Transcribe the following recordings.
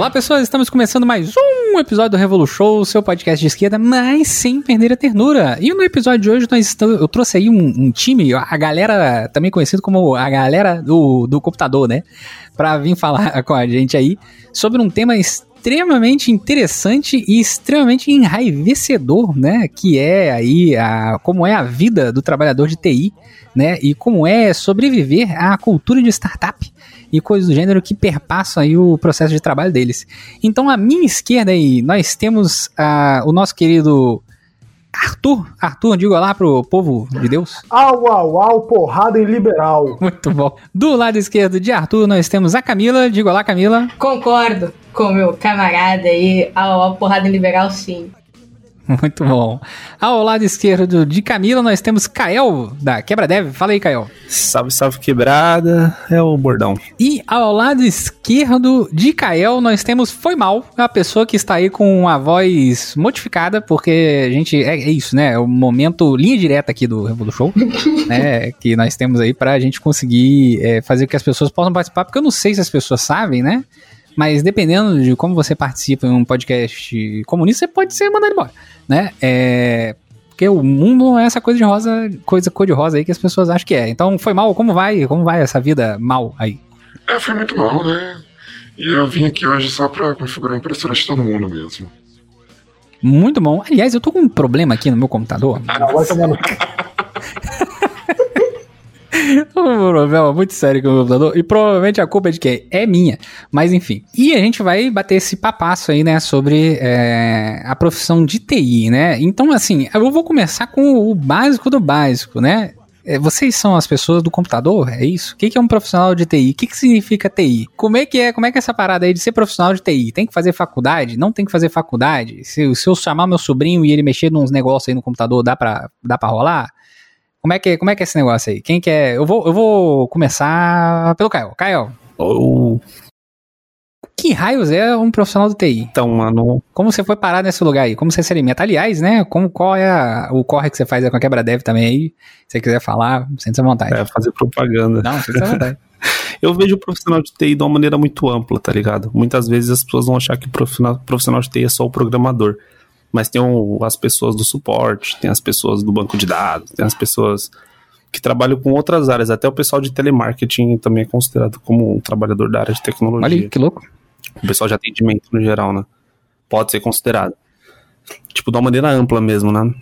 Olá pessoas, estamos começando mais um episódio do Revolu Show, seu podcast de esquerda, mas sem perder a ternura. E no episódio de hoje nós estamos, eu trouxe aí um, um, time, a galera, também conhecido como a galera do, do computador, né? Pra vir falar com a gente aí sobre um tema extremamente interessante e extremamente enraivecedor, né? Que é aí a, como é a vida do trabalhador de TI, né? E como é sobreviver à cultura de startup e coisas do gênero que perpassam aí o processo de trabalho deles. Então, à minha esquerda aí, nós temos uh, o nosso querido Arthur. Arthur, diga lá pro povo de Deus. Au, au, au, porrada em liberal. Muito bom. Do lado esquerdo de Arthur, nós temos a Camila. Diga lá, Camila. Concordo com meu camarada aí. Au, au, porrada em liberal, sim. Muito bom. Ao lado esquerdo de Camila, nós temos Kael, da Quebra Dev. Fala aí, Kael. Salve, salve, quebrada. É o bordão. E ao lado esquerdo de Kael, nós temos Foi Mal, a pessoa que está aí com a voz modificada, porque a gente. É, é isso, né? É o momento linha direta aqui do Revolu Show, né? Que nós temos aí pra gente conseguir é, fazer com que as pessoas possam participar, porque eu não sei se as pessoas sabem, né? Mas dependendo de como você participa em um podcast comunista, você pode ser mandado embora, né? É, porque o mundo não é essa coisa de rosa, coisa cor de rosa aí que as pessoas acham que é. Então foi mal, como vai? Como vai essa vida mal aí? É, foi muito mal, né? E eu vim aqui hoje só pra configurar a impressora de todo mundo mesmo. Muito bom. Aliás, eu tô com um problema aqui no meu computador. Ah, vai tomando. um problema muito sério com o computador. E provavelmente a culpa é de quem? É minha. Mas enfim. E a gente vai bater esse papasso aí, né? Sobre é, a profissão de TI, né? Então, assim, eu vou começar com o básico do básico, né? É, vocês são as pessoas do computador? É isso? O que é um profissional de TI? O que, que significa TI? Como é que é? Como é que é essa parada aí de ser profissional de TI? Tem que fazer faculdade? Não tem que fazer faculdade? Se, se eu chamar meu sobrinho e ele mexer nos negócios aí no computador, dá pra, dá pra rolar? Como é que, como é, que é esse negócio aí? Quem quer? Eu vou, eu vou começar pelo Caio. Caio. Oh. Que raios é um profissional do TI? Então, mano. Como você foi parar nesse lugar aí? Como você se alimenta? Aliás, né? Como, qual é a, o corre que você faz com a quebra dev também aí? Se você quiser falar, sente-se à vontade. É, fazer propaganda. Não, sente-se à vontade. Eu vejo o profissional de TI de uma maneira muito ampla, tá ligado? Muitas vezes as pessoas vão achar que o profissional, profissional de TI é só o programador mas tem um, as pessoas do suporte, tem as pessoas do banco de dados, tem as pessoas que trabalham com outras áreas, até o pessoal de telemarketing também é considerado como um trabalhador da área de tecnologia. Olha que louco. O pessoal de atendimento no geral, né? Pode ser considerado. Tipo, de uma maneira ampla mesmo, né?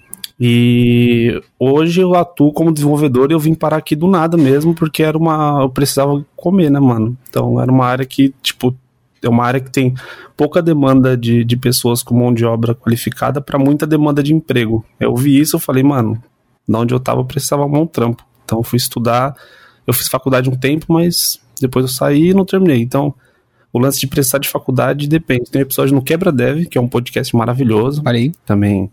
E hoje eu atuo como desenvolvedor e eu vim parar aqui do nada mesmo, porque era uma. Eu precisava comer, né, mano? Então era uma área que, tipo, é uma área que tem pouca demanda de, de pessoas com mão de obra qualificada para muita demanda de emprego. Eu vi isso, eu falei, mano, da onde eu tava eu precisava arrumar um trampo. Então eu fui estudar, eu fiz faculdade um tempo, mas depois eu saí e não terminei. Então, o lance de precisar de faculdade depende. Tem um episódio no Quebra Dev, que é um podcast maravilhoso. Aí. Também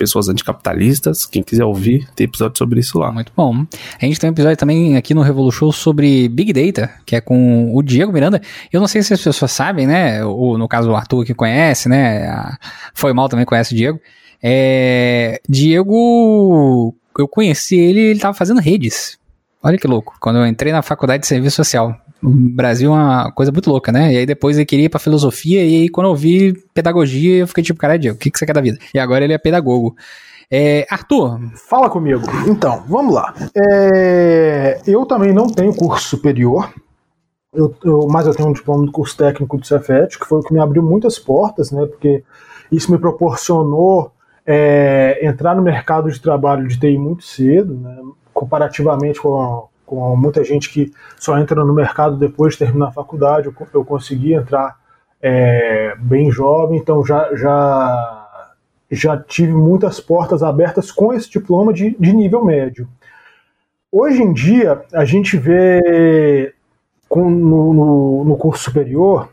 pessoas anticapitalistas. Quem quiser ouvir, tem episódio sobre isso lá. Muito bom. A gente tem um episódio também aqui no Revolution sobre Big Data, que é com o Diego Miranda. Eu não sei se as pessoas sabem, né? Ou no caso o Arthur que conhece, né? Foi mal também conhece o Diego. É, Diego, eu conheci ele, ele estava fazendo redes. Olha que louco. Quando eu entrei na faculdade de serviço social. O Brasil é uma coisa muito louca, né? E aí depois ele queria ir pra filosofia, e aí quando eu vi pedagogia, eu fiquei tipo, cara, Diego, o que, que você quer da vida? E agora ele é pedagogo. É, Arthur. Fala comigo. Então, vamos lá. É, eu também não tenho curso superior, eu, eu, mas eu tenho um diploma do curso técnico do Cefet, que foi o que me abriu muitas portas, né? Porque isso me proporcionou é, entrar no mercado de trabalho de TI muito cedo, né? comparativamente com com muita gente que só entra no mercado depois de terminar a faculdade. Eu, eu consegui entrar é, bem jovem, então já, já, já tive muitas portas abertas com esse diploma de, de nível médio. Hoje em dia, a gente vê com, no, no, no curso superior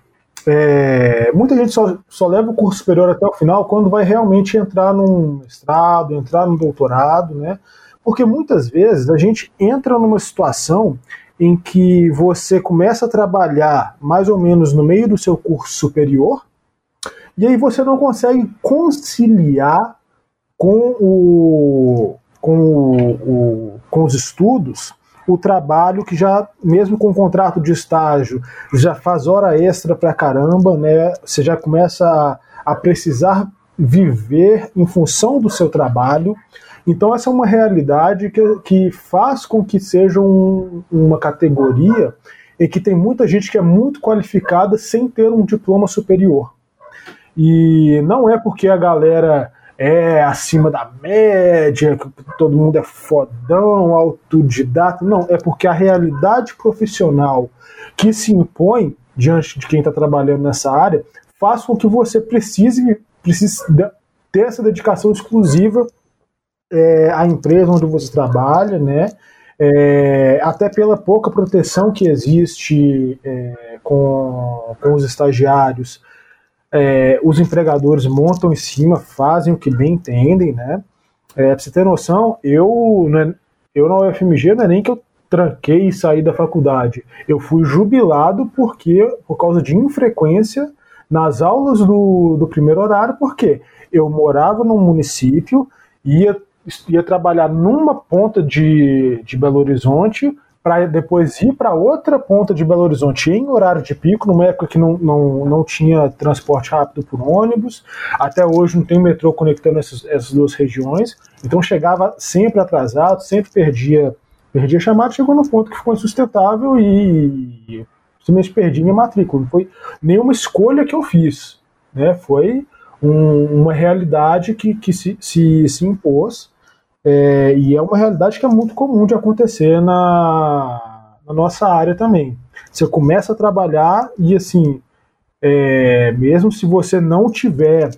é, muita gente só, só leva o curso superior até o final quando vai realmente entrar num mestrado, entrar num doutorado, né? Porque muitas vezes a gente entra numa situação em que você começa a trabalhar mais ou menos no meio do seu curso superior, e aí você não consegue conciliar com, o, com, o, o, com os estudos o trabalho que já, mesmo com contrato de estágio, já faz hora extra pra caramba, né? Você já começa a, a precisar viver em função do seu trabalho. Então, essa é uma realidade que, que faz com que seja um, uma categoria em que tem muita gente que é muito qualificada sem ter um diploma superior. E não é porque a galera é acima da média, que todo mundo é fodão, autodidata. Não, é porque a realidade profissional que se impõe diante de quem está trabalhando nessa área faz com que você precise, precise ter essa dedicação exclusiva é, à empresa onde você trabalha, né? É, até pela pouca proteção que existe é, com, com os estagiários, é, os empregadores montam em cima, fazem o que bem entendem, né? É, pra você ter noção, eu, né, eu na UFMG não é nem que eu tranquei e saí da faculdade. Eu fui jubilado porque por causa de infrequência nas aulas do, do primeiro horário, porque eu morava num município, ia, ia trabalhar numa ponta de, de Belo Horizonte, para depois ir para outra ponta de Belo Horizonte em horário de pico, numa época que não, não, não tinha transporte rápido por ônibus. Até hoje não tem metrô conectando essas, essas duas regiões. Então chegava sempre atrasado, sempre perdia, perdia chamada, chegou no ponto que ficou insustentável e simplesmente perdi minha matrícula. Não foi nenhuma escolha que eu fiz. Né? Foi um, uma realidade que, que se, se, se impôs. É, e é uma realidade que é muito comum de acontecer na, na nossa área também. Você começa a trabalhar e assim, é, mesmo se você não tiver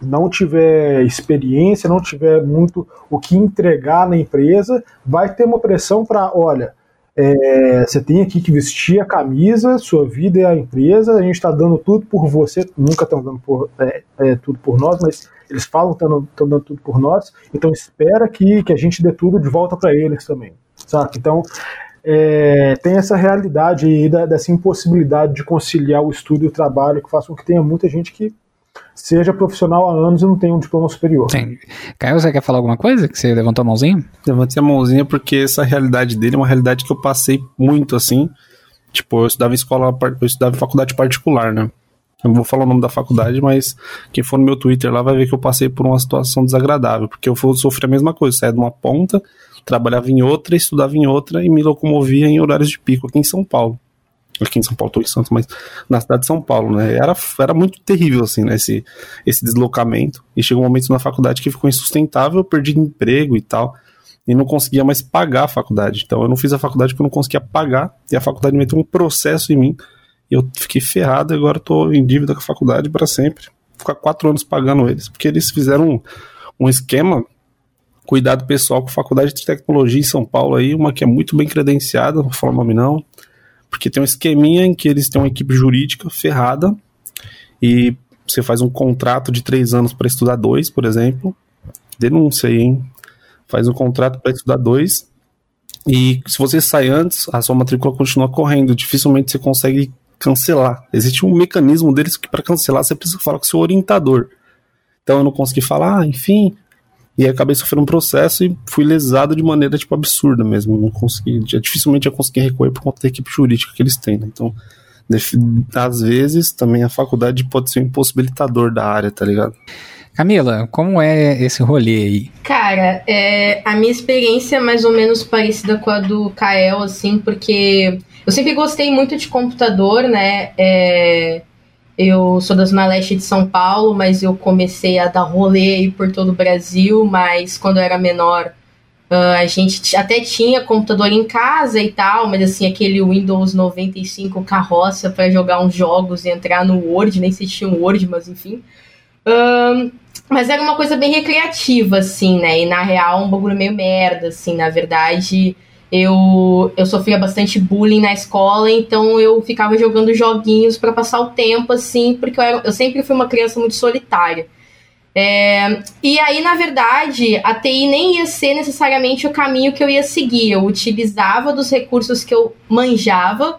não tiver experiência, não tiver muito o que entregar na empresa, vai ter uma pressão para, olha, é, você tem aqui que vestir a camisa, sua vida é a empresa, a gente está dando tudo por você, nunca estão dando por, é, é, tudo por nós, mas eles falam que estão dando tudo por nós, então espera que, que a gente dê tudo de volta para eles também, sabe? Então, é, tem essa realidade aí da, dessa impossibilidade de conciliar o estudo e o trabalho, que faz com que tenha muita gente que seja profissional há anos e não tenha um diploma superior. Sim. Caio, você quer falar alguma coisa? Que você levantou a mãozinha? Levantei a mãozinha porque essa realidade dele é uma realidade que eu passei muito assim. Tipo, eu estudava em escola, eu estudava em faculdade particular, né? Não vou falar o nome da faculdade, mas quem for no meu Twitter lá vai ver que eu passei por uma situação desagradável, porque eu sofri a mesma coisa, saía de uma ponta, trabalhava em outra, estudava em outra e me locomovia em horários de pico aqui em São Paulo. Aqui em São Paulo, estou em Santos, mas na cidade de São Paulo, né? Era, era muito terrível, assim, né? Esse, esse deslocamento. E chegou um momento na faculdade que ficou insustentável, eu perdi emprego e tal e não conseguia mais pagar a faculdade. Então eu não fiz a faculdade porque eu não conseguia pagar e a faculdade meteu um processo em mim eu fiquei ferrado e agora estou em dívida com a faculdade para sempre. Ficar quatro anos pagando eles, porque eles fizeram um, um esquema cuidado pessoal com a Faculdade de Tecnologia em São Paulo aí, uma que é muito bem credenciada, não vou nome não, porque tem um esqueminha em que eles têm uma equipe jurídica ferrada e você faz um contrato de três anos para estudar dois, por exemplo. Denúncia aí, hein? Faz um contrato para estudar dois e se você sai antes, a sua matrícula continua correndo. Dificilmente você consegue cancelar. Existe um mecanismo deles que para cancelar você precisa falar com o seu orientador. Então eu não consegui falar, ah, enfim. E aí acabei sofrendo um processo e fui lesado de maneira tipo absurda mesmo. Não consegui, já, dificilmente eu consegui recorrer por conta da equipe jurídica que eles têm. Né? Então, às vezes também a faculdade pode ser um impossibilitador da área, tá ligado? Camila, como é esse rolê aí? Cara, é, a minha experiência é mais ou menos parecida com a do Kael, assim, porque eu sempre gostei muito de computador, né? É, eu sou da Zona Leste de São Paulo, mas eu comecei a dar rolê por todo o Brasil, mas quando eu era menor, uh, a gente até tinha computador em casa e tal, mas assim, aquele Windows 95 carroça para jogar uns jogos e entrar no Word, nem se tinha um Word, mas enfim. Mas era uma coisa bem recreativa, assim, né? E na real, um bagulho meio merda, assim, na verdade eu, eu sofria bastante bullying na escola, então eu ficava jogando joguinhos para passar o tempo, assim, porque eu, era, eu sempre fui uma criança muito solitária. É, e aí, na verdade, a TI nem ia ser necessariamente o caminho que eu ia seguir. Eu utilizava dos recursos que eu manjava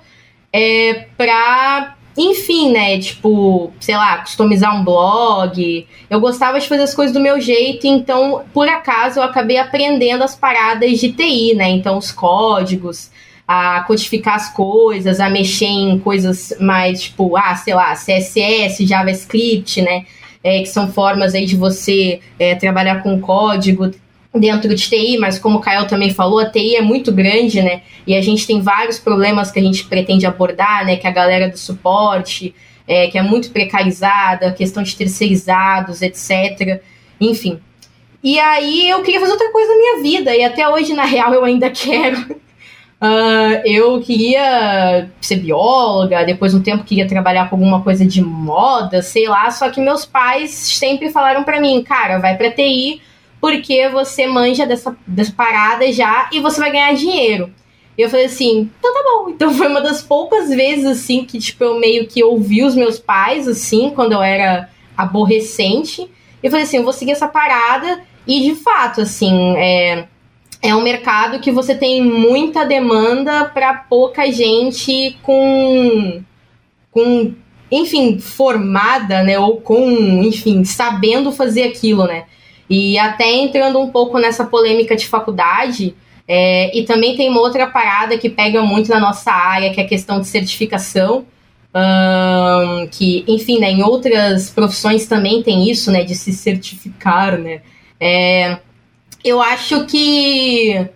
é, para enfim, né? Tipo, sei lá, customizar um blog. Eu gostava de fazer as coisas do meu jeito, então, por acaso, eu acabei aprendendo as paradas de TI, né? Então, os códigos, a codificar as coisas, a mexer em coisas mais, tipo, ah, sei lá, CSS, JavaScript, né? É, que são formas aí de você é, trabalhar com código dentro de TI, mas como o Caio também falou, a TI é muito grande, né? E a gente tem vários problemas que a gente pretende abordar, né? Que a galera do suporte, é, que é muito precarizada, questão de terceirizados, etc. Enfim. E aí eu queria fazer outra coisa na minha vida, e até hoje, na real, eu ainda quero. Uh, eu queria ser bióloga, depois um tempo queria trabalhar com alguma coisa de moda, sei lá, só que meus pais sempre falaram para mim, cara, vai pra TI, porque você manja dessa, dessa parada já e você vai ganhar dinheiro. E eu falei assim, então tá bom. Então foi uma das poucas vezes, assim, que, tipo, eu meio que ouvi os meus pais, assim, quando eu era aborrecente. E eu falei assim, eu vou seguir essa parada. E, de fato, assim, é, é um mercado que você tem muita demanda para pouca gente com, com, enfim, formada, né? Ou com, enfim, sabendo fazer aquilo, né? E até entrando um pouco nessa polêmica de faculdade, é, e também tem uma outra parada que pega muito na nossa área, que é a questão de certificação. Um, que, enfim, né, em outras profissões também tem isso, né, de se certificar, né. É, eu acho que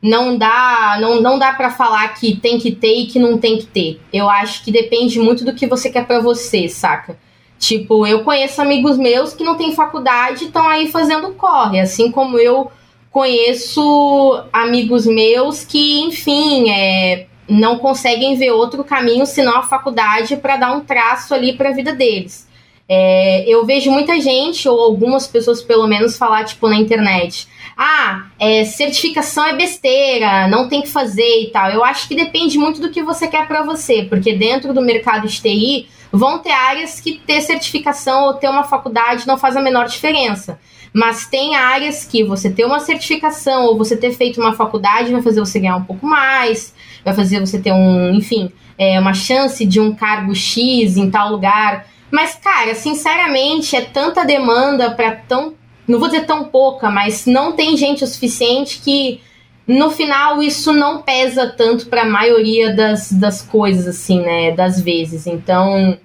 não dá, não, não dá para falar que tem que ter e que não tem que ter. Eu acho que depende muito do que você quer para você, saca? Tipo, eu conheço amigos meus que não têm faculdade e estão aí fazendo corre, assim como eu conheço amigos meus que, enfim, é, não conseguem ver outro caminho senão a faculdade para dar um traço ali para a vida deles. É, eu vejo muita gente, ou algumas pessoas pelo menos, falar, tipo, na internet: ah, é, certificação é besteira, não tem que fazer e tal. Eu acho que depende muito do que você quer para você, porque dentro do mercado de TI Vão ter áreas que ter certificação ou ter uma faculdade não faz a menor diferença. Mas tem áreas que você ter uma certificação ou você ter feito uma faculdade vai fazer você ganhar um pouco mais, vai fazer você ter um, enfim, é, uma chance de um cargo X em tal lugar. Mas, cara, sinceramente, é tanta demanda para tão. Não vou dizer tão pouca, mas não tem gente o suficiente que no final isso não pesa tanto para a maioria das, das coisas, assim, né? Das vezes. Então,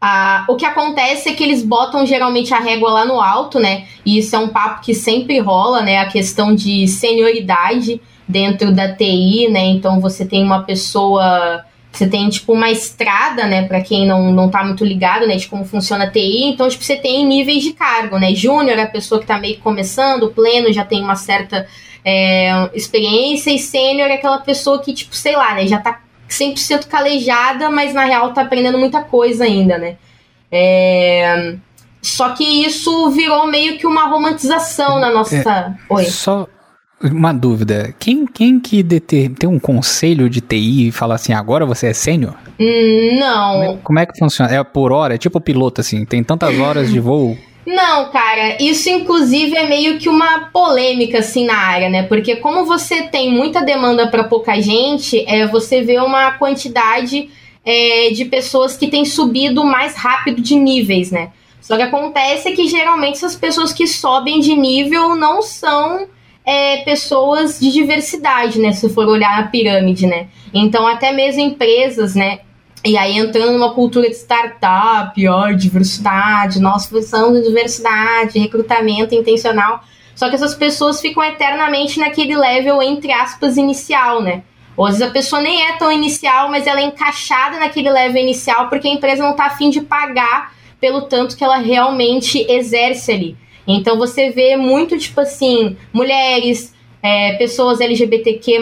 a, o que acontece é que eles botam geralmente a régua lá no alto, né? E isso é um papo que sempre rola, né? A questão de senioridade dentro da TI, né? Então você tem uma pessoa. Você tem, tipo, uma estrada, né? Para quem não, não tá muito ligado, né? De como funciona a TI. Então, tipo, você tem níveis de cargo, né? Júnior é a pessoa que tá meio começando, pleno já tem uma certa é, experiência e sênior é aquela pessoa que, tipo, sei lá, né, já tá 100% calejada, mas na real tá aprendendo muita coisa ainda, né? É, só que isso virou meio que uma romantização na nossa. É, Oi. Só uma dúvida. Quem, quem que deter, tem um conselho de TI e fala assim, agora você é sênior? Hum, não. Como é, como é, que funciona? É por hora? É tipo piloto, assim, tem tantas horas de voo não, cara, isso inclusive é meio que uma polêmica assim na área, né? Porque como você tem muita demanda para pouca gente, é, você vê uma quantidade é, de pessoas que têm subido mais rápido de níveis, né? Só que acontece que geralmente essas pessoas que sobem de nível não são é, pessoas de diversidade, né? Se for olhar a pirâmide, né? Então até mesmo empresas, né? E aí entrando numa cultura de startup, ó, diversidade, nós precisamos de diversidade, recrutamento intencional. Só que essas pessoas ficam eternamente naquele level, entre aspas, inicial, né? Ou às vezes a pessoa nem é tão inicial, mas ela é encaixada naquele level inicial porque a empresa não está afim de pagar pelo tanto que ela realmente exerce ali. Então você vê muito, tipo assim, mulheres, é, pessoas LGBTQ,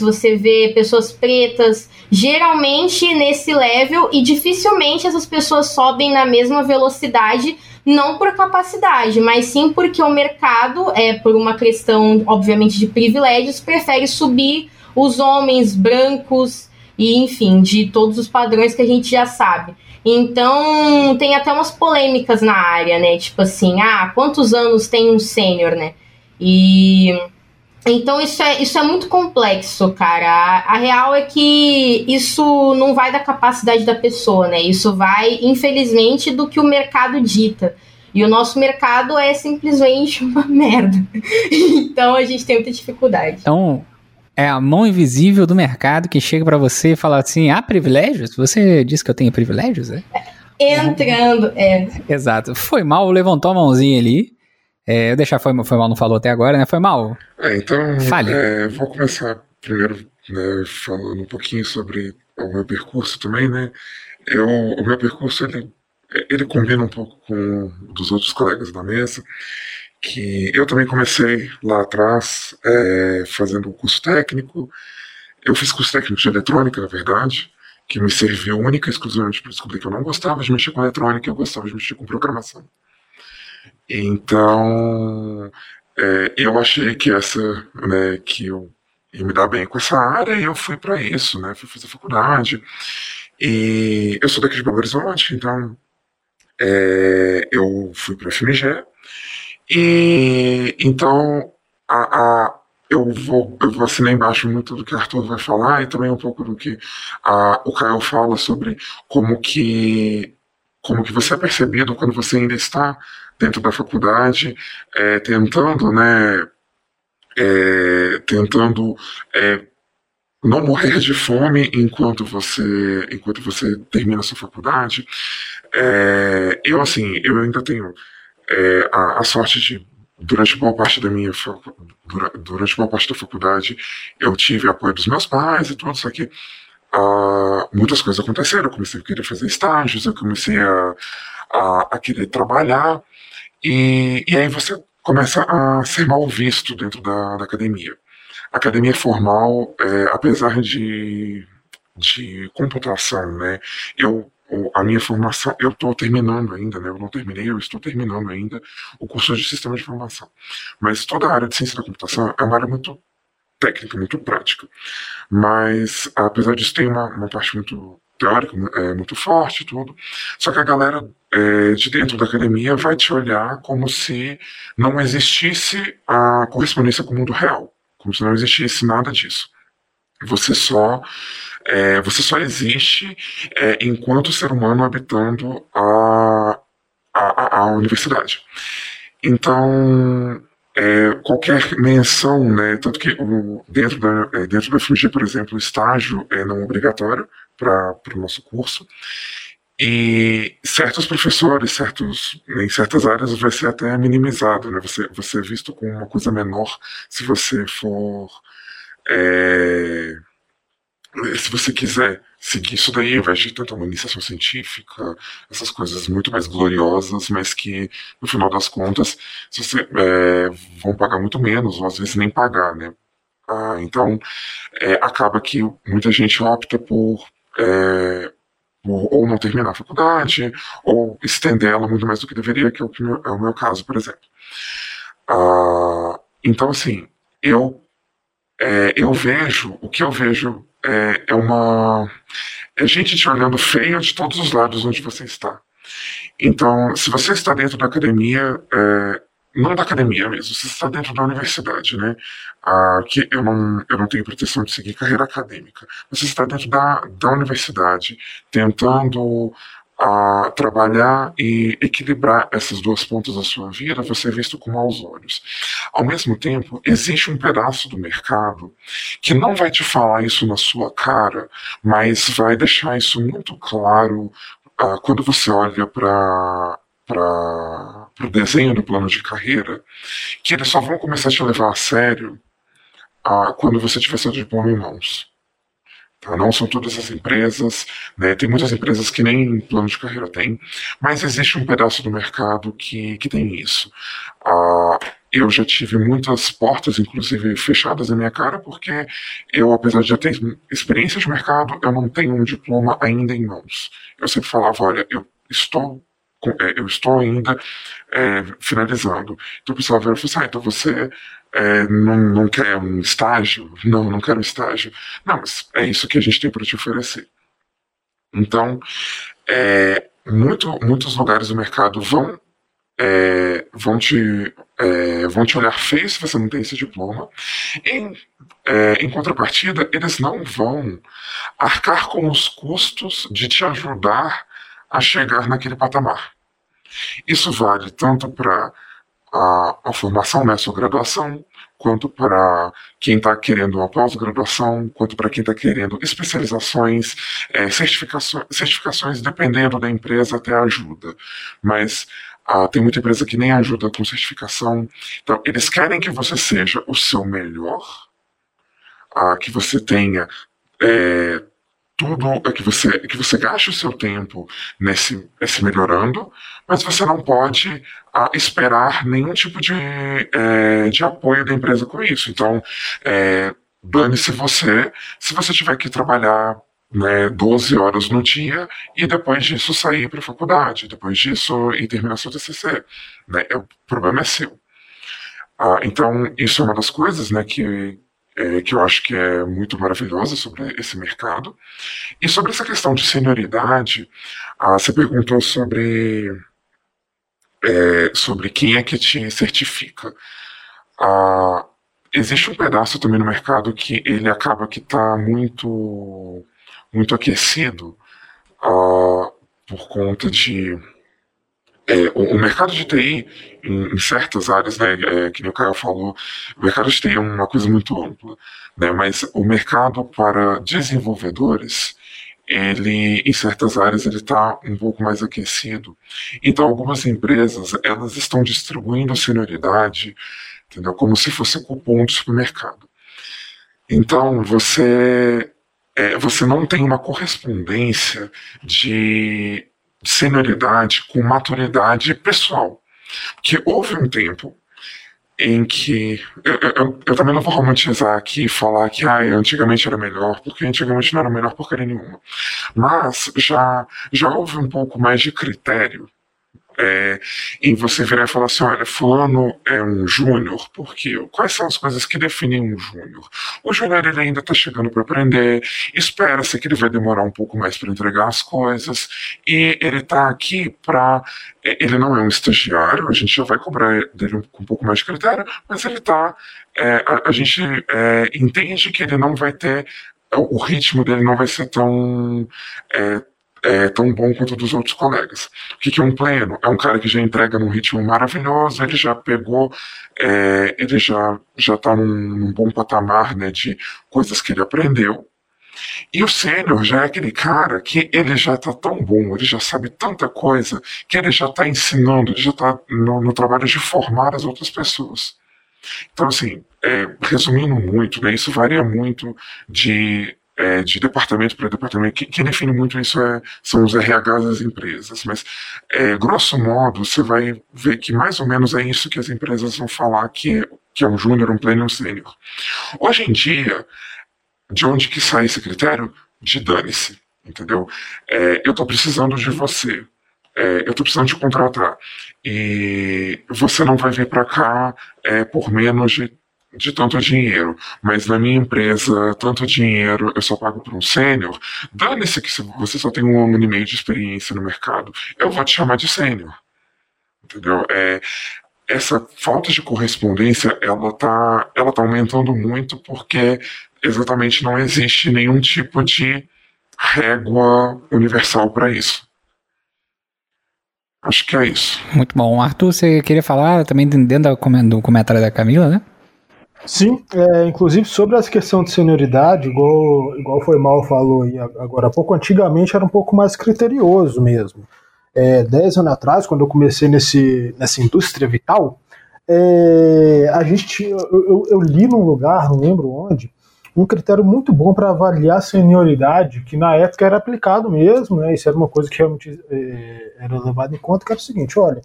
você vê pessoas pretas, geralmente nesse level, e dificilmente essas pessoas sobem na mesma velocidade, não por capacidade, mas sim porque o mercado, é por uma questão, obviamente, de privilégios, prefere subir os homens brancos e, enfim, de todos os padrões que a gente já sabe. Então, tem até umas polêmicas na área, né? Tipo assim, ah, quantos anos tem um sênior, né? E então isso é, isso é muito complexo, cara. A, a, real é que isso não vai da capacidade da pessoa, né? Isso vai, infelizmente, do que o mercado dita. E o nosso mercado é simplesmente uma merda. então a gente tem muita dificuldade. Então, é a mão invisível do mercado que chega para você e fala assim: há privilégios? Você disse que eu tenho privilégios? É? Entrando, é. Exato. Foi mal, levantou a mãozinha ali. É, eu deixar foi, foi mal, não falou até agora, né? Foi mal. É, então, Fale. É, vou começar primeiro né, falando um pouquinho sobre o meu percurso também, né? Eu, o meu percurso ele, ele combina um pouco com dos outros colegas da mesa, que eu também comecei lá atrás é, fazendo um curso técnico. Eu fiz curso técnico de eletrônica, na verdade, que me serviu única e exclusivamente para descobrir que eu não gostava de mexer com eletrônica, eu gostava de mexer com programação. Então, é, eu achei que essa, né, que eu ia me dar bem com essa área e eu fui para isso, né, fui fazer faculdade. E eu sou daqui de Belo Horizonte, então é, eu fui para a FMG. E então a, a, eu, vou, eu vou assinar embaixo muito do que o Arthur vai falar e também um pouco do que a, o Caio fala sobre como que como que você é percebido quando você ainda está dentro da faculdade, é, tentando, né, é, tentando é, não morrer de fome enquanto você enquanto você termina a sua faculdade. É, eu assim, eu ainda tenho é, a, a, sorte de durante boa parte da minha durante boa parte da faculdade eu tive apoio dos meus pais e tudo, só que uh, muitas coisas aconteceram. Eu comecei a querer fazer estágios, eu comecei a, a, a querer trabalhar e, e aí você começa a ser mal visto dentro da, da academia. A academia formal, é, apesar de, de computação, né, eu a minha formação, eu estou terminando ainda, né? Eu não terminei, eu estou terminando ainda o curso de sistema de informação. Mas toda a área de ciência da computação é uma área muito técnica, muito prática. Mas, apesar disso, tem uma, uma parte muito teórica, é, muito forte tudo. Só que a galera é, de dentro da academia vai te olhar como se não existisse a correspondência com o mundo real, como se não existisse nada disso. Você só é, você só existe é, enquanto ser humano habitando a, a, a universidade. Então, é, qualquer menção, né, tanto que o, dentro, da, é, dentro da FMG, por exemplo, o estágio é não obrigatório para o nosso curso, e certos professores, certos, em certas áreas, vai ser até minimizado, né? Você, você é visto como uma coisa menor se você for. É, se você quiser seguir isso daí, vai de tanto uma iniciação científica, essas coisas muito mais gloriosas, mas que, no final das contas, você, é, vão pagar muito menos, ou às vezes nem pagar, né? Ah, então, é, acaba que muita gente opta por é, ou não terminar a faculdade, ou estender ela muito mais do que deveria, que é o, que meu, é o meu caso, por exemplo. Ah, então, assim, eu, é, eu vejo, o que eu vejo é, é uma. É gente te olhando feio de todos os lados onde você está. Então, se você está dentro da academia, é, não da academia mesmo, você está dentro da universidade, né? Ah, que eu não, eu não tenho pretensão de seguir carreira acadêmica. Você está dentro da, da universidade, tentando ah, trabalhar e equilibrar essas duas pontas da sua vida, você é visto com maus olhos. Ao mesmo tempo, existe um pedaço do mercado que não vai te falar isso na sua cara, mas vai deixar isso muito claro ah, quando você olha para para o desenho do plano de carreira, que eles só vão começar a te levar a sério ah, quando você tiver seu diploma em mãos. Tá? Não são todas as empresas, né? tem muitas empresas que nem plano de carreira tem, mas existe um pedaço do mercado que, que tem isso. Ah, eu já tive muitas portas, inclusive fechadas na minha cara, porque eu, apesar de já ter experiência de mercado, eu não tenho um diploma ainda em mãos. Eu sempre falava, olha, eu estou eu estou ainda é, finalizando. Então o pessoal veio e falou assim, ah, então você é, não, não quer um estágio? Não, não quero um estágio. Não, mas é isso que a gente tem para te oferecer. Então, é, muito, muitos lugares do mercado vão, é, vão te é, vão te olhar feio se você não tem esse diploma. Em, é, em contrapartida, eles não vão arcar com os custos de te ajudar a chegar naquele patamar. Isso vale tanto para a, a, formação, né, sua graduação, quanto para quem está querendo uma pós-graduação, quanto para quem está querendo especializações, é, certificações, certificações, dependendo da empresa, até ajuda. Mas ah, tem muita empresa que nem ajuda com certificação. Então, eles querem que você seja o seu melhor, ah, que você tenha é, tudo, é que você, que você gaste o seu tempo nesse, nesse melhorando, mas você não pode ah, esperar nenhum tipo de, é, de apoio da empresa com isso. Então, é, dane-se você se você tiver que trabalhar né, 12 horas no dia e depois disso sair para a faculdade, depois disso e terminar seu TCC. Né, o problema é seu. Ah, então, isso é uma das coisas né, que, é, que eu acho que é muito maravilhosa sobre esse mercado. E sobre essa questão de senioridade, ah, você perguntou sobre, é, sobre quem é que te certifica. Ah, existe um pedaço também no mercado que ele acaba que está muito muito aquecido uh, por conta de. É, o, o, mercado de TI, em, em certas áreas, né, é, que nem o Caio falou, o mercado de TI é uma coisa muito ampla, né, mas o mercado para desenvolvedores, ele em certas áreas ele está um pouco mais aquecido. Então algumas empresas elas estão distribuindo senioridade, entendeu? Como se fosse cupom do supermercado. Então você é, você não tem uma correspondência de senioridade com maturidade pessoal. Que houve um tempo em que. Eu, eu, eu, também não vou romantizar aqui e falar que ah, antigamente era melhor, porque antigamente não era melhor porcaria nenhuma. Mas já, já houve um pouco mais de critério é, em você virar e falar assim, olha, fulano é um júnior, porque quais são as coisas que definem um júnior? O júnior ele ainda está chegando para aprender, espera-se que ele vai demorar um pouco mais para entregar as coisas, e ele está aqui para é, ele não é um estagiário, a gente já vai cobrar dele com um pouco mais de critério, mas ele está é, a, a, gente é, entende que ele não vai ter, o ritmo dele não vai ser tão é, tão bom quanto dos outros colegas. O que, que é um pleno? É um cara que já entrega num ritmo maravilhoso, ele já pegou, é, ele já já está num, num, bom patamar né, de coisas que ele aprendeu. E o sênior já é aquele cara que ele já está tão bom, ele já sabe tanta coisa, que ele já está ensinando, ele já está no, no trabalho de formar as outras pessoas. Então, assim, é, resumindo muito, né, isso varia muito de é, de departamento para departamento. Quem, define muito isso é, são os RHs das empresas, mas é, grosso modo você vai ver que mais ou menos é isso que as empresas vão falar que é, que é um júnior, um pleno e um sênior. Hoje em dia, de onde que sai esse critério? De dane-se, entendeu? É, eu estou precisando de você. É, eu estou precisando te contratar. E você não vai vir para cá é, por menos de de tanto dinheiro, mas na minha empresa, tanto dinheiro eu só pago para um sênior, dane-se que você só tem um ano e meio de experiência no mercado, eu vou te chamar de sênior. Entendeu? É, essa falta de correspondência, ela tá, ela tá aumentando muito porque exatamente não existe nenhum tipo de régua universal para isso. Acho que é isso. Muito bom. Arthur, você queria falar também dentro do comentário da Camila, né? Sim, é, inclusive sobre essa questão de senioridade, igual, igual foi mal falou aí agora há pouco, antigamente era um pouco mais criterioso mesmo. É, dez anos atrás, quando eu comecei nesse, nessa indústria vital, é, a gente, eu, eu, eu, li num lugar, não lembro onde, um critério muito bom para avaliar senioridade, que na época era aplicado mesmo, né, isso era uma coisa que realmente é, era levado em conta, que era o seguinte, olha,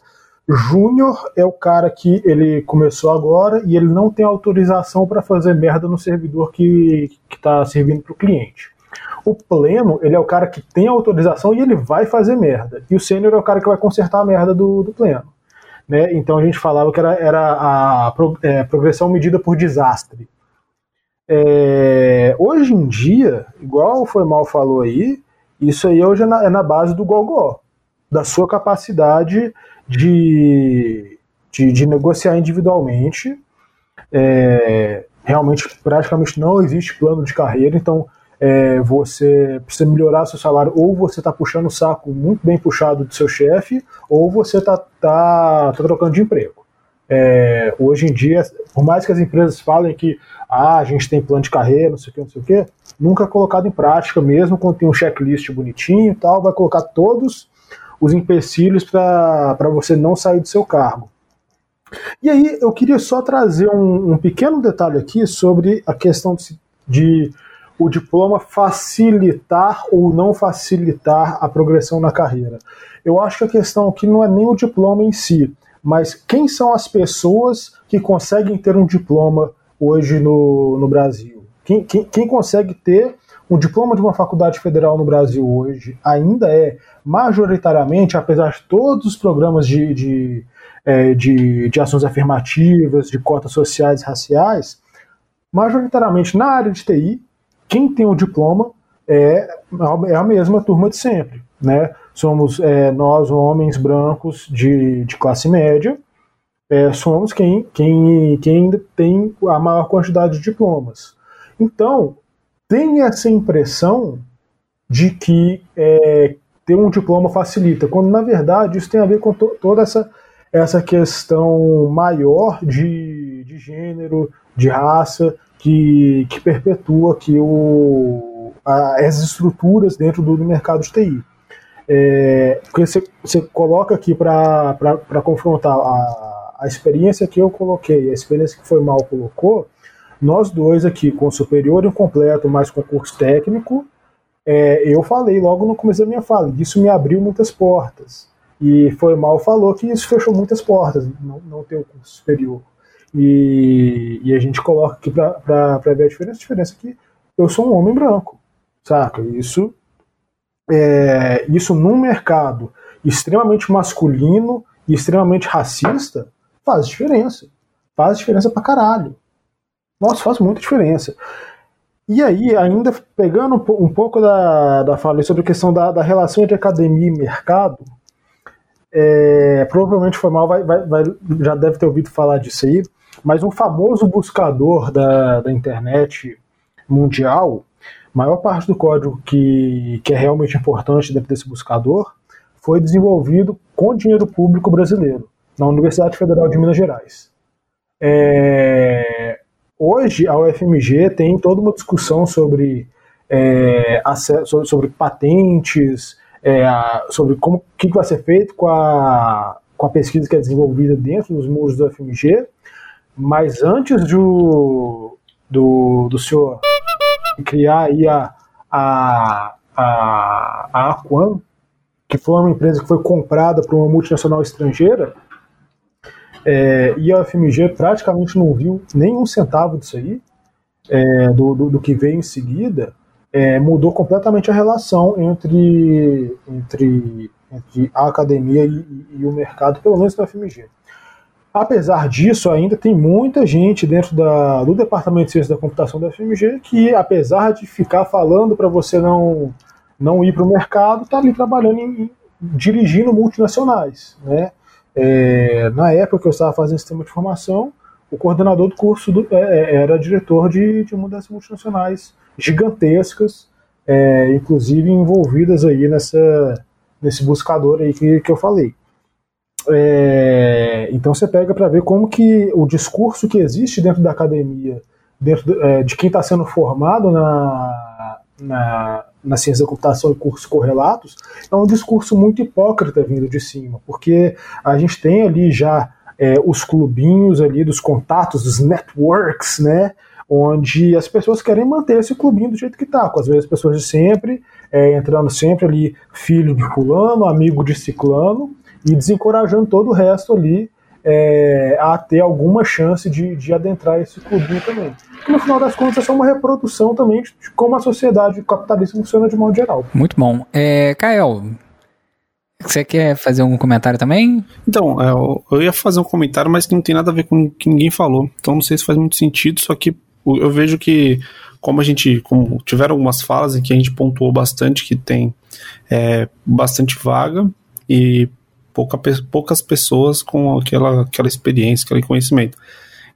Júnior é o cara que ele começou agora e ele não tem autorização para fazer merda no servidor que está servindo para o cliente. O pleno, ele é o cara que tem autorização e ele vai fazer merda. E o sênior é o cara que vai consertar a merda do, do pleno. Né? Então a gente falava que era, era a é, progressão medida por desastre. É, hoje em dia, igual foi mal falou aí, isso aí hoje é na, é na base do gogó, da sua capacidade de, de, de negociar individualmente. É, realmente, praticamente não existe plano de carreira, então é, você precisa melhorar seu salário, ou você está puxando o saco muito bem puxado do seu chefe, ou você está tá, tá trocando de emprego. É, hoje em dia, por mais que as empresas falem que ah, a gente tem plano de carreira, não sei o que, não sei o que, nunca é colocado em prática, mesmo quando tem um checklist bonitinho e tal, vai colocar todos os empecilhos para você não sair do seu cargo. E aí eu queria só trazer um, um pequeno detalhe aqui sobre a questão de, de o diploma facilitar ou não facilitar a progressão na carreira. Eu acho que a questão aqui não é nem o diploma em si, mas quem são as pessoas que conseguem ter um diploma hoje no, no Brasil? Quem, quem, quem consegue ter um diploma de uma faculdade federal no Brasil hoje ainda é majoritariamente, apesar de todos os programas de, de, é, de, de ações afirmativas, de cotas sociais e raciais, majoritariamente na área de TI, quem tem o diploma é, é a mesma turma de sempre. Né? somos é, nós, homens brancos de, de classe média, é, somos quem, quem, quem tem a maior quantidade de diplomas. Então, tem essa impressão de que é, ter um diploma facilita, quando na verdade isso tem a ver com to toda essa, essa questão maior de, de gênero, de raça, que, que perpetua aqui o, a, as estruturas dentro do, do mercado de TI. É, porque você, você coloca aqui para confrontar a, a experiência que eu coloquei, a experiência que foi mal colocou, nós dois aqui com superior incompleto, mais concurso técnico, é, eu falei logo no começo da minha fala, isso me abriu muitas portas. E foi mal falou que isso fechou muitas portas, não, não ter o curso superior. E, e a gente coloca aqui para ver a diferença. A diferença é que eu sou um homem branco, saca? Isso é, isso num mercado extremamente masculino e extremamente racista, faz diferença. Faz diferença pra caralho. Nossa, faz muita diferença. E aí, ainda pegando um pouco da, da fala sobre a questão da, da relação entre academia e mercado, é, provavelmente foi mal, vai, vai, vai, já deve ter ouvido falar disso aí, mas um famoso buscador da, da internet mundial, maior parte do código que, que é realmente importante dentro desse buscador foi desenvolvido com dinheiro público brasileiro, na Universidade Federal de Minas Gerais. É, hoje, a UFMG tem toda uma discussão sobre, é, sobre patentes, é, sobre como que vai ser feito com a, com a pesquisa que é desenvolvida dentro dos muros da UFMG, mas antes do, do, do senhor criar aí a, a, a, a Aquan, que foi uma empresa que foi comprada por uma multinacional estrangeira, é, e a FMG praticamente não viu nenhum centavo disso aí, é, do, do, do, que veio em seguida, é, mudou completamente a relação entre, entre, entre a academia e, e, o mercado, pelo menos da FMG. Apesar disso, ainda tem muita gente dentro da, do Departamento de Ciência da Computação da FMG que, apesar de ficar falando para você não, não ir para o mercado, está ali trabalhando em, dirigindo multinacionais. Né? É, na época que eu estava fazendo sistema de formação, o coordenador do curso do, é, é era diretor de, de uma das multinacionais gigantescas, é, inclusive envolvidas aí nessa, nesse buscador aí que, que eu falei. É, então você pega para ver como que o discurso que existe dentro da academia, dentro é, de quem está sendo formado na, na, na ciência da computação e cursos correlatos, é um discurso muito hipócrita vindo de cima, porque a gente tem ali já é, os clubinhos ali dos contatos, dos networks, né? Onde as pessoas querem manter esse clubinho do jeito que está, com as mesmas pessoas de sempre, é, entrando sempre ali, filho de fulano, amigo de ciclano, e desencorajando todo o resto ali é, a ter alguma chance de, de adentrar esse clubinho também. Que no final das contas é só uma reprodução também de como a sociedade capitalista funciona de modo geral. Muito bom. É, Kael, você quer fazer algum comentário também? Então, é, eu ia fazer um comentário, mas que não tem nada a ver com o que ninguém falou. Então não sei se faz muito sentido, só que eu vejo que como a gente, como tiveram algumas falas em que a gente pontuou bastante que tem é, bastante vaga e pouca, poucas pessoas com aquela, aquela experiência, aquele conhecimento.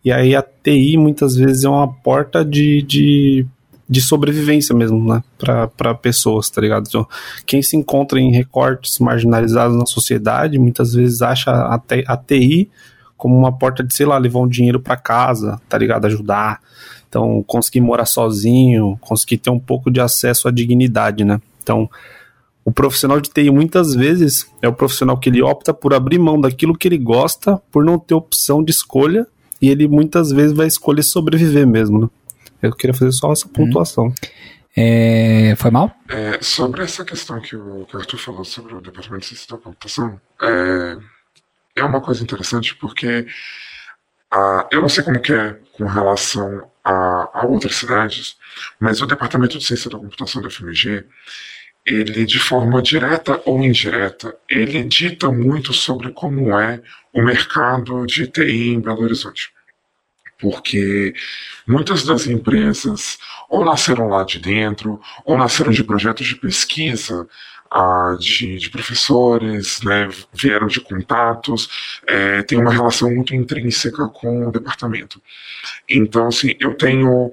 E aí a TI muitas vezes é uma porta de, de, de sobrevivência mesmo, né? Para pessoas, tá ligado? Então, quem se encontra em recortes marginalizados na sociedade muitas vezes acha a, TI como uma porta de, sei lá, levar um dinheiro para casa, tá ligado? Ajudar. Então, conseguir morar sozinho, conseguir ter um pouco de acesso à dignidade, né? Então, o profissional de TI muitas vezes é o profissional que ele opta por abrir mão daquilo que ele gosta, por não ter opção de escolha, e ele muitas vezes vai escolher sobreviver mesmo, né? Eu queria fazer só essa pontuação. Hum. É, foi mal? É, sobre essa questão que o, que o Arthur falou sobre o Departamento de Ciência da Computação, é, é uma coisa interessante porque a, eu não sei como que é com relação a, a outras cidades, mas o Departamento de Ciência da Computação da FMG, ele de forma direta ou indireta, ele dita muito sobre como é o mercado de TI em Belo Horizonte. Porque muitas das empresas ou nasceram lá de dentro, ou nasceram de projetos de pesquisa ah, de, de, professores, né, vieram de contatos, é, tem uma relação muito intrínseca com o departamento. Então, assim, eu tenho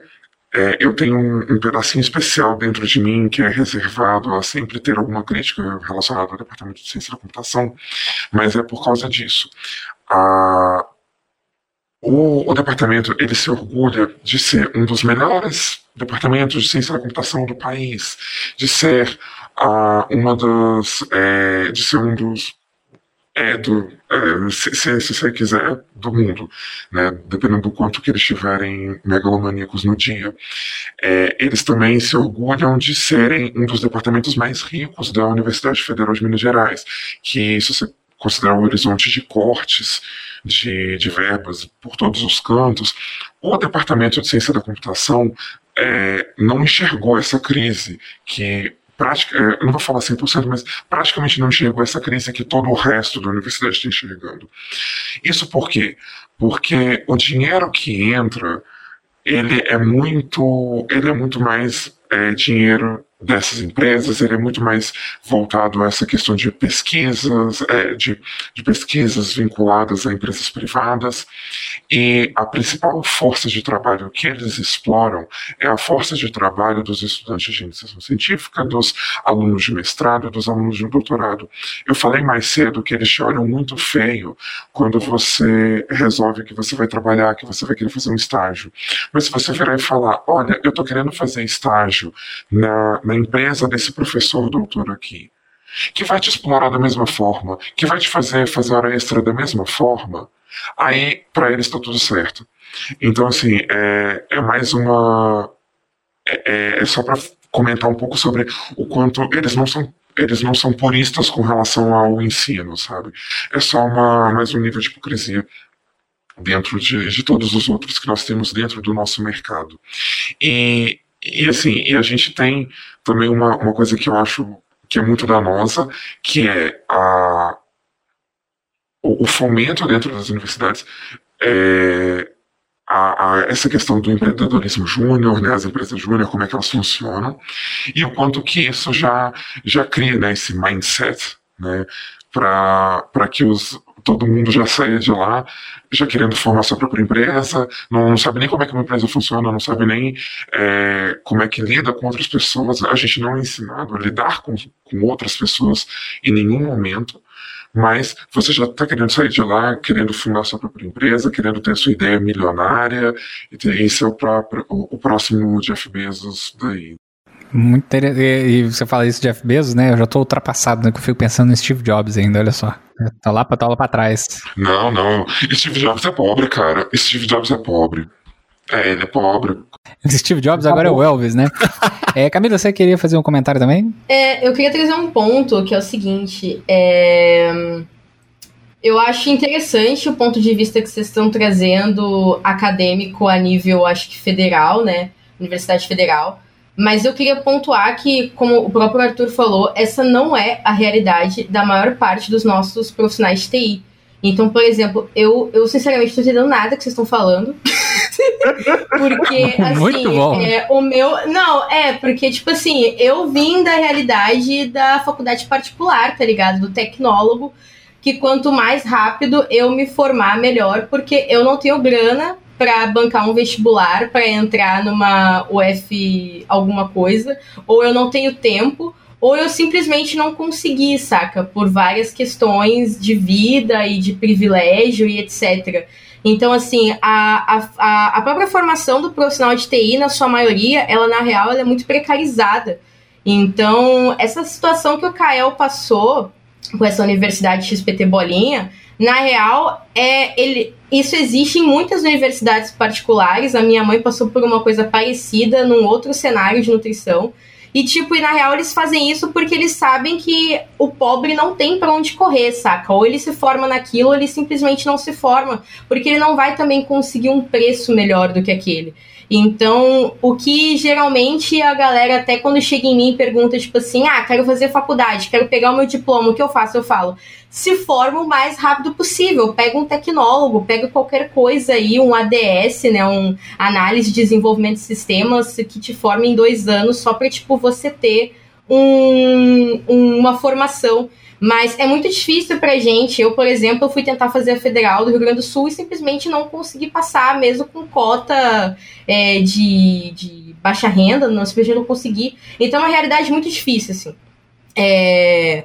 é, eu tenho um, um, pedacinho especial dentro de mim que é reservado a sempre ter alguma crítica relacionada ao Departamento de Ciência da Computação, mas é por causa disso. Ah, o, o, departamento ele se orgulha de ser um dos melhores departamentos de ciência da computação do país, de ser a uma das. É, de ser um dos. É, do, é, se, você quiser, do mundo, né? dependendo do quanto que eles tiverem megalomaníacos no dia. É, eles também se orgulham de serem um dos departamentos mais ricos da Universidade Federal de Minas Gerais, que, se você considerar o horizonte de cortes de, de verbas por todos os cantos, o Departamento de Ciência da Computação é, não enxergou essa crise que prática, é, não vou falar 100%, mas praticamente não enxergou essa crise que todo o resto da universidade está enxergando. Isso por quê? Porque o dinheiro que entra, ele é muito, ele é muito mais é, dinheiro dessas empresas, ele é muito mais voltado a essa questão de pesquisas, é, de, de, pesquisas vinculadas a empresas privadas, e a principal força de trabalho que eles exploram é a força de trabalho dos estudantes de iniciação científica, dos alunos de mestrado, dos alunos de doutorado. Eu falei mais cedo que eles te olham muito feio quando você resolve que você vai trabalhar, que você vai querer fazer um estágio. Mas se você virar e falar, olha, eu estou querendo fazer estágio na na empresa desse professor doutor aqui, que vai te explorar da mesma forma, que vai te fazer fazer hora extra da mesma forma, aí para eles está tudo certo. Então, assim, é, é mais uma. É, é, é só para comentar um pouco sobre o quanto eles não são eles não são puristas com relação ao ensino, sabe? É só uma, mais um nível de hipocrisia dentro de, de todos os outros que nós temos dentro do nosso mercado. E e assim, e a gente tem também uma, uma coisa que eu acho que é muito danosa, que é a, o, o fomento dentro das universidades é, a, a, essa questão do empreendedorismo júnior, né, as empresas júnior, como é que elas funcionam, e o quanto que isso já, já cria né, esse mindset né, para que os, todo mundo já saia de lá já querendo formar sua própria empresa, não, sabe nem como é que uma empresa funciona, não sabe nem é, como é que lida com outras pessoas. A gente não é ensinado a lidar com, com outras pessoas em nenhum momento mas você já está querendo sair de lá, querendo fundar sua própria empresa, querendo ter sua ideia milionária, e esse é o, próprio, o, o próximo Jeff Bezos daí. Muito interessante. E você fala isso de Jeff Bezos, né? Eu já tô ultrapassado, né? Que eu fico pensando no Steve Jobs ainda, olha só. Tá lá pra, tá lá pra trás. Não, não. Steve Jobs é pobre, cara. Steve Jobs é pobre. É, ele é pobre. Steve Jobs agora é o Elvis, né? é, Camila, você queria fazer um comentário também? É, eu queria trazer um ponto que é o seguinte. É... Eu acho interessante o ponto de vista que vocês estão trazendo acadêmico a nível, acho que federal, né? Universidade Federal. Mas eu queria pontuar que, como o próprio Arthur falou, essa não é a realidade da maior parte dos nossos profissionais de TI. Então, por exemplo, eu, eu sinceramente estou entendendo nada que vocês estão falando. porque, assim, é, o meu. Não, é, porque, tipo assim, eu vim da realidade da faculdade particular, tá ligado? Do tecnólogo. que quanto mais rápido eu me formar, melhor, porque eu não tenho grana para bancar um vestibular para entrar numa UF alguma coisa, ou eu não tenho tempo, ou eu simplesmente não consegui, saca? Por várias questões de vida e de privilégio e etc. Então, assim, a, a, a própria formação do profissional de TI, na sua maioria, ela na real ela é muito precarizada. Então, essa situação que o Kael passou com essa Universidade XPT Bolinha, na real, é ele, isso existe em muitas universidades particulares. A minha mãe passou por uma coisa parecida num outro cenário de nutrição. E, tipo, e na real eles fazem isso porque eles sabem que o pobre não tem para onde correr, saca? Ou ele se forma naquilo, ou ele simplesmente não se forma, porque ele não vai também conseguir um preço melhor do que aquele. Então, o que geralmente a galera, até quando chega em mim, pergunta, tipo assim, ah, quero fazer faculdade, quero pegar o meu diploma, o que eu faço? Eu falo, se forma o mais rápido possível, pega um tecnólogo, pega qualquer coisa aí, um ADS, né, um análise de desenvolvimento de sistemas que te forma em dois anos, só para tipo, você ter um, uma formação mas é muito difícil pra gente. Eu, por exemplo, fui tentar fazer a federal do Rio Grande do Sul e simplesmente não consegui passar, mesmo com cota é, de, de baixa renda, não, simplesmente não consegui. Então é uma realidade muito difícil, assim. É...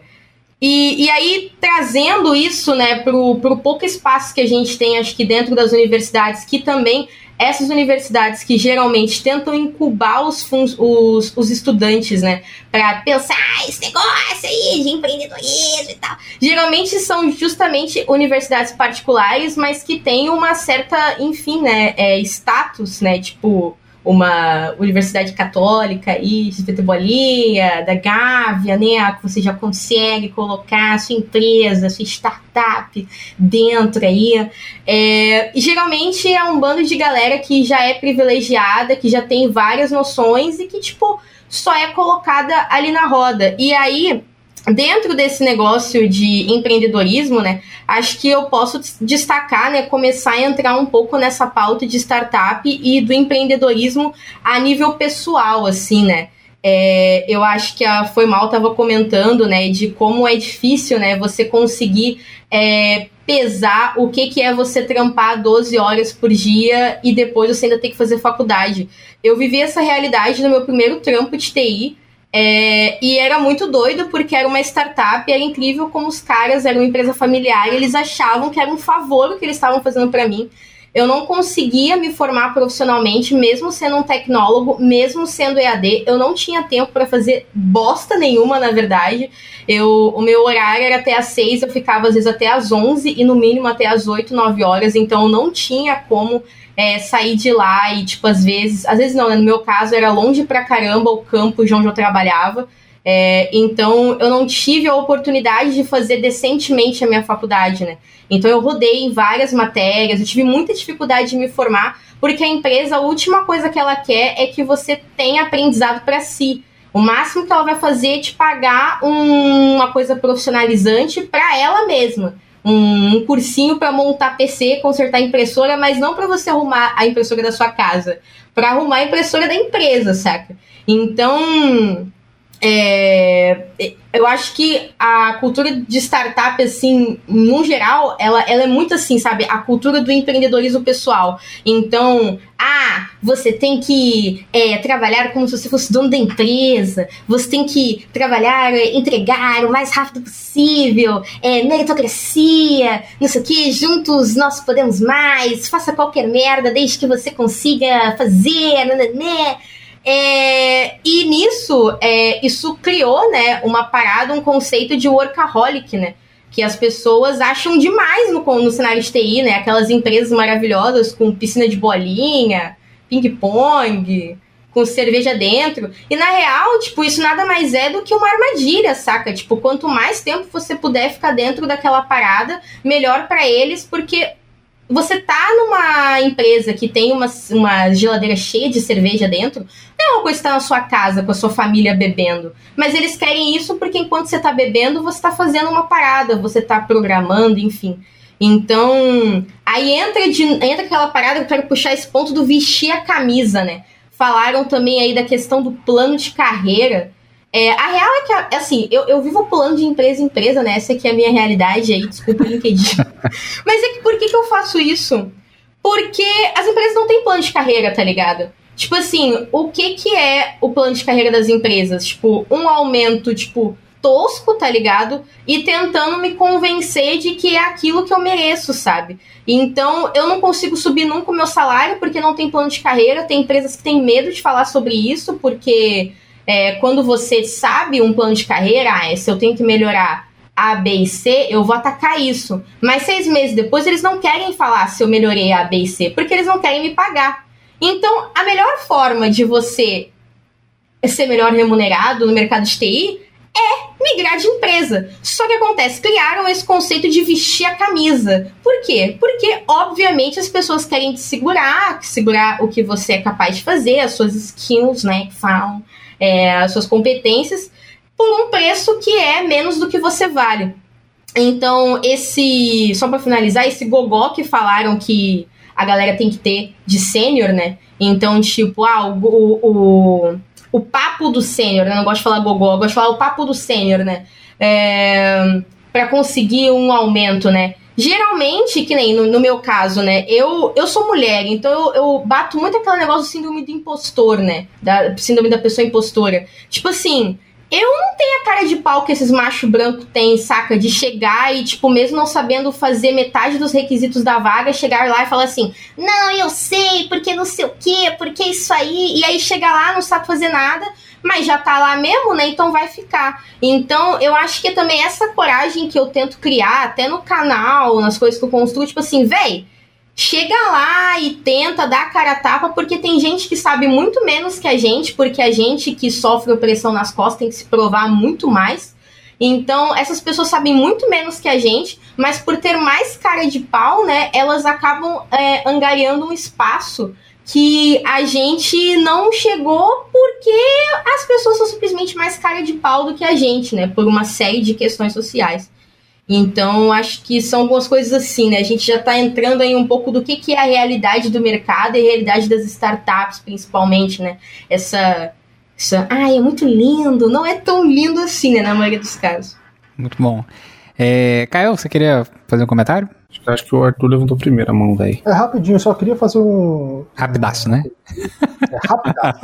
E, e aí, trazendo isso né, para o pouco espaço que a gente tem, acho que dentro das universidades, que também essas universidades que geralmente tentam incubar os, os, os estudantes, né, para pensar ah, esse negócio aí de empreendedorismo e tal, geralmente são justamente universidades particulares, mas que têm uma certa, enfim, né, é, status, né, tipo uma universidade católica aí, de Bolinha, da Gávea, né, que você já consegue colocar a sua empresa, a sua startup dentro aí. É, e geralmente é um bando de galera que já é privilegiada, que já tem várias noções e que, tipo, só é colocada ali na roda. E aí dentro desse negócio de empreendedorismo, né, acho que eu posso destacar, né, começar a entrar um pouco nessa pauta de startup e do empreendedorismo a nível pessoal, assim, né. É, eu acho que a Foi Mal estava comentando, né, de como é difícil, né, você conseguir é, pesar o que, que é você trampar 12 horas por dia e depois você ainda tem que fazer faculdade. Eu vivi essa realidade no meu primeiro trampo de TI, é, e era muito doido porque era uma startup, era incrível como os caras eram uma empresa familiar e eles achavam que era um favor o que eles estavam fazendo para mim. Eu não conseguia me formar profissionalmente, mesmo sendo um tecnólogo, mesmo sendo EAD. Eu não tinha tempo para fazer bosta nenhuma, na verdade. Eu, o meu horário era até às 6, eu ficava às vezes até às 11 e no mínimo até às 8, 9 horas. Então eu não tinha como é, sair de lá e, tipo, às vezes, às vezes não, né? No meu caso, era longe pra caramba o campo de onde eu trabalhava. É, então, eu não tive a oportunidade de fazer decentemente a minha faculdade, né? Então, eu rodei em várias matérias, eu tive muita dificuldade de me formar, porque a empresa, a última coisa que ela quer é que você tenha aprendizado para si. O máximo que ela vai fazer é te pagar um, uma coisa profissionalizante para ela mesma um, um cursinho para montar PC, consertar impressora, mas não para você arrumar a impressora da sua casa, para arrumar a impressora da empresa, saca? Então, é, eu acho que a cultura de startup, assim, no geral, ela, ela é muito assim, sabe? A cultura do empreendedorismo pessoal. Então, ah, você tem que é, trabalhar como se você fosse dono da empresa, você tem que trabalhar, é, entregar o mais rápido possível, é, meritocracia, não sei o que, juntos nós podemos mais, faça qualquer merda desde que você consiga fazer, né. É, e nisso, é, isso criou, né, uma parada, um conceito de workaholic, né? Que as pessoas acham demais no, no cenário de TI, né? Aquelas empresas maravilhosas com piscina de bolinha, ping-pong, com cerveja dentro. E na real, tipo, isso nada mais é do que uma armadilha, saca? Tipo, quanto mais tempo você puder ficar dentro daquela parada, melhor para eles, porque você tá numa empresa que tem uma, uma geladeira cheia de cerveja dentro, não é uma coisa que tá na sua casa com a sua família bebendo. Mas eles querem isso porque enquanto você tá bebendo, você tá fazendo uma parada, você tá programando, enfim. Então, aí entra, de, entra aquela parada que eu quero puxar esse ponto do vestir a camisa, né? Falaram também aí da questão do plano de carreira. É, a real é que, assim, eu, eu vivo pulando de empresa em empresa, né? Essa aqui é a minha realidade aí, desculpa o LinkedIn. Mas é que por que, que eu faço isso? Porque as empresas não têm plano de carreira, tá ligado? Tipo assim, o que que é o plano de carreira das empresas? Tipo, um aumento, tipo, tosco, tá ligado? E tentando me convencer de que é aquilo que eu mereço, sabe? Então, eu não consigo subir nunca o meu salário porque não tem plano de carreira. Tem empresas que têm medo de falar sobre isso, porque é, quando você sabe um plano de carreira, ah, se eu tenho que melhorar A, B e C, eu vou atacar isso. Mas seis meses depois, eles não querem falar se eu melhorei A, B e C, porque eles não querem me pagar. Então, a melhor forma de você ser melhor remunerado no mercado de TI é migrar de empresa. Só que acontece, criaram esse conceito de vestir a camisa. Por quê? Porque, obviamente, as pessoas querem te segurar, segurar o que você é capaz de fazer, as suas skills, né, que falam é, as suas competências por um preço que é menos do que você vale. Então, esse. Só para finalizar, esse gogó que falaram que a galera tem que ter de sênior, né? Então, tipo, ah, o, o, o, papo do sênior, né? Não gosto de falar gogó, gosto de falar o papo do sênior, né? É, para conseguir um aumento, né? Geralmente, que nem no, no, meu caso, né? Eu, eu sou mulher, então eu, eu bato muito aquele negócio do síndrome do impostor, né? Da síndrome da pessoa impostora. Tipo assim, eu não tenho a cara de pau que esses macho branco têm, saca? De chegar e, tipo, mesmo não sabendo fazer metade dos requisitos da vaga, chegar lá e falar assim: não, eu sei, porque não sei o quê, porque isso aí. E aí chega lá, não sabe fazer nada mas já tá lá mesmo, né? Então vai ficar. Então eu acho que também essa coragem que eu tento criar, até no canal, nas coisas que eu construo, tipo assim, véi, chega lá e tenta dar a cara a tapa, porque tem gente que sabe muito menos que a gente, porque a gente que sofre opressão nas costas tem que se provar muito mais. Então, essas pessoas sabem muito menos que a gente, mas por ter mais cara de pau, né, elas acabam é, angariando um espaço que a gente não chegou porque as pessoas são simplesmente mais cara de pau do que a gente, né? Por uma série de questões sociais. Então, acho que são algumas coisas assim, né? A gente já está entrando aí um pouco do que, que é a realidade do mercado e a realidade das startups, principalmente, né? Essa. essa ai, é muito lindo. Não é tão lindo assim, né? Na maioria dos casos. Muito bom. É, Caio, você queria fazer um comentário? Acho que o Arthur levantou primeiro a mão, velho. É rapidinho, só queria fazer um. Rapidaço, né? É rapidaço.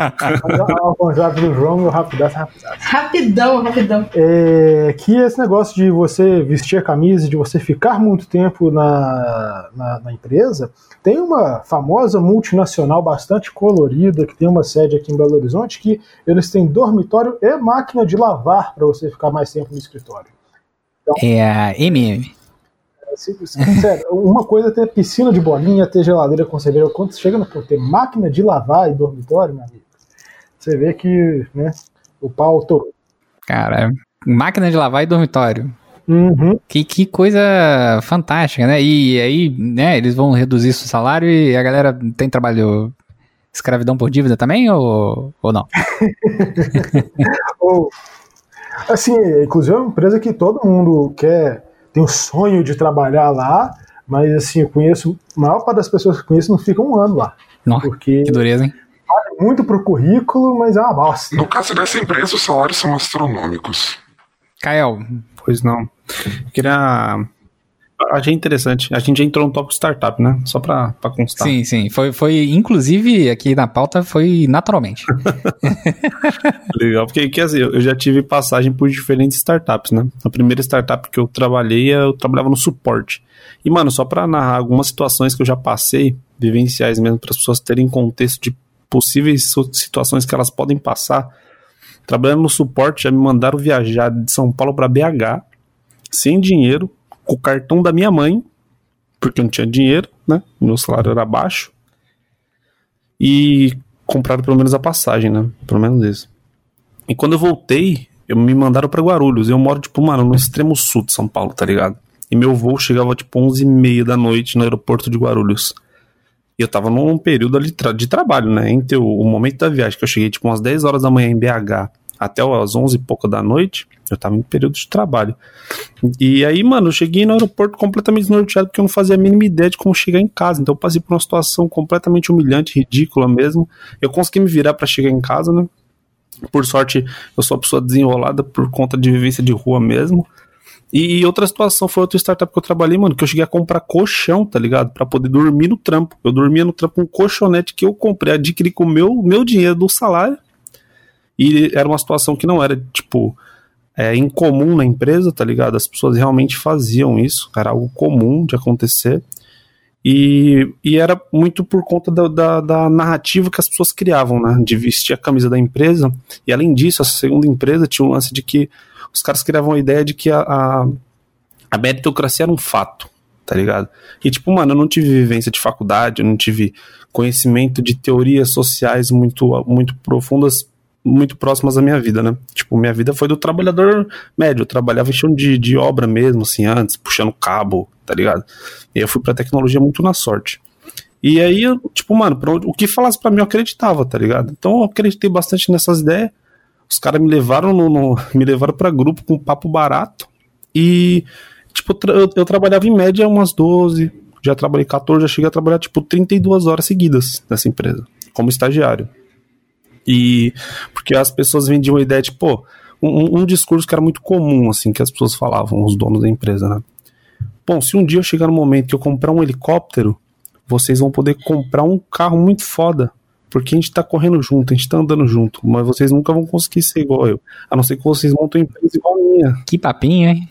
Ao contrário do João, o rapidaço é rapidaço. Rapidão, rapidão. É, que esse negócio de você vestir a camisa, de você ficar muito tempo na, na, na empresa, tem uma famosa multinacional bastante colorida, que tem uma sede aqui em Belo Horizonte, que eles têm dormitório e máquina de lavar para você ficar mais tempo no escritório. Então, é a MM. Sério, uma coisa é ter piscina de bolinha, ter geladeira com cerveja. Quando você chega no ter máquina de lavar e dormitório, meu amigo, você vê que né, o pau torou. Cara, máquina de lavar e dormitório. Uhum. Que, que coisa fantástica, né? E aí, né, eles vão reduzir o salário e a galera tem trabalho escravidão por dívida também ou, ou não? ou, assim, inclusive é uma empresa que todo mundo quer tem o sonho de trabalhar lá, mas assim, eu conheço, a maior parte das pessoas que conheço não ficam um ano lá. Nossa, porque que dureza, hein? Vale muito pro currículo, mas é uma bosta. No caso dessa empresa, os salários são astronômicos. Kael. Pois não. Eu queria achei interessante. A gente já entrou no tópico startup, né? Só pra, pra constar. Sim, sim. Foi, foi, inclusive, aqui na pauta, foi naturalmente. Legal, porque quer dizer, eu já tive passagem por diferentes startups, né? A primeira startup que eu trabalhei, eu trabalhava no suporte. E, mano, só pra narrar algumas situações que eu já passei, vivenciais mesmo, para as pessoas terem contexto de possíveis situações que elas podem passar. Trabalhando no suporte, já me mandaram viajar de São Paulo para BH, sem dinheiro, com o cartão da minha mãe, porque eu não tinha dinheiro, né? Meu salário era baixo. E compraram pelo menos a passagem, né? Pelo menos isso. E quando eu voltei, eu me mandaram para Guarulhos. Eu moro, tipo, mano, no extremo sul de São Paulo, tá ligado? E meu voo chegava, tipo, 11 e meia da noite no aeroporto de Guarulhos. E eu tava num período ali de trabalho, né? Entre o momento da viagem, que eu cheguei, tipo, umas 10 horas da manhã em BH, até as 11 e pouco da noite, eu tava em período de trabalho. E aí, mano, eu cheguei no aeroporto completamente desnorteado porque eu não fazia a mínima ideia de como chegar em casa. Então eu passei por uma situação completamente humilhante, ridícula mesmo. Eu consegui me virar para chegar em casa, né? Por sorte, eu sou uma pessoa desenrolada por conta de vivência de rua mesmo. E outra situação foi outra startup que eu trabalhei, mano, que eu cheguei a comprar colchão, tá ligado? Para poder dormir no trampo. Eu dormia no trampo com um colchonete que eu comprei, adquiri com o meu, meu dinheiro do salário. E era uma situação que não era, tipo, é, incomum na empresa, tá ligado? As pessoas realmente faziam isso, era algo comum de acontecer. E, e era muito por conta da, da, da, narrativa que as pessoas criavam, né? De vestir a camisa da empresa. E além disso, essa segunda empresa tinha um lance de que os caras criavam a ideia de que a, a, a meritocracia era um fato, tá ligado? E tipo, mano, eu não tive vivência de faculdade, eu não tive conhecimento de teorias sociais muito, muito profundas, muito próximas da minha vida, né? Tipo, minha vida foi do trabalhador médio, eu trabalhava em chão de, de obra mesmo, assim, antes, puxando cabo, tá ligado? E eu fui pra tecnologia muito na sorte. E aí, tipo, mano, o que falasse para mim eu acreditava, tá ligado? Então eu acreditei bastante nessas ideias. Os caras me levaram no, no, me levaram para grupo com papo barato e tipo, eu, eu, trabalhava em média umas 12, já trabalhei 14, já cheguei a trabalhar tipo 32 horas seguidas nessa empresa, como estagiário. E porque as pessoas vendiam a ideia de, pô, um, um discurso que era muito comum, assim, que as pessoas falavam, os donos da empresa, né? Bom, se um dia eu chegar no momento que eu comprar um helicóptero, vocês vão poder comprar um carro muito foda. Porque a gente tá correndo junto, a gente tá andando junto, mas vocês nunca vão conseguir ser igual eu. A não ser que vocês montem uma empresa igual a minha. Que papinho, hein?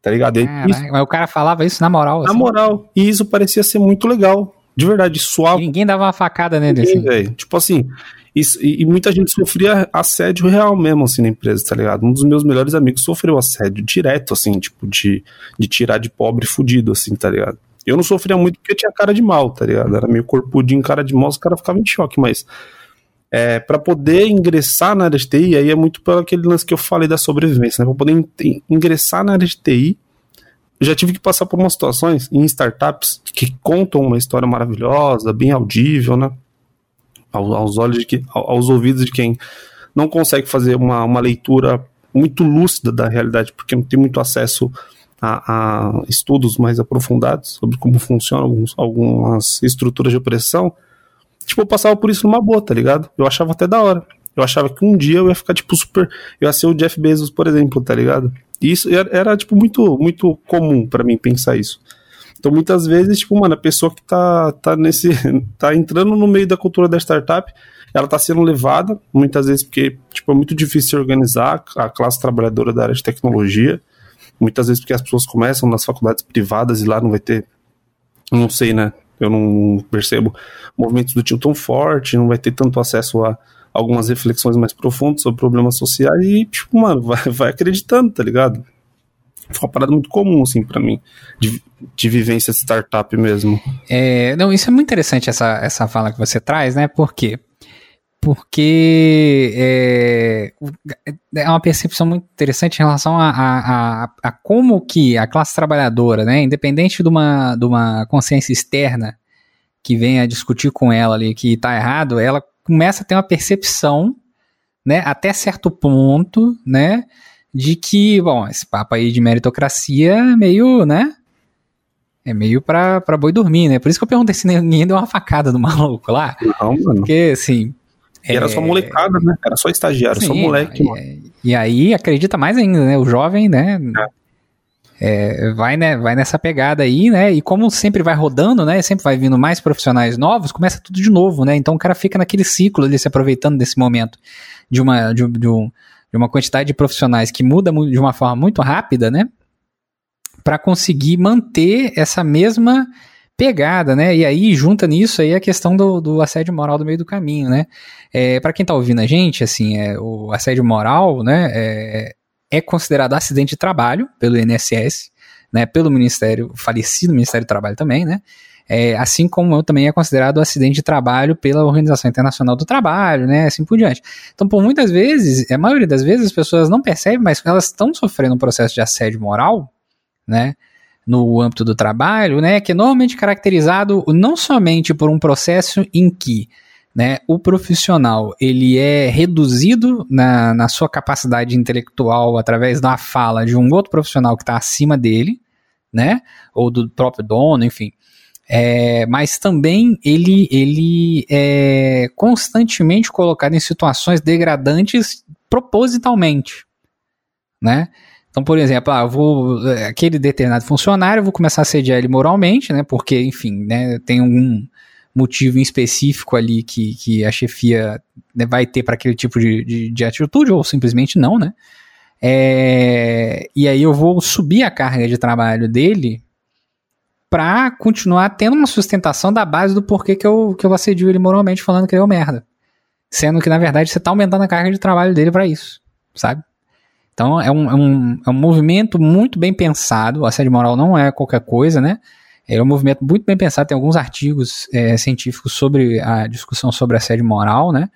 Tá ligado? Caraca, isso, mas o cara falava isso na moral. Na assim. moral. E isso parecia ser muito legal. De verdade, suave. E ninguém dava uma facada nele, ninguém, assim. Véio. Tipo assim, e, e, muita gente sofria assédio real mesmo, assim, na empresa, tá ligado? Um dos meus melhores amigos sofreu assédio direto, assim, tipo, de, de tirar de pobre fudido, assim, tá ligado? Eu não sofria muito porque eu tinha cara de mal, tá ligado? Era meio corpudinho, cara de mal, os caras ficavam em choque, mas é, para poder ingressar na área de TI, aí é muito pelo aquele lance que eu falei da sobrevivência, né? Pra poder in ingressar na área de TI, já tive que passar por umas situações em startups que contam uma história maravilhosa, bem audível, né? Aos olhos de que, aos ouvidos de quem não consegue fazer uma, uma leitura muito lúcida da realidade, porque não tem muito acesso a, a estudos mais aprofundados sobre como funcionam alguns, algumas estruturas de opressão, tipo, eu passava por isso numa boa, tá ligado? Eu achava até da hora. Eu achava que um dia eu ia ficar, tipo, super. Eu ia ser o Jeff Bezos, por exemplo, tá ligado? E isso era, era tipo, muito, muito comum para mim pensar isso. Então, muitas vezes, tipo, mano, a pessoa que tá, tá nesse. tá entrando no meio da cultura da startup, ela tá sendo levada, muitas vezes, porque, tipo, é muito difícil organizar a classe trabalhadora da área de tecnologia. Muitas vezes porque as pessoas começam nas faculdades privadas e lá não vai ter. Não sei, né? Eu não percebo movimentos do tipo tão forte, não vai ter tanto acesso a algumas reflexões mais profundas sobre problemas sociais e, tipo, mano, vai, vai acreditando, tá ligado? Foi uma parada muito comum, assim, para mim, de, de vivência startup mesmo. É, não, isso é muito interessante, essa, essa fala que você traz, né? Por quê? Porque é, é uma percepção muito interessante em relação a, a, a, a, como que a classe trabalhadora, né, independente de uma, de uma consciência externa que venha discutir com ela ali que está errado, ela começa a ter uma percepção, né, até certo ponto, né, de que, bom, esse papo aí de meritocracia é meio, né? É meio pra, pra boi dormir, né? Por isso que eu perguntei se ninguém deu uma facada no maluco lá. Não, mano. Porque, assim. E é... era só molecada, né? Era só estagiário, Sim, só moleque, e, mano. E aí acredita mais ainda, né? O jovem, né? É. é, vai, né, vai nessa pegada aí, né? E como sempre vai rodando, né? Sempre vai vindo mais profissionais novos, começa tudo de novo, né? Então o cara fica naquele ciclo ali se aproveitando desse momento de uma de, de um de uma quantidade de profissionais que muda de uma forma muito rápida, né? Para conseguir manter essa mesma pegada, né? E aí junta nisso aí a questão do, do assédio moral do meio do caminho, né? É, para quem tá ouvindo a gente, assim, é, o assédio moral, né, é, é considerado acidente de trabalho pelo INSS, né? Pelo Ministério falecido Ministério do Trabalho também, né? é, assim como também é considerado acidente de trabalho pela Organização Internacional do Trabalho, né, assim por diante. Então, por muitas vezes, a maioria das vezes as pessoas não percebem, mas elas estão sofrendo um processo de assédio moral, né, no âmbito do trabalho, né, que é normalmente caracterizado não somente por um processo em que né, o profissional ele é reduzido na, na sua capacidade intelectual através da fala de um outro profissional que está acima dele, né, ou do próprio dono, enfim, É, mas também ele, ele é constantemente colocado em situações degradantes propositalmente, né? Então, por exemplo, ah, vou, aquele determinado funcionário, eu vou começar a sediar ele moralmente, né? Porque, enfim, né, tem um motivo em específico ali que, que a chefia né, vai ter para aquele tipo de, de, de, atitude, ou simplesmente não, né? É, e aí eu vou subir a carga de trabalho dele para continuar tendo uma sustentação da base do porquê que eu, que eu assedio ele moralmente falando que ele é um merda. Sendo que, na verdade, você tá aumentando a carga de trabalho dele para isso, sabe? Então é um, é, um, é um movimento muito bem pensado. O assédio moral não é qualquer coisa, né? É um movimento muito bem pensado. Tem alguns artigos é, científicos sobre a discussão sobre assédio moral, né?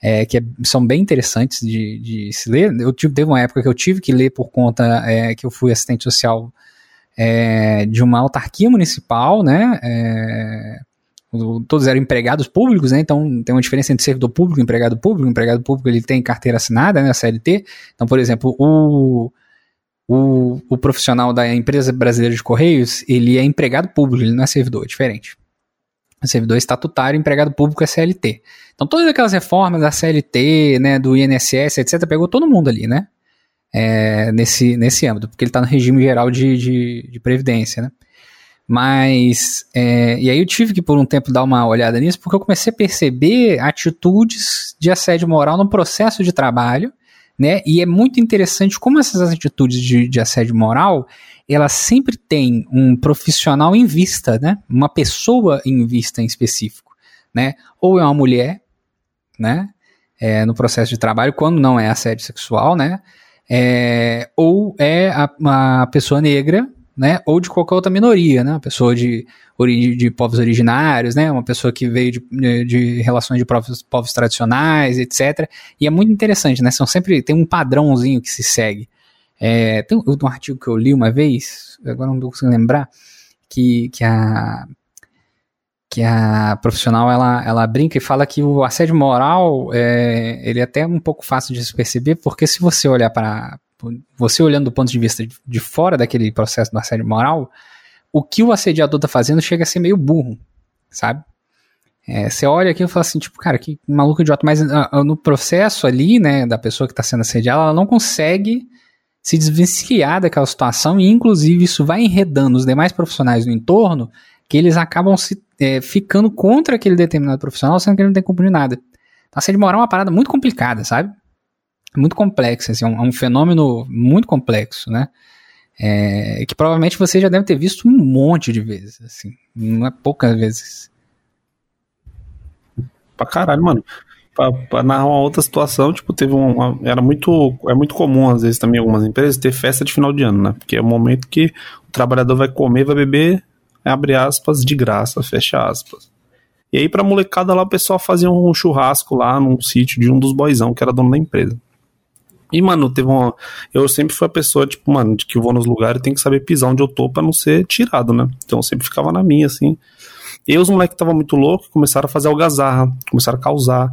É, que é, são bem interessantes de, de, se ler. Eu tive, teve uma época que eu tive que ler por conta é, que eu fui assistente social é, de uma autarquia municipal, né? É, todos eram empregados públicos, né? Então tem uma diferença entre servidor público e empregado público. O empregado público ele tem carteira assinada, né? A CLT. Então, por exemplo, o, o, o profissional da empresa brasileira de correios ele é empregado público, ele não é servidor, é diferente. O servidor estatutário, empregado público é CLT. Então todas aquelas reformas da CLT, né, do INSS, etc, pegou todo mundo ali, né? É, nesse, nesse âmbito, porque ele está no regime geral de, de, de previdência, né? Mas, é, e aí eu tive que por um tempo dar uma olhada nisso, porque eu comecei a perceber atitudes de assédio moral no processo de trabalho, né? E é muito interessante como essas atitudes de, de assédio moral, elas sempre têm um profissional em vista, né? Uma pessoa em vista em específico, né? Ou é uma mulher, né? É, no processo de trabalho, quando não é assédio sexual, né? É, ou é a, a pessoa negra, né? Ou de qualquer outra minoria, né? Uma pessoa de, de povos originários, né? Uma pessoa que veio de, de relações de povos, povos tradicionais, etc. E é muito interessante, né? São sempre, tem um padrãozinho que se segue. É, tem um, um artigo que eu li uma vez, agora não consigo lembrar, que, que a que a profissional ela, ela brinca e fala que o assédio moral é, ele é até um pouco fácil de se perceber, porque se você olhar para você olhando do ponto de vista de, fora daquele processo do assédio moral, o que o assediador tá fazendo chega a ser meio burro, sabe? É, você olha aqui e fala assim, tipo, cara, que maluco idiota, mas uh, no processo ali, né, da pessoa que está sendo assediada, ela não consegue se desvencilhar daquela situação e, inclusive, isso vai enredando os demais profissionais no entorno, que eles acabam se, é, ficando contra aquele determinado profissional, sendo que ele não tem cumprido nada. Então, assédio moral é uma parada muito complicada, sabe? Muito complexo, assim, é um, é um fenômeno muito complexo, né? É, que provavelmente você já deve ter visto um monte de vezes, assim, não é poucas vezes. Pra caralho, mano. Pra, pra narrar uma outra situação, tipo, teve uma. Era muito. É muito comum, às vezes, também, algumas empresas, ter festa de final de ano, né? Porque é o momento que o trabalhador vai comer, vai beber, abre aspas, de graça, fecha aspas. E aí, pra molecada lá, o pessoal fazia um churrasco lá num sítio de um dos boizão, que era dono da empresa. E, mano, teve uma. Eu sempre fui a pessoa, tipo, mano, de que eu vou nos lugares tem que saber pisar onde eu tô pra não ser tirado, né? Então eu sempre ficava na minha, assim. E os moleques estavam muito loucos começaram a fazer algazarra, começaram a causar.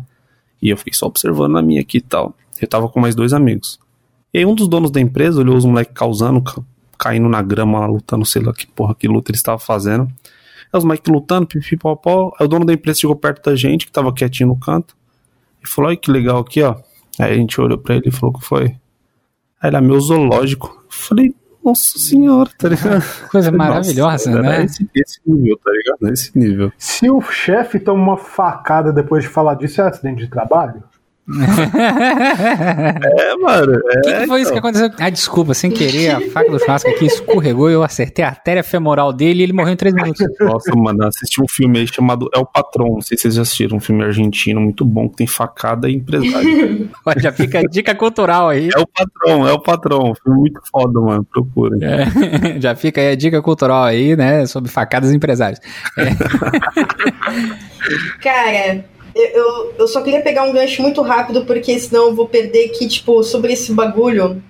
E eu fiquei só observando na minha aqui e tal. Eu tava com mais dois amigos. E aí um dos donos da empresa olhou os moleques causando, caindo na grama, lutando, sei lá que porra que luta eles estavam fazendo. Aí os moleques lutando, pipipopó. Aí o dono da empresa chegou perto da gente, que tava quietinho no canto. E falou: Olha que legal aqui, ó. Aí a gente olhou pra ele e falou que foi. Aí ele é meu zoológico. falei, nossa senhora, tá ligado? Coisa maravilhosa, nossa, né? Esse, esse, nível, tá ligado? Esse nível. Se o chefe toma uma facada depois de falar disso, é acidente de trabalho? É, mano. O é, que, que, foi isso que então. aconteceu? Ah, desculpa, sem querer, a faca do churrasco aqui escorregou e eu acertei a artéria femoral dele e ele morreu em três minutos. Nossa, mano, assisti um filme aí chamado É o Patrão. Não sei se vocês já assistiram, um filme argentino muito bom, que tem facada e empresário. Olha, já fica a dica cultural aí. É o Patrão, é o Patrão. Filme muito foda, mano. Procura. É, já fica aí a dica cultural aí, né, sobre facadas e empresários. É. Cara eu, eu só queria pegar um gancho muito rápido, porque senão eu vou perder que, tipo, sobre esse bagulho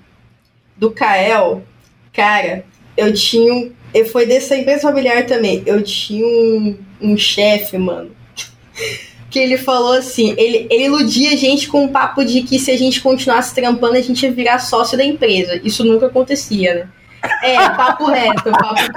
do Kael, cara, eu tinha um. Eu foi dessa empresa familiar também. Eu tinha um, um chefe, mano. Que ele falou assim: ele, ele iludia a gente com o um papo de que se a gente continuasse trampando, a gente ia virar sócio da empresa. Isso nunca acontecia, né? É, papo reto, papo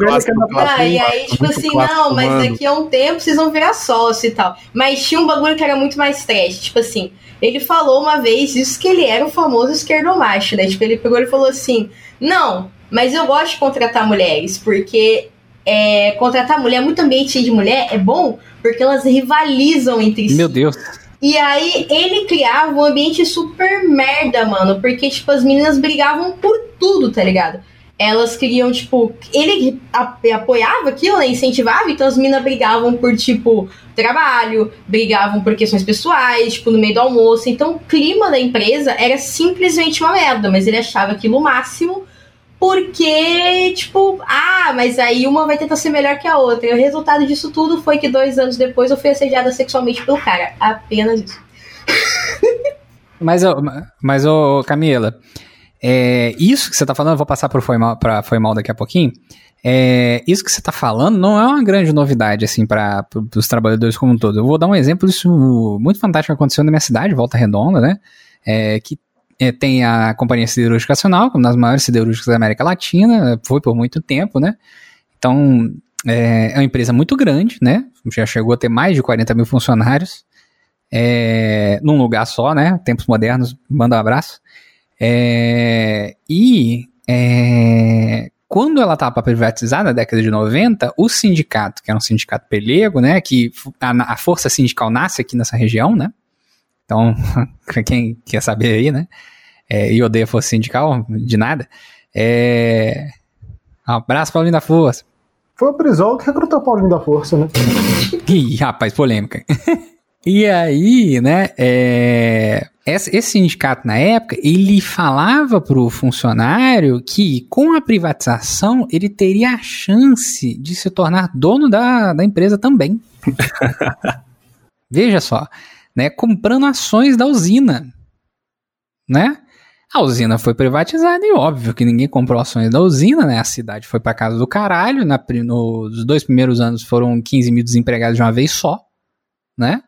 Clássico, clássico. Ah, e aí, tipo assim, clássico, não, mas mano. daqui a um tempo vocês vão virar sócio e tal. Mas tinha um bagulho que era muito mais trash. Tipo assim, ele falou uma vez isso que ele era o famoso esquerdomacho, né? Tipo, ele pegou e falou assim: Não, mas eu gosto de contratar mulheres, porque é, contratar mulher, muito ambiente de mulher é bom porque elas rivalizam entre si. Meu Deus. E aí ele criava um ambiente super merda, mano. Porque, tipo, as meninas brigavam por tudo, tá ligado? Elas queriam, tipo, ele apoiava aquilo, né? Incentivava, então as meninas brigavam por, tipo, trabalho, brigavam por questões pessoais, tipo, no meio do almoço. Então o clima da empresa era simplesmente uma merda, mas ele achava aquilo o máximo. Porque, tipo, ah, mas aí uma vai tentar ser melhor que a outra. E o resultado disso tudo foi que dois anos depois eu fui assediada sexualmente pelo cara. Apenas isso. Mas, mas, ô, Camila, é, isso que você tá falando, eu vou passar pro foi mal, pra foi mal daqui a pouquinho. É, isso que você tá falando não é uma grande novidade, assim, para os trabalhadores como um todo. Eu vou dar um exemplo disso muito fantástico que aconteceu na minha cidade, Volta Redonda, né? É, que tem a Companhia Siderúrgica Nacional, uma das maiores siderúrgicas da América Latina, foi por muito tempo, né? Então, é, é uma empresa muito grande, né? Já chegou a ter mais de 40 mil funcionários é, num lugar só, né? Tempos modernos, manda um abraço. É, e é, quando ela estava privatizada, na década de 90, o sindicato, que era um sindicato pelego, né? Que a, a força sindical nasce aqui nessa região, né? Então, pra quem quer saber aí, né? É, e odeia força sindical, de nada. É, um abraço, Paulinho da Força. Foi o Brizola que recrutou o Paulinho da Força, né? Ih, rapaz, polêmica. e aí, né, é, esse, esse sindicato na época, ele falava pro funcionário que com a privatização ele teria a chance de se tornar dono da, da empresa também. Veja só, né, comprando ações da usina, né? A usina foi privatizada e óbvio que ninguém comprou ações da usina, né? A cidade foi pra casa do caralho. Na, nos dois primeiros anos foram 15 mil desempregados de uma vez só, né?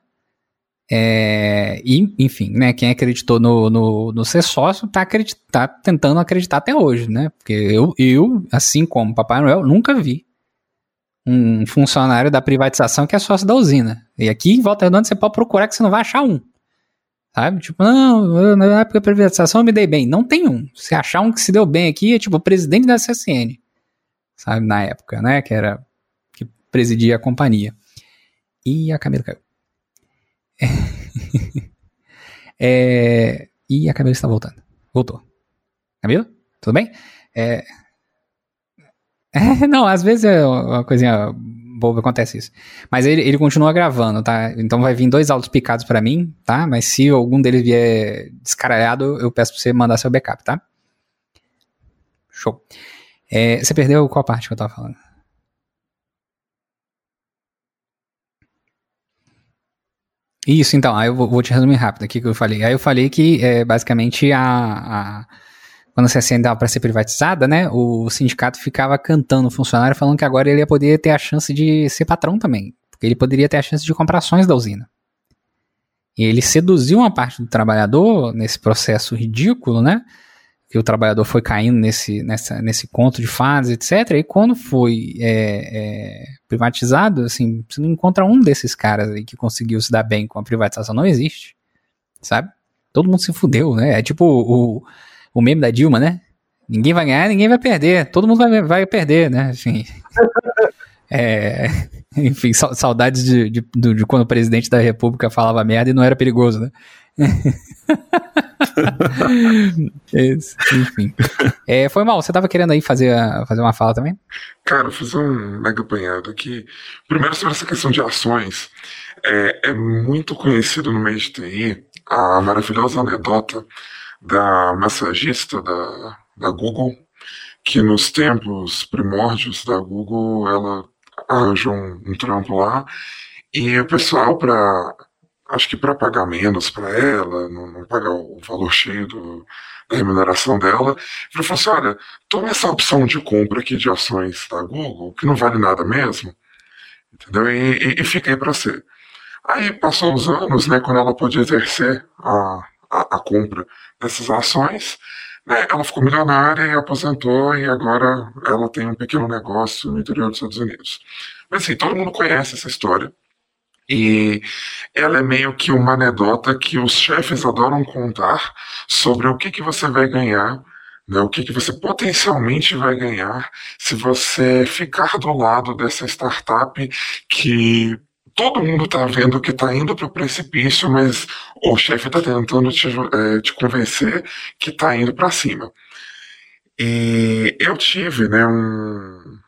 É, e, enfim, né? Quem acreditou no, no, no ser sócio tá, acredit, tá tentando acreditar até hoje, né? Porque eu, eu, assim como Papai Noel, nunca vi um funcionário da privatização que é sócio da usina. E aqui em Volta Redonda você pode procurar que você não vai achar um. Sabe? Tipo, não, na época da privatização eu me dei bem. Não tem um. Se achar um que se deu bem aqui, é tipo o presidente da CSN. Sabe? Na época, né? Que era. Que presidia a companhia. E a Camila caiu. É, e a Camila está voltando. Voltou. Camila? Tudo bem? É, é, não, às vezes é uma coisinha boba acontece isso. Mas ele, ele continua gravando, tá? Então vai vir dois áudios picados pra mim, tá? Mas se algum deles vier descaralhado, eu peço pra você mandar seu backup, tá? Show. É, você perdeu qual parte que eu tava falando? Isso, então, aí eu vou, vou te resumir rápido aqui o que eu falei. Aí eu falei que, é, basicamente, a, a- quando a CSN dava para ser privatizada, né, o sindicato ficava cantando o funcionário, falando que agora ele ia poder ter a chance de ser patrão também, porque ele poderia ter a chance de comprar ações da usina. E ele seduziu uma parte do trabalhador nesse processo ridículo, né, que o trabalhador foi caindo nesse, nessa, nesse conto de fases, etc. E quando foi é, é, privatizado, assim, você não encontra um desses caras aí que conseguiu se dar bem com a privatização, não existe, sabe? Todo mundo se fudeu, né? É tipo o, o meme da Dilma, né? Ninguém vai ganhar, ninguém vai perder, todo mundo vai, vai perder, né? Enfim, é, enfim sa- saudades de, de, de quando o presidente da república falava merda e não era perigoso, né? Esse, enfim. É, foi mal, você tava querendo aí fazer, fazer uma fala também? Cara, fazer um mega apanhado aqui. Primeiro, sobre essa questão de ações. É, é muito conhecido no meio de TI a maravilhosa anedota da massagista da, da Google, que nos tempos primórdios da Google, ela arranjou um, um trampo lá e o pessoal, para acho que para pagar menos para ela, não, não pagar o valor cheio do, da remuneração dela, falou assim: olha, toma essa opção de compra aqui de ações da Google, que não vale nada mesmo, entendeu? E, e, e fica aí para você. Aí passou os anos, né, quando ela pôde exercer a, a, a compra dessas ações, né, ela ficou milionária e aposentou e agora ela tem um pequeno negócio no interior dos Estados Unidos. Mas assim, todo mundo conhece essa história. E ela é meio que uma anedota que os chefes adoram contar sobre o que, que você vai ganhar, né, o que, que você potencialmente vai ganhar se você ficar do lado dessa startup que todo mundo está vendo que está indo para o precipício, mas o chefe está tentando te, é, te, convencer que está indo para cima. E eu tive, né, um,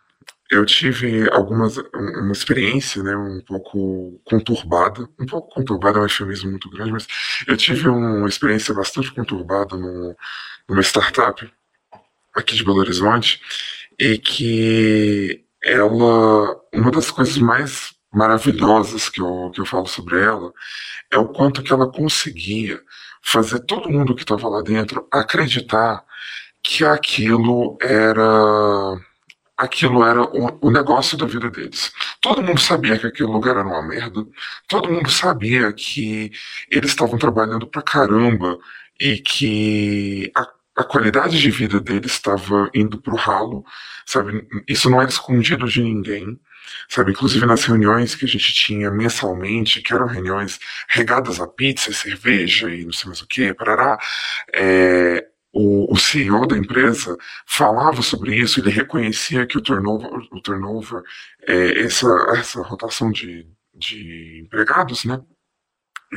eu tive algumas uma experiência, né, um pouco conturbada, um pouco conturbada é um eufemismo muito grande, mas eu tive uma experiência bastante conturbada no, numa startup aqui de Belo Horizonte e que ela uma das coisas mais maravilhosas que eu, que eu falo sobre ela é o quanto que ela conseguia fazer todo mundo que estava lá dentro acreditar que aquilo era aquilo era o, o, negócio da vida deles. Todo mundo sabia que aquele lugar era uma merda. Todo mundo sabia que eles estavam trabalhando pra caramba e que a, a qualidade de vida deles estava indo pro ralo, sabe? Isso não era escondido de ninguém. Sabe, inclusive nas reuniões que a gente tinha mensalmente, que eram reuniões regadas a pizza, cerveja e não sei mais o que, parará, é, o, o, CEO da empresa falava sobre isso, ele reconhecia que o turnover, o turnover é, essa, essa rotação de, de empregados, né?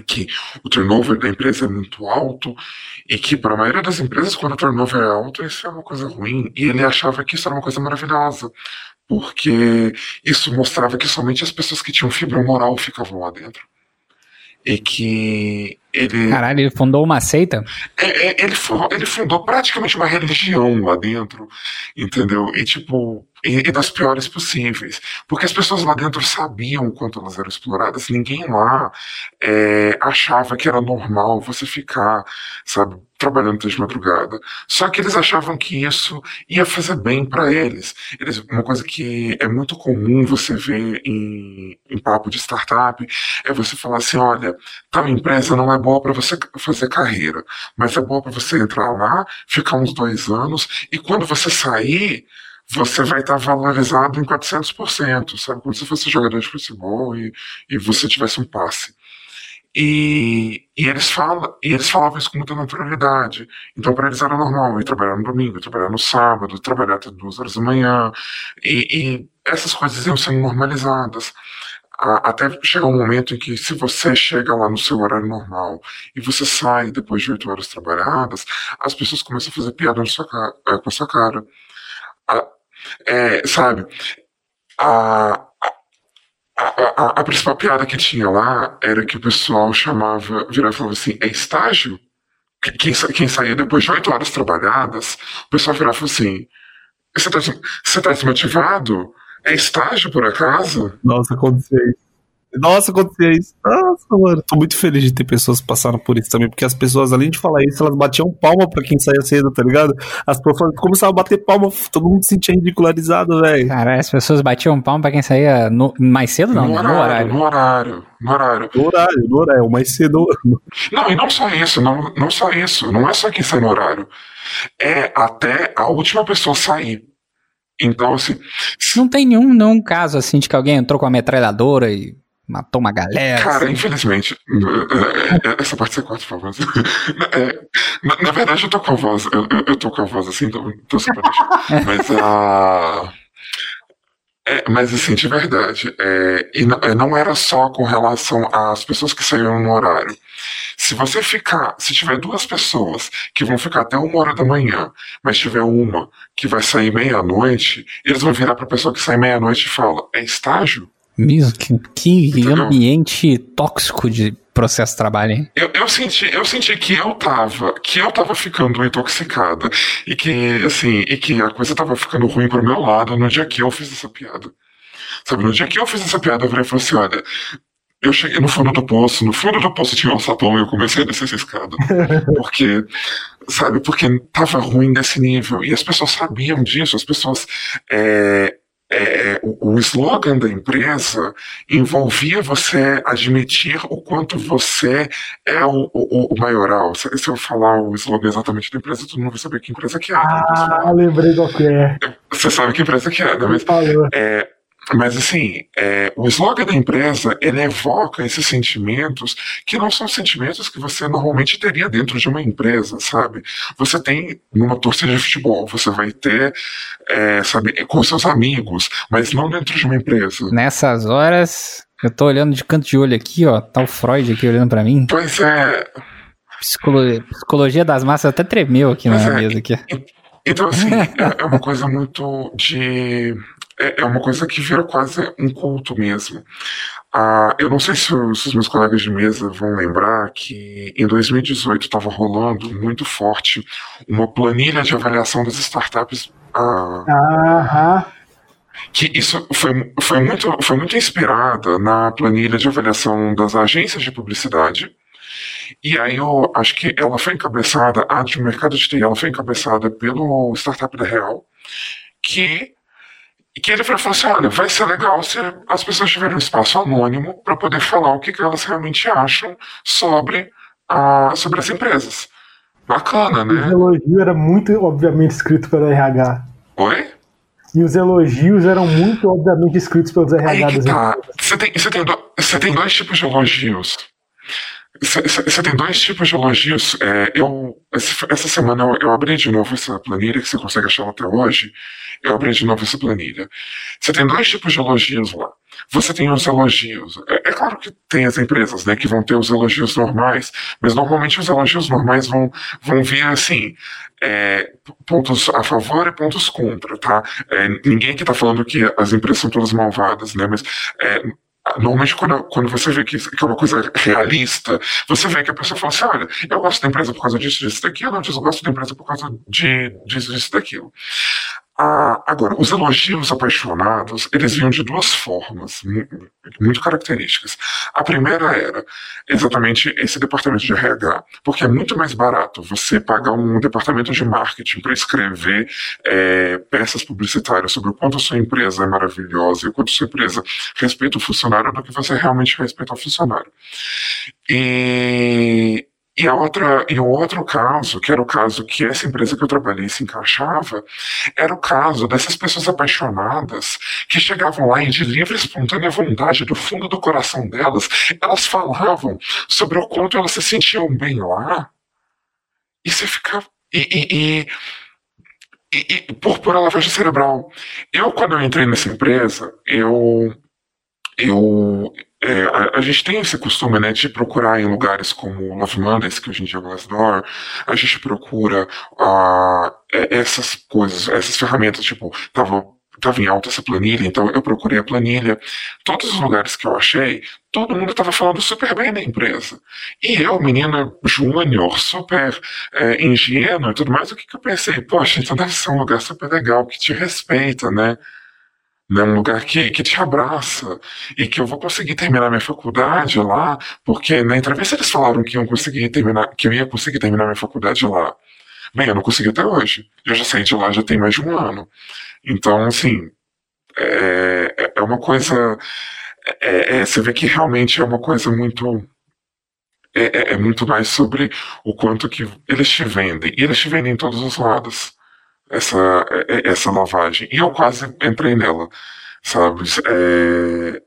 que o turnover da empresa é muito alto e que para a maioria das empresas quando o turnover é alto isso é uma coisa ruim e ele achava que isso era uma coisa maravilhosa porque isso mostrava que somente as pessoas que tinham fibra moral ficavam lá dentro e que ele. Caralho, ele fundou uma seita? É, é, ele, ele fundou praticamente uma religião lá dentro, entendeu? E tipo, e, e, das piores possíveis. Porque as pessoas lá dentro sabiam o quanto elas eram exploradas, ninguém lá é, achava que era normal você ficar, sabe, trabalhando de madrugada. Só que eles achavam que isso ia fazer bem para eles. eles. Uma coisa que é muito comum você ver em, em papo de startup é você falar assim: olha, tal empresa não é boa para você fazer carreira, mas é boa para você entrar lá, ficar uns dois anos e quando você sair você vai estar valorizado em 400%, sabe? Como se fosse jogador de futebol e, e você tivesse um passe. E, e, eles falam, e eles falavam isso com muita naturalidade. Então, para eles era normal ir trabalhar no domingo, trabalhar no sábado, trabalhar até duas horas da manhã. E, e essas coisas iam sendo normalizadas. até chegar um momento em que, se você chega lá no seu horário normal e você sai depois de oito horas trabalhadas, as pessoas começam a fazer piada sua, eh, com a sua cara. É, sabe, a, a, a, principal piada que tinha lá era que o pessoal chamava, virava e falava assim, é estágio? Quem, quem saía depois de oito horas trabalhadas, o pessoal virava e falava assim, você tá, você tá desmotivado? É estágio, por acaso? Nossa, aconteceu isso. Nossa, acontecia isso. Nossa, mano. Tô muito feliz de ter pessoas que passaram por isso também, porque as pessoas, além de falar isso, elas batiam palma pra quem saía cedo, tá ligado? As pessoas começavam a bater palma, todo mundo se sentia ridicularizado, velho. Cara, as pessoas batiam palma pra quem saía no, mais cedo, não? No horário, no horário. No horário. No horário, no horário, mais cedo. Não, e não só isso, não, não só isso. Não é só quem sai no horário. É até a última pessoa sair. Então, assim. Não tem nenhum, nenhum caso assim de que alguém entrou com a metralhadora e matou uma galera. Cara, assim. infelizmente, é, é, essa parte você corta, por favor. É, na, na, verdade, eu tô com a voz, eu, eu tô com a voz assim, então, então só pra deixar. Mas a. Uh, é, mas assim, de verdade, é, e não, não, era só com relação às pessoas que saíram no horário. Se você ficar, se tiver duas pessoas que vão ficar até uma hora da manhã, mas tiver uma que vai sair meia-noite, eles vão virar pra pessoa que sai meia-noite e fala, é estágio? Mesmo, que, que ambiente tóxico de processo de trabalho, hein? Eu, eu, senti, eu senti que eu tava, que eu tava ficando intoxicada e que, assim, e que a coisa tava ficando ruim pro meu lado no dia que eu fiz essa piada. Sabe, no dia que eu fiz essa piada, eu falei assim, olha, eu cheguei no fundo do poço, no fundo do poço tinha um sapão e eu comecei a descer essa escada. Porque, sabe, porque tava ruim desse nível. E as pessoas sabiam disso, as pessoas é, é, o, o, slogan da empresa envolvia você admitir o quanto você é o, o, o maioral. Se, se, eu falar o slogan exatamente da empresa, todo mundo vai saber que empresa que é. Ah, lembrei do que é. Você sabe que empresa que é, né? Mas, é, mas assim, é, o slogan da empresa ele evoca esses sentimentos que não são sentimentos que você normalmente teria dentro de uma empresa, sabe? Você tem numa torcida de futebol, você vai ter, é, sabe, com seus amigos, mas não dentro de uma empresa. Nessas horas, eu tô olhando de canto de olho aqui, ó, tá o Freud aqui olhando para mim. Pois é. Psicologia, psicologia das massas até tremeu aqui pois na é. mesa aqui. Então, assim, é, é uma coisa muito de é, é uma coisa que vira quase um culto mesmo. Ah, eu não sei se os, se os, meus colegas de mesa vão lembrar que em 2018 estava rolando muito forte uma planilha de avaliação das startups. Ah, Aham. Que isso foi, foi, muito, foi muito inspirada na planilha de avaliação das agências de publicidade. E aí eu acho que ela foi encabeçada, a de mercado de TI, ela foi encabeçada pelo Startup da Real, que e que ele falou assim: olha, vai ser legal se as pessoas tiverem um espaço anônimo para poder falar o que, que, elas realmente acham sobre, a, sobre as empresas. Bacana, né? O elogio era muito, obviamente, escrito pela RH. Oi? E os elogios eram muito, obviamente, escritos pelos RH Aí que tá. Você tem, você, tem do, você tem dois tipos de elogios. Você tem dois tipos de elogios. É, eu, essa semana eu, eu, abri de novo essa planilha, que você consegue achar até hoje. Eu abri de novo essa planilha. Você tem dois tipos de elogios lá. Você tem os elogios. É, é, claro que tem as empresas né, que vão ter os elogios normais, mas normalmente os elogios normais vão, vão vir assim. É, pontos a favor e pontos contra, tá? É, ninguém aqui tá falando que as empresas são todas malvadas, né? Mas é, Normalmente, quando, quando você vê que, que é uma coisa realista, você vê que a pessoa fala assim: olha, eu gosto da empresa por causa disso, disso, daquilo, eu gosto da empresa por causa de, disso, disso, daquilo. Ah, agora, os elogios apaixonados, eles vinham de duas formas muito características. A primeira era exatamente esse departamento de RH, porque é muito mais barato você pagar um departamento de marketing para escrever é, peças publicitárias sobre o quanto a sua empresa é maravilhosa e o quanto a sua empresa respeita o funcionário do que você realmente respeita o funcionário. E e, a outra, e o outro caso, que era o caso que essa empresa que eu trabalhei se encaixava, era o caso dessas pessoas apaixonadas que chegavam lá e de livre espontânea vontade, do fundo do coração delas, elas falavam sobre o quanto elas se sentiam bem lá. E você ficava. E, e, e, e, por pura lavagem cerebral. Eu, quando eu entrei nessa empresa, eu. Eu, é, a, a, gente tem esse costume, né, de procurar em lugares como Love Mondays, que hoje em dia é Glassdoor, a gente procura uh, essas coisas, essas ferramentas, tipo, tava, tava em alta essa planilha, então eu procurei a planilha. Todos os lugares que eu achei, todo mundo estava falando super bem da empresa. E eu, menina júnior, super é, ingênua e tudo mais, o que, que eu pensei? Poxa, então deve ser um lugar super legal, que te respeita, né? Né, um lugar que, que te abraça e que eu vou conseguir terminar minha faculdade lá, porque na entrevista eles falaram que, iam conseguir terminar, que eu ia conseguir terminar minha faculdade lá. Bem, eu não consegui até hoje. Eu já saí de lá já tem mais de um ano. Então, assim, é, é, é uma coisa. É, é, você vê que realmente é uma coisa muito. É, é, é muito mais sobre o quanto que eles te vendem. E eles te vendem em todos os lados essa, essa lavagem. E eu quase entrei nela, sabe? É,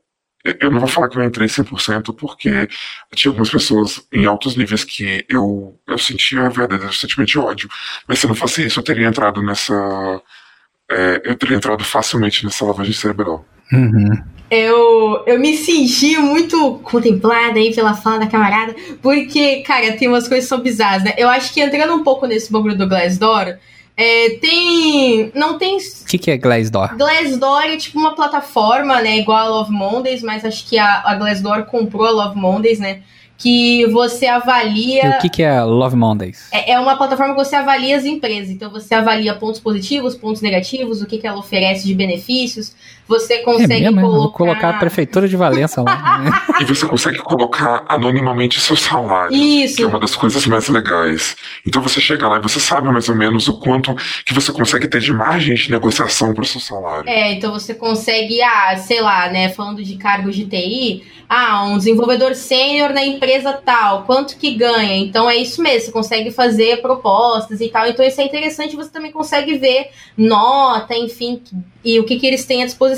eu não vou falar que eu entrei 100% porque tinha algumas pessoas em altos níveis que eu, eu sentia verdadeiro sentimento de ódio. Mas se não fosse isso, eu teria entrado nessa. É, eu teria entrado facilmente nessa lavagem cerebral. Uhum. Eu, eu me senti muito contemplada aí pela fala da camarada, porque, cara, tem umas coisas que são bizarras, né? Eu acho que entrando um pouco nesse bagulho do Glassdoor, é, tem. Não tem. O que, que é Glassdoor? Glassdoor é tipo uma plataforma, né? Igual a Love Mondays, mas acho que a, a Glassdoor comprou a Love Mondays, né? que você avalia. E o que, que é Love Mondays? É, é, uma plataforma que você avalia as empresas. Então você avalia pontos positivos, pontos negativos, o que, que ela oferece de benefícios. Você consegue é mesmo, colocar... Vou colocar a prefeitura de Valença lá. Né? e você consegue colocar anonimamente seu salário. Isso. Que é uma das coisas mais legais. Então você chega lá e você sabe mais ou menos o quanto que você consegue ter de margem de negociação para o seu salário. É, então você consegue, ah, sei lá, né, falando de cargos de TI, ah, um desenvolvedor sênior na empresa tal, quanto que ganha? Então é isso mesmo, você consegue fazer propostas e tal. Então isso é interessante, você também consegue ver nota, enfim, e o que, que eles têm à disposição.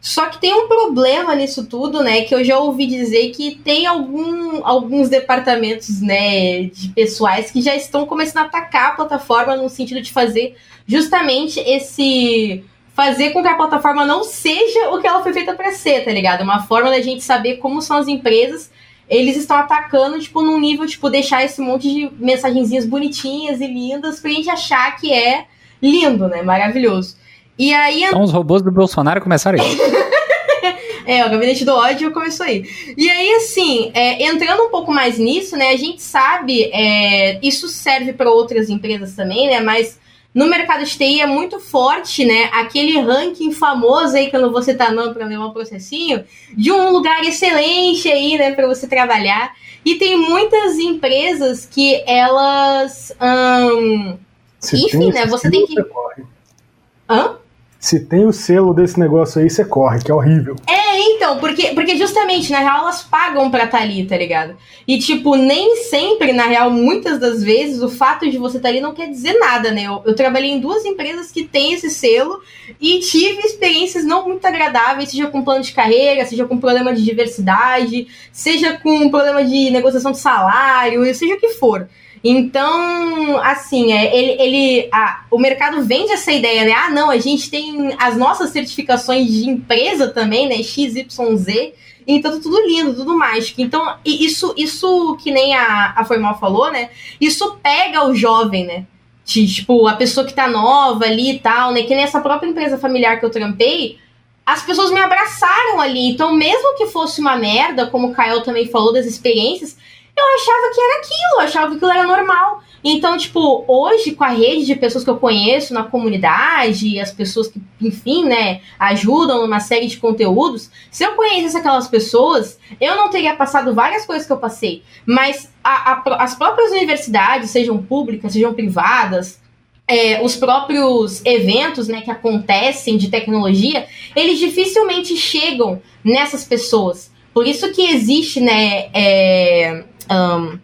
Só que tem um problema nisso tudo, né? Que eu já ouvi dizer que tem algum, alguns departamentos, né, de pessoais que já estão começando a atacar a plataforma no sentido de fazer justamente esse fazer com que a plataforma não seja o que ela foi feita para ser, tá ligado? Uma forma da gente saber como são as empresas. Eles estão atacando, tipo, num nível, tipo, deixar esse monte de mensagenzinhas bonitinhas e lindas pra gente achar que é lindo, né? Maravilhoso. E aí. Então os robôs do Bolsonaro começaram aí. é, o gabinete do ódio começou aí. E aí, assim, é, entrando um pouco mais nisso, né? A gente sabe, é, isso serve para outras empresas também, né? Mas no mercado de TI é muito forte, né? Aquele ranking famoso aí, não vou citar não para levar um processinho, de um lugar excelente aí, né, para você trabalhar. E tem muitas empresas que elas. Hum, enfim, né? Você tem que. Hã? Se tem o selo desse negócio aí, você corre, que é horrível. É, então, porque, porque justamente, na real, elas pagam pra estar tá ali, tá ligado? E, tipo, nem sempre, na real, muitas das vezes, o fato de você estar tá ali não quer dizer nada, né? Eu, eu trabalhei em duas empresas que têm esse selo e tive experiências não muito agradáveis, seja com plano de carreira, seja com problema de diversidade, seja com problema de negociação de salário, seja o que for. Então, assim, é, ele, ele a, o mercado vende essa ideia, né? Ah, não, a gente tem as nossas certificações de empresa também, né? XYZ. Então, tá tudo lindo, tudo mágico. Então, isso, isso que nem a, a Formal falou, né? Isso pega o jovem, né? Tipo, a pessoa que tá nova ali e tal, né? Que nem essa própria empresa familiar que eu trampei, as pessoas me abraçaram ali. Então, mesmo que fosse uma merda, como o Kael também falou das experiências, eu achava que era aquilo, achava que aquilo era normal. Então, tipo, hoje, com a rede de pessoas que eu conheço na comunidade, as pessoas que, enfim, né, ajudam numa série de conteúdos, se eu conhecesse aquelas pessoas, eu não teria passado várias coisas que eu passei. Mas a, a, as próprias universidades, sejam públicas, sejam privadas, é, os próprios eventos né, que acontecem de tecnologia, eles dificilmente chegam nessas pessoas. Por isso que existe, né, é, um,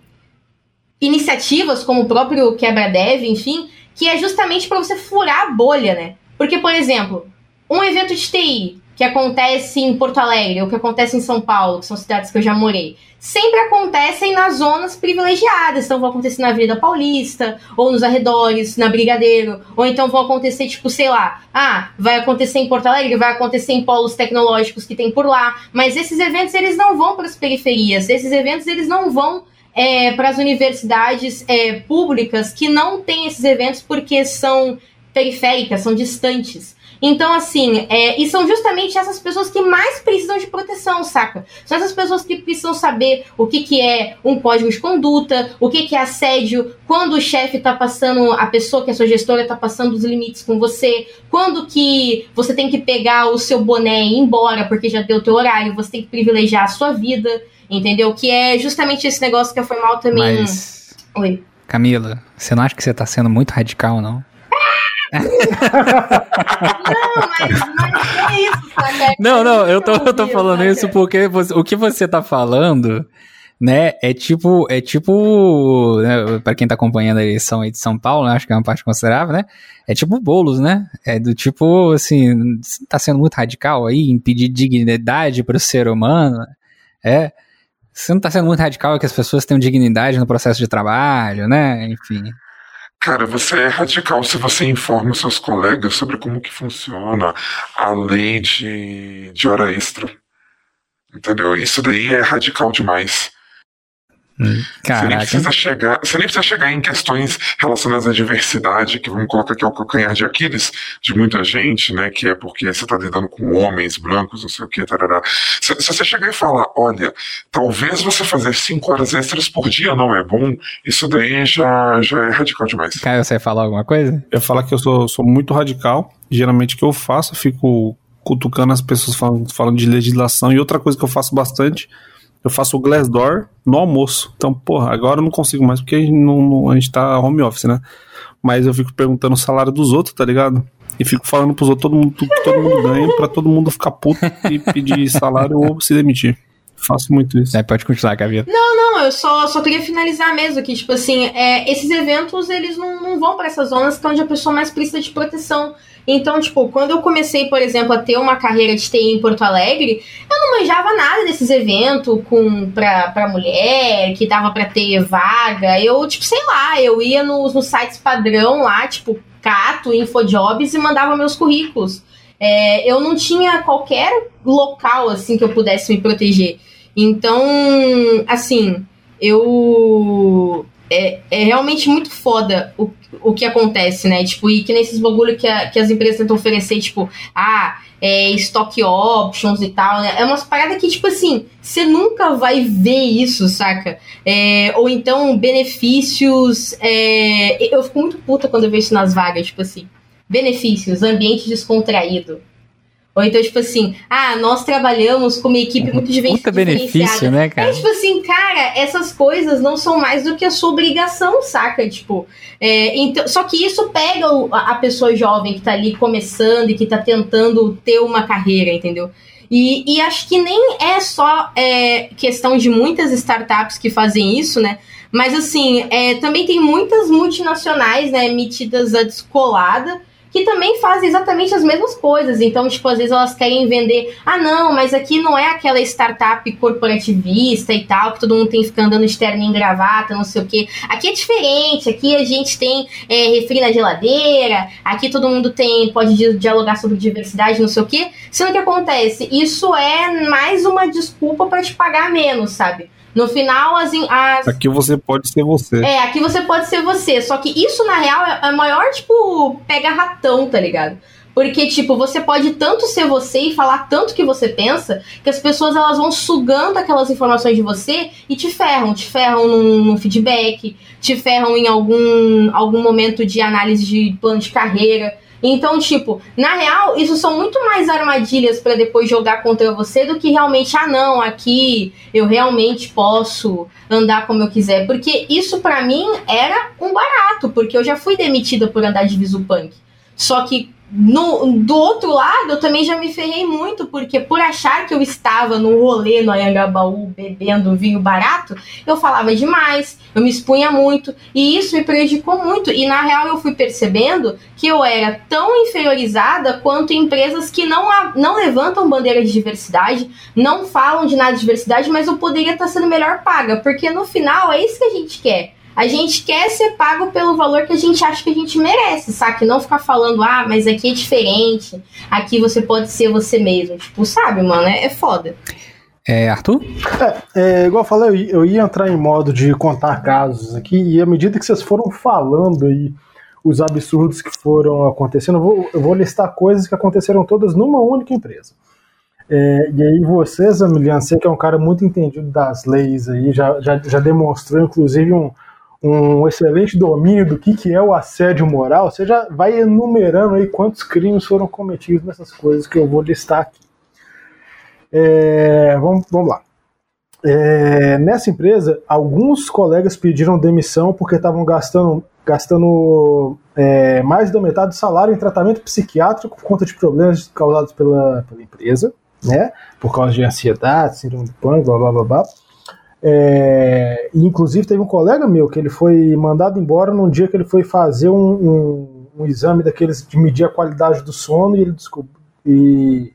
iniciativas como o próprio Quebra Dev, enfim, que é justamente para você furar a bolha, né? Porque, por exemplo, um evento de TI que acontece em Porto Alegre ou que acontece em São Paulo, que são cidades que eu já morei, sempre acontecem nas zonas privilegiadas. Então vão acontecer na Avenida Paulista, ou nos arredores, na Brigadeiro, ou então vão acontecer, tipo, sei lá, ah, vai acontecer em Porto Alegre, vai acontecer em polos tecnológicos que tem por lá. Mas esses eventos, eles não vão para as periferias, esses eventos, eles não vão é, para as universidades é, públicas que não têm esses eventos porque são periféricas, são distantes. Então, assim, é, e são justamente essas pessoas que mais precisam de proteção, saca? São essas pessoas que precisam saber o que, que é um código de conduta, o que, que é assédio, quando o chefe tá passando, a pessoa que é sua gestora tá passando os limites com você, quando que você tem que pegar o seu boné e ir embora porque já deu o teu horário, você tem que privilegiar a sua vida, entendeu? Que é justamente esse negócio que a Formal também... Mas... Oi. Camila, você não acha que você tá sendo muito radical, não? Não, mas, mas é isso, sabe? Não, não, eu tô, eu tô falando isso porque você, o que você tá falando, né, é tipo, é tipo, né, pra quem tá acompanhando a eleição aí de São Paulo, né, acho que é uma parte considerável, né, é tipo bolos, né, é do tipo, assim, tá sendo muito radical aí, impedir dignidade pro ser humano, é, você não tá sendo muito radical que as pessoas tenham dignidade no processo de trabalho, né, enfim... Cara, você é radical se você informa seus colegas sobre como que funciona a lei de, de hora extra. Entendeu? Isso daí é radical demais. Você nem, precisa chegar, você nem precisa chegar em questões relacionadas à diversidade, que vamos colocar que é o calcanhar de Aquiles de muita gente, né? Que é porque você está lidando com homens brancos, não sei o que, tarará. Se, se, você chegar e falar, olha, talvez você fazer cinco horas extras por dia não é bom, isso daí já, já é radical demais. Caio, você ia falar alguma coisa? Eu ia falar que eu sou, sou muito radical. Geralmente o que eu faço, eu fico cutucando as pessoas falando, falando de legislação. E outra coisa que eu faço bastante eu faço o Glassdoor no almoço. Então, porra, agora eu não consigo mais porque a gente, não, a gente tá home office, né? Mas eu fico perguntando o salário dos outros, tá ligado? E fico falando pros outros todo mundo, que todo mundo ganha pra todo mundo ficar puto e pedir salário ou se demitir. Faço muito isso. É, pode continuar, Gabi. Não, não, eu só, só queria finalizar mesmo que, tipo assim, é, esses eventos, eles não, não vão para essas zonas que é onde a pessoa mais precisa de proteção. Então, tipo, quando eu comecei, por exemplo, a ter uma carreira de TI em Porto Alegre, eu não manjava nada desses eventos com pra, pra mulher, que dava pra ter vaga. Eu, tipo, sei lá, eu ia nos, nos sites padrão lá, tipo, Cato, Infojobs, e mandava meus currículos. É, eu não tinha qualquer local, assim, que eu pudesse me proteger. Então, assim, eu é, é realmente muito foda o, o que acontece, né? Tipo, e que nesses bagulho que, a, que as empresas tentam oferecer, tipo, ah, é, stock options e tal, né? É umas paradas que, tipo assim, você nunca vai ver isso, saca? É, ou então, benefícios. É, eu fico muito puta quando eu vejo isso nas vagas, tipo assim. Benefícios, ambiente descontraído. Ou então, tipo assim, ah, nós trabalhamos com uma equipe muito Puta benefício, né, cara? É tipo assim, cara, essas coisas não são mais do que a sua obrigação, saca? Tipo, é, então, só que isso pega a, a pessoa jovem que tá ali começando e que tá tentando ter uma carreira, entendeu? E, e acho que nem é só é, questão de muitas startups que fazem isso, né? Mas assim, é, também tem muitas multinacionais, né, metidas a descolada que também fazem exatamente as mesmas coisas. Então, tipo, às vezes elas querem vender, ah, não, mas aqui não é aquela startup corporativista e tal, que todo mundo tem que ficar andando externo em gravata, não sei o quê. Aqui é diferente, aqui a gente tem é, refri na geladeira, aqui todo mundo tem, pode dialogar sobre diversidade, não sei o quê. Sendo que acontece, isso é mais uma desculpa para te pagar menos, sabe? No final, as, as. Aqui você pode ser você. É, aqui você pode ser você. Só que isso, na real, é a maior, tipo, pega ratão, tá ligado? Porque, tipo, você pode tanto ser você e falar tanto que você pensa, que as pessoas elas vão sugando aquelas informações de você e te ferram. Te ferram num, num feedback, te ferram em algum, algum momento de análise de plano de carreira. Então, tipo, na real, isso são muito mais armadilhas para depois jogar contra você do que realmente, ah, não, aqui eu realmente posso andar como eu quiser. Porque isso para mim era um barato, porque eu já fui demitida por andar de visu punk. Só que no, do outro lado, eu também já me ferrei muito, porque por achar que eu estava no rolê no Anhangabaú bebendo vinho barato, eu falava demais, eu me expunha muito, e isso me prejudicou muito. E na real eu fui percebendo que eu era tão inferiorizada quanto empresas que não, não levantam bandeira de diversidade, não falam de nada de diversidade, mas eu poderia estar sendo melhor paga, porque no final é isso que a gente quer a gente quer ser pago pelo valor que a gente acha que a gente merece, sabe? Não ficar falando, ah, mas aqui é diferente, aqui você pode ser você mesmo. Tipo, sabe, mano? É, é foda. É, Arthur? É, é, igual eu falei, eu, eu ia entrar em modo de contar casos aqui, e à medida que vocês foram falando aí os absurdos que foram acontecendo, eu vou, eu vou listar coisas que aconteceram todas numa única empresa. É, e aí vocês, Emiliano, você que é um cara muito entendido das leis aí, já, já, já demonstrou inclusive um, um excelente domínio do que, que é o assédio moral, você já vai enumerando aí quantos crimes foram cometidos nessas coisas que eu vou listar aqui. É, vamos, vamos lá. É, nessa empresa, alguns colegas pediram demissão porque estavam gastando, gastando é, mais da metade do salário em tratamento psiquiátrico por conta de problemas causados pela, pela empresa, né? Por causa de ansiedade, síndrome do pânico, blá blá blá blá. É, inclusive teve um colega meu que ele foi mandado embora num dia que ele foi fazer um, um, um exame daqueles de medir a qualidade do sono e ele, descobriu, e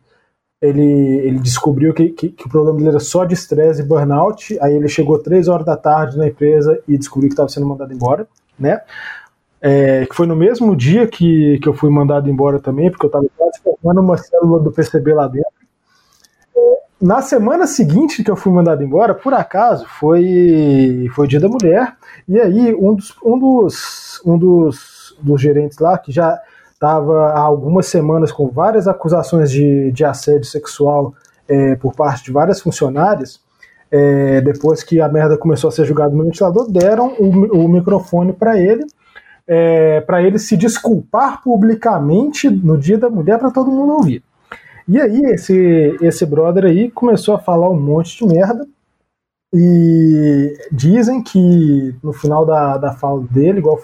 ele, ele descobriu que, que, que, o problema dele era só de estresse e burnout. Aí ele chegou três horas da tarde na empresa e descobriu que estava sendo mandado embora, né? É, que foi no mesmo dia que, que eu fui mandado embora também, porque eu estava quase formando uma célula do PCB lá dentro. Na semana seguinte que eu fui mandado embora, por acaso, foi, foi dia da mulher, e aí um dos, um dos, um dos, dos gerentes lá, que já estava há algumas semanas com várias acusações de, de assédio sexual é, por parte de várias funcionárias, é, depois que a merda começou a ser julgada no ventilador, deram o, o microfone para ele, é, para ele se desculpar publicamente no dia da mulher para todo mundo ouvir. E aí esse, esse brother aí começou a falar um monte de merda, e dizem que no final da, da fala dele, igual,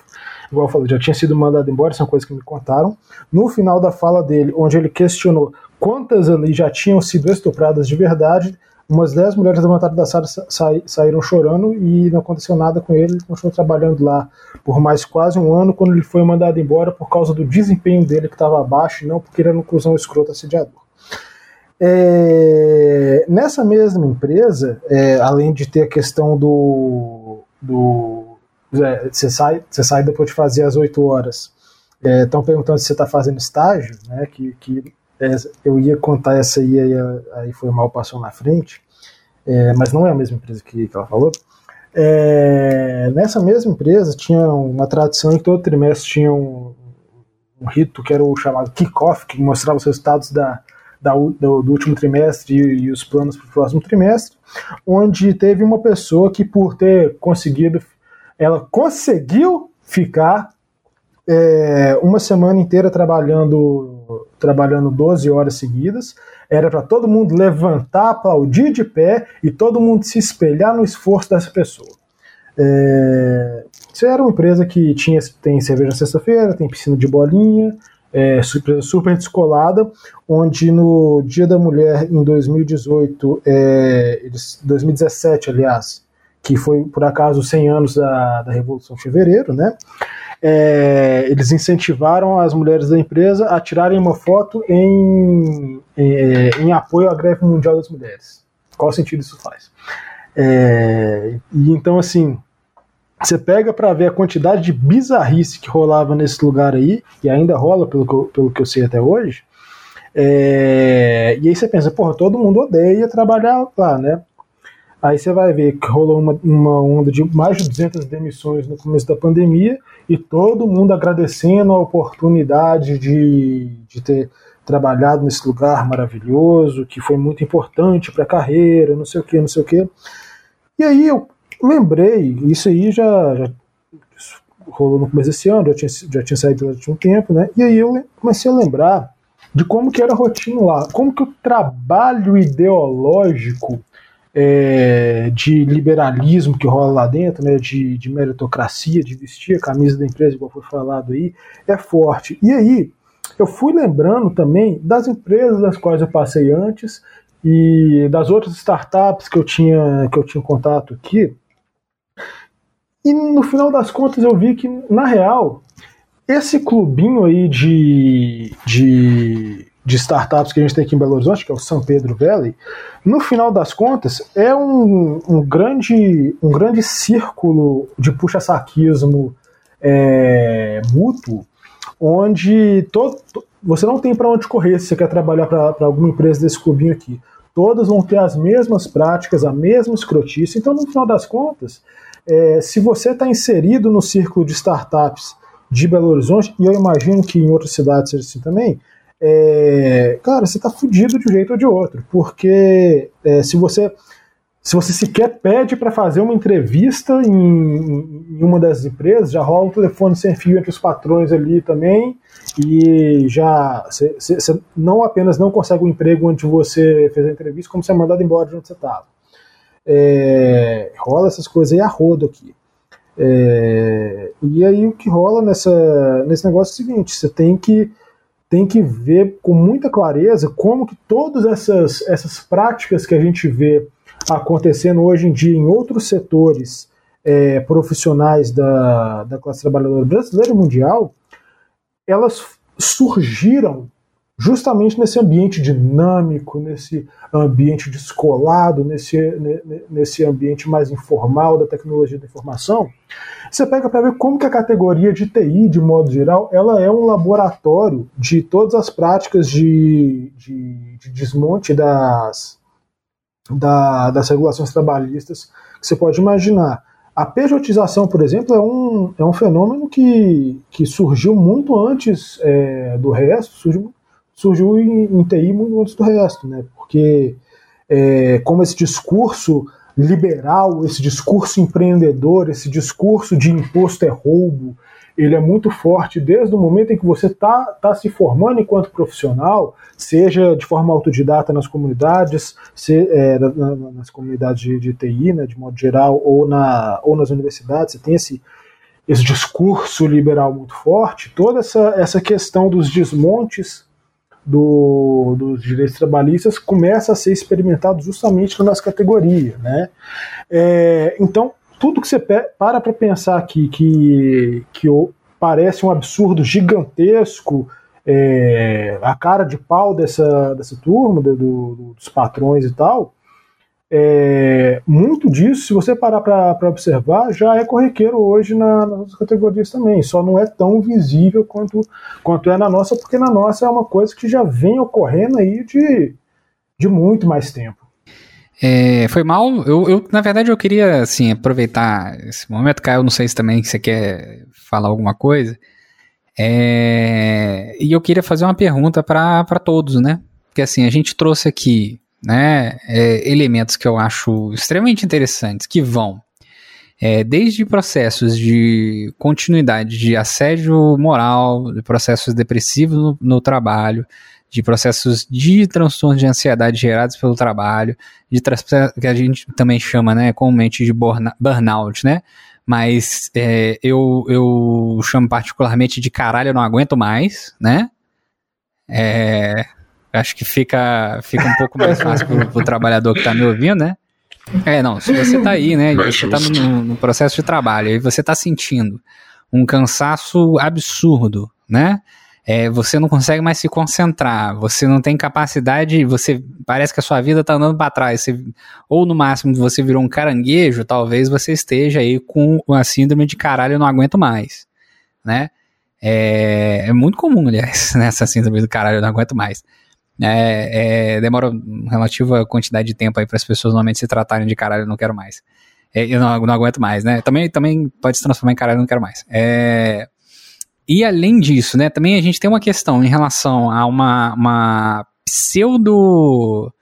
igual falei, já tinha sido mandado embora, são coisas que me contaram. No final da fala dele, onde ele questionou quantas ali já tinham sido estupradas de verdade, umas 10 mulheres levantaram da sala sa saíram chorando e não aconteceu nada com ele. Ele continuou trabalhando lá por mais quase um ano, quando ele foi mandado embora por causa do desempenho dele que estava abaixo, e não porque ele era um cuzão escroto assediador. É, nessa mesma empresa, é, além de ter a questão do. do é, você, sai, você sai depois de fazer as 8 horas. Estão é, perguntando se você está fazendo estágio, né? Que, que é, eu ia contar essa aí, aí, aí foi mal passou na frente, é, mas não é a mesma empresa que, que ela falou. nessa mesma empresa tinha uma tradição em que todo trimestre tinha um, um rito que era o chamado kickoff, que mostrava os resultados da, da, do, do, último trimestre e, e os planos para o próximo trimestre, onde teve uma pessoa que, por ter conseguido, ela conseguiu ficar é, uma semana inteira trabalhando, trabalhando 12 horas seguidas. Era para todo mundo levantar, aplaudir de pé e todo mundo se espelhar no esforço dessa pessoa. É, isso era uma empresa que tinha, tem cerveja sexta-feira, tem piscina de bolinha, é, super, super descolada, onde no Dia da Mulher em 2018, é, eles, 2017, aliás, que foi por acaso 100 anos da, da Revolução de Fevereiro, né? É, eles incentivaram as mulheres da empresa a tirarem uma foto em, em, em apoio à greve mundial das mulheres. Qual sentido isso faz? É, e então, assim, você pega para ver a quantidade de bizarrice que rolava nesse lugar aí, e ainda rola pelo que eu, pelo que eu sei até hoje. É, e aí você pensa, porra, todo mundo odeia trabalhar lá, né? Aí você vai ver que rolou uma, uma onda de mais de 200 demissões no começo da pandemia e todo mundo agradecendo a oportunidade de, de ter trabalhado nesse lugar maravilhoso, que foi muito importante para a carreira, não sei o que, não sei o que. E aí eu lembrei, isso aí já, já rolou no começo desse ano, já tinha, já tinha saído de um tempo, né? E aí eu comecei a lembrar de como que era a rotina lá, como que o trabalho ideológico é, de liberalismo que rola lá dentro, né, de, de meritocracia, de vestir a camisa da empresa, igual foi falado aí, é forte. E aí, eu fui lembrando também das empresas das quais eu passei antes e das outras startups que eu tinha, que eu tinha contato aqui, e no final das contas eu vi que, na real, esse clubinho aí de, de, de startups que a gente tem aqui em Belo Horizonte, que é o São Pedro Valley, no final das contas é um, um grande, um grande círculo de puxa-saquismo é, mútuo, onde todo, você não tem para onde correr se você quer trabalhar para alguma empresa desse clubinho aqui. Todas vão ter as mesmas práticas, a mesma escrotice. Então, no final das contas, é, se você está inserido no círculo de startups de Belo Horizonte, e eu imagino que em outras cidades seja assim também, é, cara, você está fudido de um jeito ou de outro, porque é, se você se você sequer pede para fazer uma entrevista em, em, uma das empresas, já rola um telefone sem fio entre os patrões ali também, e já você não apenas não consegue um emprego onde você fez a entrevista, como você é mandado embora de onde você estava. É, rola essas coisas aí a rodo aqui. É, e aí o que rola nessa, nesse negócio é o seguinte: você tem que, tem que ver com muita clareza como que todas essas, essas práticas que a gente vê acontecendo hoje em dia em outros setores é, profissionais da, da classe trabalhadora brasileira e mundial, elas surgiram justamente nesse ambiente dinâmico, nesse ambiente descolado, nesse, nesse ambiente mais informal da tecnologia da informação, você pega para ver como que a categoria de TI, de modo geral, ela é um laboratório de todas as práticas de, de, de desmonte das, da, das regulações trabalhistas que você pode imaginar. A pejotização, por exemplo, é um, é um fenômeno que, que surgiu muito antes é, do resto, surgiu, surgiu em, em, TI muito antes do resto, né? porque é, como esse discurso liberal, esse discurso empreendedor, esse discurso de imposto é roubo, ele é muito forte desde o momento em que você está tá se formando enquanto profissional, seja de forma autodidata nas comunidades, se, é, nas comunidades de, de TI, né, de modo geral, ou, na, ou nas universidades, você tem esse, esse discurso liberal muito forte, toda essa, essa questão dos desmontes do, dos direitos trabalhistas começa a ser experimentado justamente na nossa categoria. Né? É, então, tudo que você para para pensar aqui que, que parece um absurdo gigantesco, é, a cara de pau dessa, dessa turma, do, do, dos patrões e tal, é, muito disso, se você parar para observar, já é corriqueiro hoje na, nas outras categorias também, só não é tão visível quanto, quanto é na nossa, porque na nossa é uma coisa que já vem ocorrendo aí de, de muito mais tempo. É, foi mal. Eu, eu, na verdade, eu queria assim aproveitar esse momento, Caio. Não sei se também você quer falar alguma coisa. É, e eu queria fazer uma pergunta para todos, né? Porque assim a gente trouxe aqui, né, é, elementos que eu acho extremamente interessantes que vão é, desde processos de continuidade de assédio moral, de processos depressivos no, no trabalho, de processos de transtorno de ansiedade gerados pelo trabalho, de que a gente também chama, né, comumente de burnout, né? Mas é, eu, eu chamo particularmente de caralho, eu não aguento mais, né? É, acho que fica, fica um pouco mais fácil pro, pro trabalhador que tá me ouvindo, né? É, não, se você tá aí, né, você tá no, no processo de trabalho e você tá sentindo um cansaço absurdo, né? é, você não consegue mais se concentrar, você não tem capacidade, você parece que a sua vida está andando para trás, você, ou no máximo você virou um caranguejo, talvez você esteja aí com a síndrome de caralho, eu não aguento mais, né? É, é muito comum, aliás, nessa síndrome do caralho, eu não aguento mais. É, é, demora uma relativa quantidade de tempo aí para as pessoas normalmente se tratarem de caralho, eu não quero mais. É, eu não, não aguento mais, né? Também, também pode se transformar em caralho, eu não quero mais. É, e além disso, né, também a gente tem uma questão em relação a uma, uma pseudo.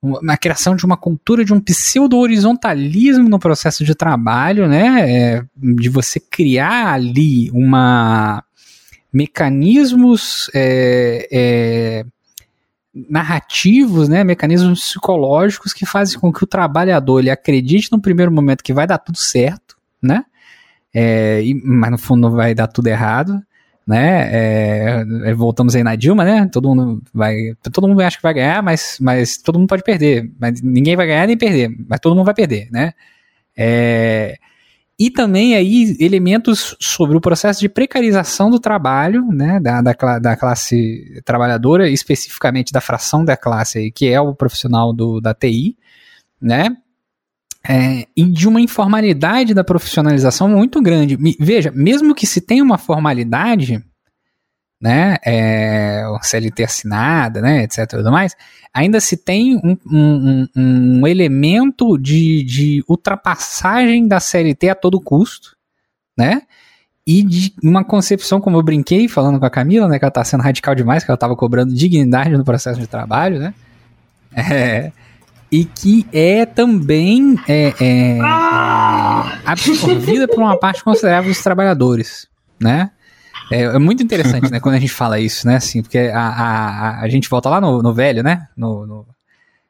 Uma criação de uma cultura de um pseudo-horizontalismo no processo de trabalho, né? É, de você criar ali uma mecanismos é, é, narrativos, né, mecanismos psicológicos que fazem com que o trabalhador ele acredite no primeiro momento que vai dar tudo certo, né? é, e, mas no fundo vai dar tudo errado, né? É, é, voltamos aí na Dilma, né? Todo mundo vai, todo mundo acha que vai ganhar, mas, mas todo mundo pode perder, mas ninguém vai ganhar nem perder, mas todo mundo vai perder, né? É, e também aí elementos sobre o processo de precarização do trabalho, né, da, da, da, classe trabalhadora, especificamente da fração da classe que é o profissional do, da TI, né, é, e de uma informalidade da profissionalização muito grande. Veja, mesmo que se tenha uma formalidade, né, é, CLT assinada, né, etc. Tudo mais, ainda se tem um, um, um elemento de, de ultrapassagem da CLT a todo custo, né? E de uma concepção, como eu brinquei falando com a Camila, né, que ela tá sendo radical demais, que ela estava cobrando dignidade no processo de trabalho, né? É, e que é também é, é, absorvida por uma parte considerável dos trabalhadores, né? É, é, muito interessante, né, quando a gente fala isso, né, assim, porque a, a, a gente volta lá no, no velho, né, no, no,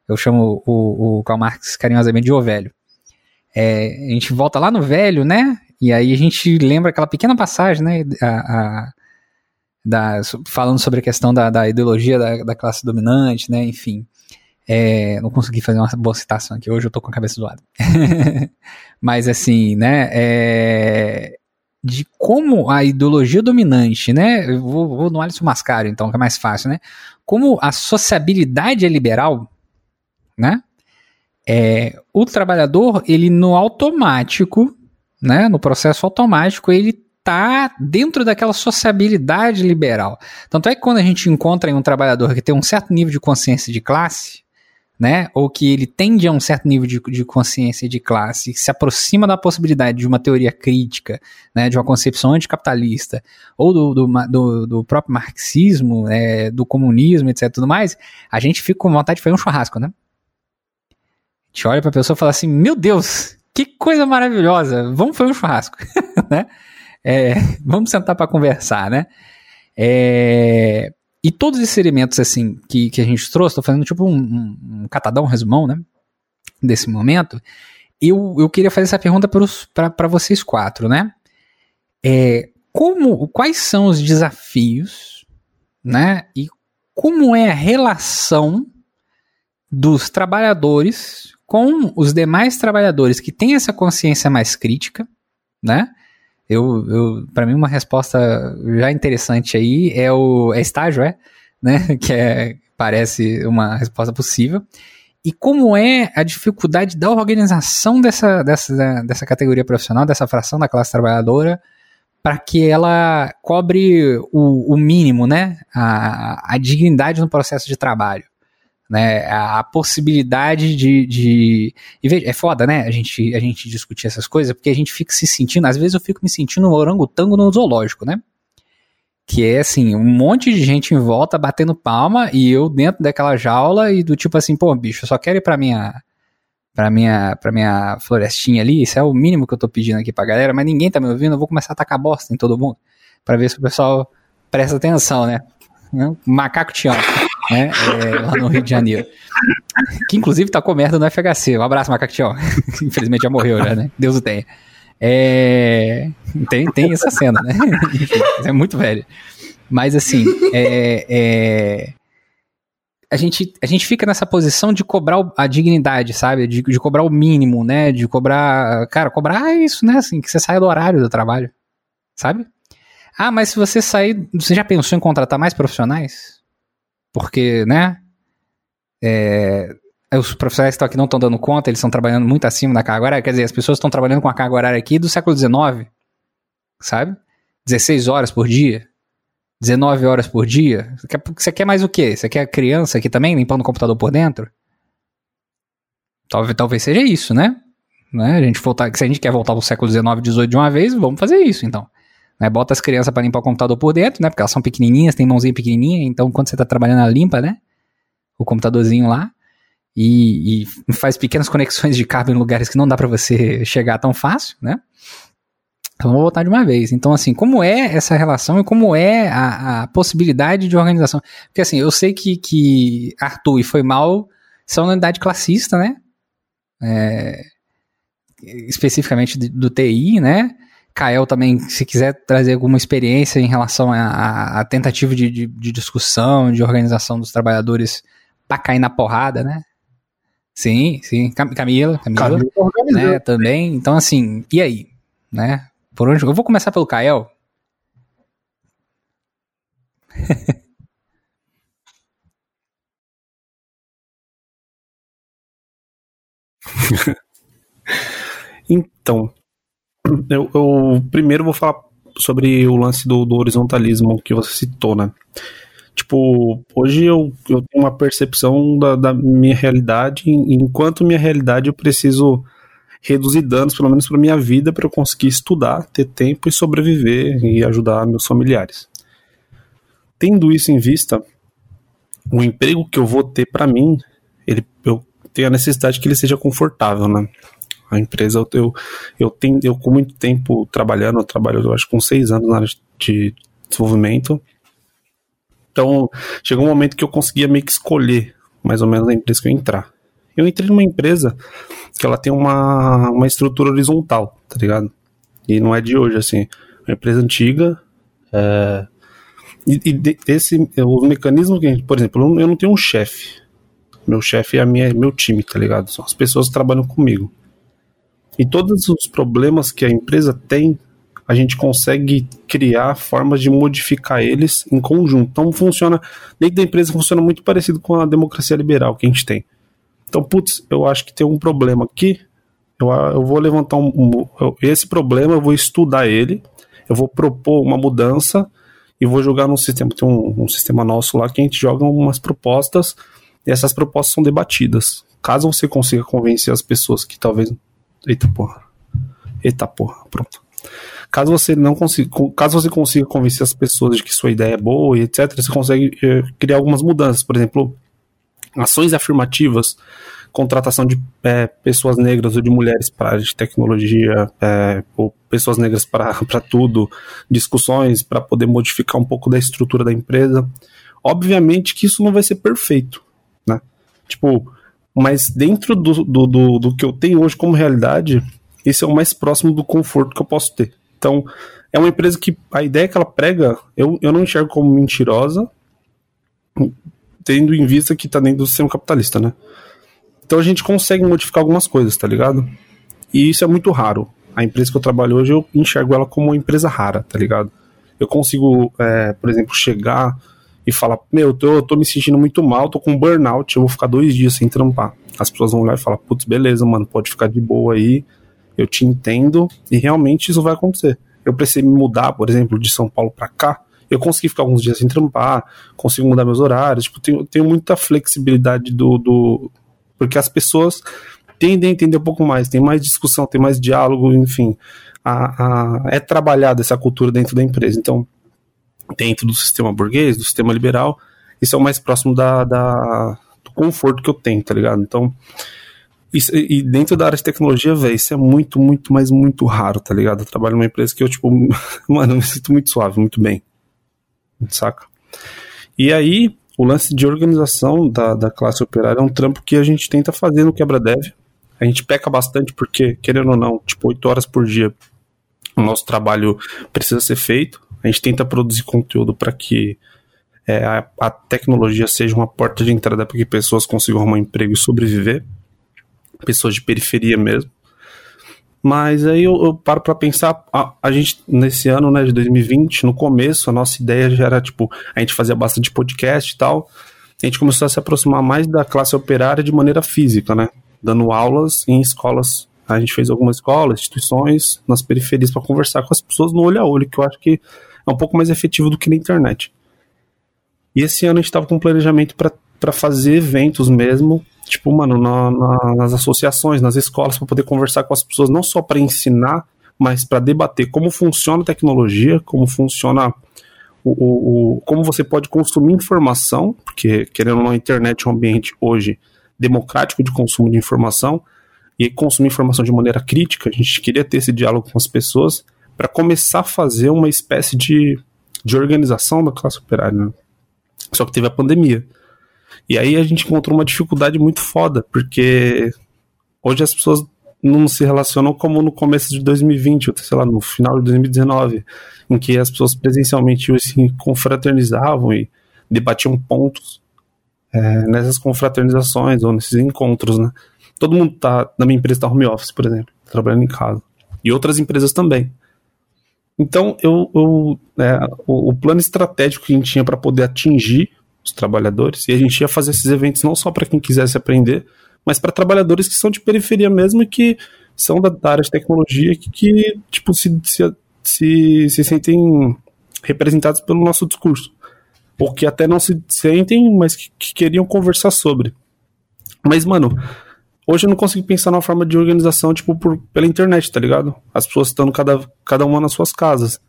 eu chamo o, o Karl Marx carinhosamente de o velho. É, a gente volta lá no velho, né, e aí a gente lembra aquela pequena passagem, né, a, a da, falando sobre a questão da, da ideologia da, da classe dominante, né, enfim. É, não consegui fazer uma boa citação aqui, hoje eu tô com a cabeça zoada. Mas assim, né, é, de como a ideologia dominante, né, eu vou, vou no Alisson Mascaro então, que é mais fácil, né, como a sociabilidade é liberal, né, é, o trabalhador, ele no automático, né, no processo automático, ele tá dentro daquela sociabilidade liberal. Tanto é que quando a gente encontra um trabalhador que tem um certo nível de consciência de classe, né? Ou que ele tende a um certo nível de, de consciência de classe, se aproxima da possibilidade de uma teoria crítica, né? De uma concepção anticapitalista, ou do, do, do, do próprio marxismo, é, do comunismo, etc. tudo mais, a gente fica com vontade de fazer um churrasco, né? A gente olha pra pessoa e fala assim: Meu Deus, que coisa maravilhosa, vamos fazer um churrasco, né? É, vamos sentar para conversar, né? É, e todos esses elementos, assim, que, que a gente trouxe, tô fazendo tipo um, um, um catadão, um resumão, né? Desse momento. Eu, eu queria fazer essa pergunta para vocês quatro, né? É, como, quais são os desafios, né? E como é a relação dos trabalhadores com os demais trabalhadores que têm essa consciência mais crítica, né? Eu, eu para mim uma resposta já interessante aí é o é estágio, é, né? Que é parece uma resposta possível. E como é a dificuldade da organização dessa, dessa, dessa categoria profissional, dessa fração da classe trabalhadora, para que ela cobre o, o mínimo, né? A, a dignidade no processo de trabalho né? A, possibilidade de, de. E veja, é foda, né? A gente, a gente discutir essas coisas, porque a gente fica se sentindo, às vezes eu fico me sentindo um orangotango no zoológico, né? Que é assim, um monte de gente em volta batendo palma e eu dentro daquela jaula e do tipo assim, pô, bicho, eu só quero ir pra minha. Pra minha, pra minha florestinha ali, isso é o mínimo que eu tô pedindo aqui pra galera, mas ninguém tá me ouvindo, eu vou começar a tacar bosta em todo mundo, para ver se o pessoal presta atenção, né? Macaco te ama né? É, lá no Rio de Janeiro. Que inclusive tá com merda no FHC. Um abraço, Macactião. Infelizmente já morreu, já, né? Deus o tenha. É... Tem, tem essa cena, né? é muito velho. Mas assim, é, é... A, gente, a gente fica nessa posição de cobrar a dignidade, sabe? De, de cobrar o mínimo, né? De cobrar. Cara, cobrar isso, né? Assim, que você saia do horário do trabalho, sabe? Ah, mas se você sair. Você já pensou em contratar mais profissionais? Porque, né? É, os profissionais que estão aqui não estão dando conta, eles estão trabalhando muito acima da carga horária. Quer dizer, as pessoas estão trabalhando com a carga horária aqui do século XIX, sabe? 16 horas por dia, 19 horas por dia. Você quer, você quer mais o quê? Você quer criança aqui também, limpando o computador por dentro? Talvez, talvez seja isso, né? né? A gente voltar, se a gente quer voltar ao século XIX, XVIII de uma vez, vamos fazer isso, então. Né? Bota as crianças para limpar o computador por dentro, né? Porque elas são pequenininhas, tem mãozinha pequenininha, então quando você está trabalhando, ela limpa, né? O computadorzinho lá. E, e, faz pequenas conexões de cabo em lugares que não dá para você chegar tão fácil, né? Então vamos voltar de uma vez. Então, assim, como é essa relação e como é a, a possibilidade de organização? Porque, assim, eu sei que, que Arthur e Foi Mal são unidade classista, né? É, especificamente do TI, né? Kael também, se quiser trazer alguma experiência em relação à tentativa de, de, de, discussão, de organização dos trabalhadores para cair na porrada, né? Sim, sim. Camila, Camila, Camila né, também. Então, assim, e aí? Né? Por onde? Eu vou começar pelo Kael. então, eu, eu primeiro vou falar sobre o lance do, do, horizontalismo que você citou, né? Tipo, hoje eu, eu tenho uma percepção da, da minha realidade, enquanto minha realidade eu preciso reduzir danos, pelo menos para minha vida, para eu conseguir estudar, ter tempo e sobreviver e ajudar meus familiares. Tendo isso em vista, o emprego que eu vou ter para mim, ele, eu tenho a necessidade que ele seja confortável, né? A empresa, eu, eu, tenho, eu com muito tempo trabalhando, eu trabalho, eu acho, com seis anos na área de desenvolvimento. Então, chegou um momento que eu conseguia meio que escolher mais ou menos a empresa que eu entrar. Eu entrei numa empresa que ela tem uma, uma estrutura horizontal, tá ligado? E não é de hoje, assim. É uma empresa antiga. É, e, e esse, o mecanismo que, por exemplo, eu não tenho um chefe. Meu chefe é a minha, meu time, tá ligado? São as pessoas que trabalham comigo. E todos os problemas que a empresa tem, a gente consegue criar formas de modificar eles em conjunto. Então funciona, dentro da empresa funciona muito parecido com a democracia liberal que a gente tem. Então, putz, eu acho que tem um problema aqui, eu, eu vou levantar um, um, esse problema, eu vou estudar ele, eu vou propor uma mudança e vou jogar no sistema, tem um, um sistema nosso lá que a gente joga umas propostas e essas propostas são debatidas. Caso você consiga convencer as pessoas que talvez. Eita porra. Eita porra, pronto. Caso você não consiga, caso você consiga convencer as pessoas de que sua ideia é boa e etc, você consegue eh, criar algumas mudanças. Por exemplo, ações afirmativas, contratação de é, pessoas negras ou de mulheres para área de tecnologia, é, ou pessoas negras para tudo, discussões para poder modificar um pouco da estrutura da empresa. Obviamente que isso não vai ser perfeito, né? Tipo, mas dentro do, do, do, do que eu tenho hoje como realidade, esse é o mais próximo do conforto que eu posso ter. Então, é uma empresa que a ideia que ela prega, eu, eu não enxergo como mentirosa, tendo em vista que está dentro do sistema capitalista, né? Então a gente consegue modificar algumas coisas, tá ligado? E isso é muito raro. A empresa que eu trabalho hoje, eu enxergo ela como uma empresa rara, tá ligado? Eu consigo, é, por exemplo, chegar e falar: Meu, eu tô, eu tô me sentindo muito mal, tô com burnout, eu vou ficar dois dias sem trampar. As pessoas vão olhar e falar: Putz, beleza, mano, pode ficar de boa aí, eu te entendo, e realmente isso vai acontecer. Eu precisei me mudar, por exemplo, de São Paulo para cá, eu consegui ficar alguns dias sem trampar, consigo mudar meus horários, tipo, tenho, tenho muita flexibilidade do, do. Porque as pessoas tendem a entender um pouco mais, tem mais discussão, tem mais diálogo, enfim. A, a, é trabalhada essa cultura dentro da empresa. Então, dentro do sistema burguês, do sistema liberal, isso é o mais próximo da, da do conforto que eu tenho, tá ligado? Então, isso, e dentro da área de tecnologia, velho, isso é muito, muito, mas muito raro, tá ligado? Eu trabalho numa empresa que eu, tipo, mano, me sinto muito suave, muito bem. Saca? E aí, o lance de organização da, da classe operária é um trampo que a gente tenta fazer no quebra-dev. A gente peca bastante porque, querendo ou não, tipo, 8 horas por dia o nosso trabalho precisa ser feito. A gente tenta produzir conteúdo para que é, a, a, tecnologia seja uma porta de entrada para que pessoas consigam arrumar um emprego e sobreviver. Pessoas de periferia mesmo. Mas aí eu, eu paro para pensar, a, a, gente, nesse ano, né, de 2020, no começo, a nossa ideia já era, tipo, a gente fazia bastante podcast e tal, a gente começou a se aproximar mais da classe operária de maneira física, né, dando aulas em escolas, a gente fez algumas escolas, instituições, nas periferias para conversar com as pessoas no olho a olho, que eu acho que é um pouco mais efetivo do que na internet. E esse ano a gente estava com um planejamento para fazer eventos mesmo, tipo, mano, na, na, nas associações, nas escolas, para poder conversar com as pessoas, não só para ensinar, mas para debater como funciona a tecnologia, como funciona o, o, o, como você pode consumir informação, porque querendo ou não, a internet é um ambiente hoje democrático de consumo de informação, e consumir informação de maneira crítica, a gente queria ter esse diálogo com as pessoas para começar a fazer uma espécie de, de organização da classe operária. Né? Só que teve a pandemia. E aí a gente encontrou uma dificuldade muito foda, porque hoje as pessoas não se relacionam como no começo de 2020, ou sei lá, no final de 2019, em que as pessoas presencialmente assim, confraternizavam e debatiam pontos é, nessas confraternizações ou nesses encontros, né? Todo mundo tá, na minha empresa tá home office, por exemplo, trabalhando em casa. E outras empresas também. Então, eu, eu é, o, o, plano estratégico que a gente tinha para poder atingir os trabalhadores, e a gente ia fazer esses eventos não só para quem quisesse aprender, mas para trabalhadores que são de periferia mesmo e que são da, da área de tecnologia que, que tipo, se, se, se, se sentem representados pelo nosso discurso. Ou que até não se sentem, mas que, que queriam conversar sobre. Mas, mano, hoje eu não consigo pensar numa forma de organização, tipo, por, pela internet, tá ligado? As pessoas estando cada, cada uma nas suas casas.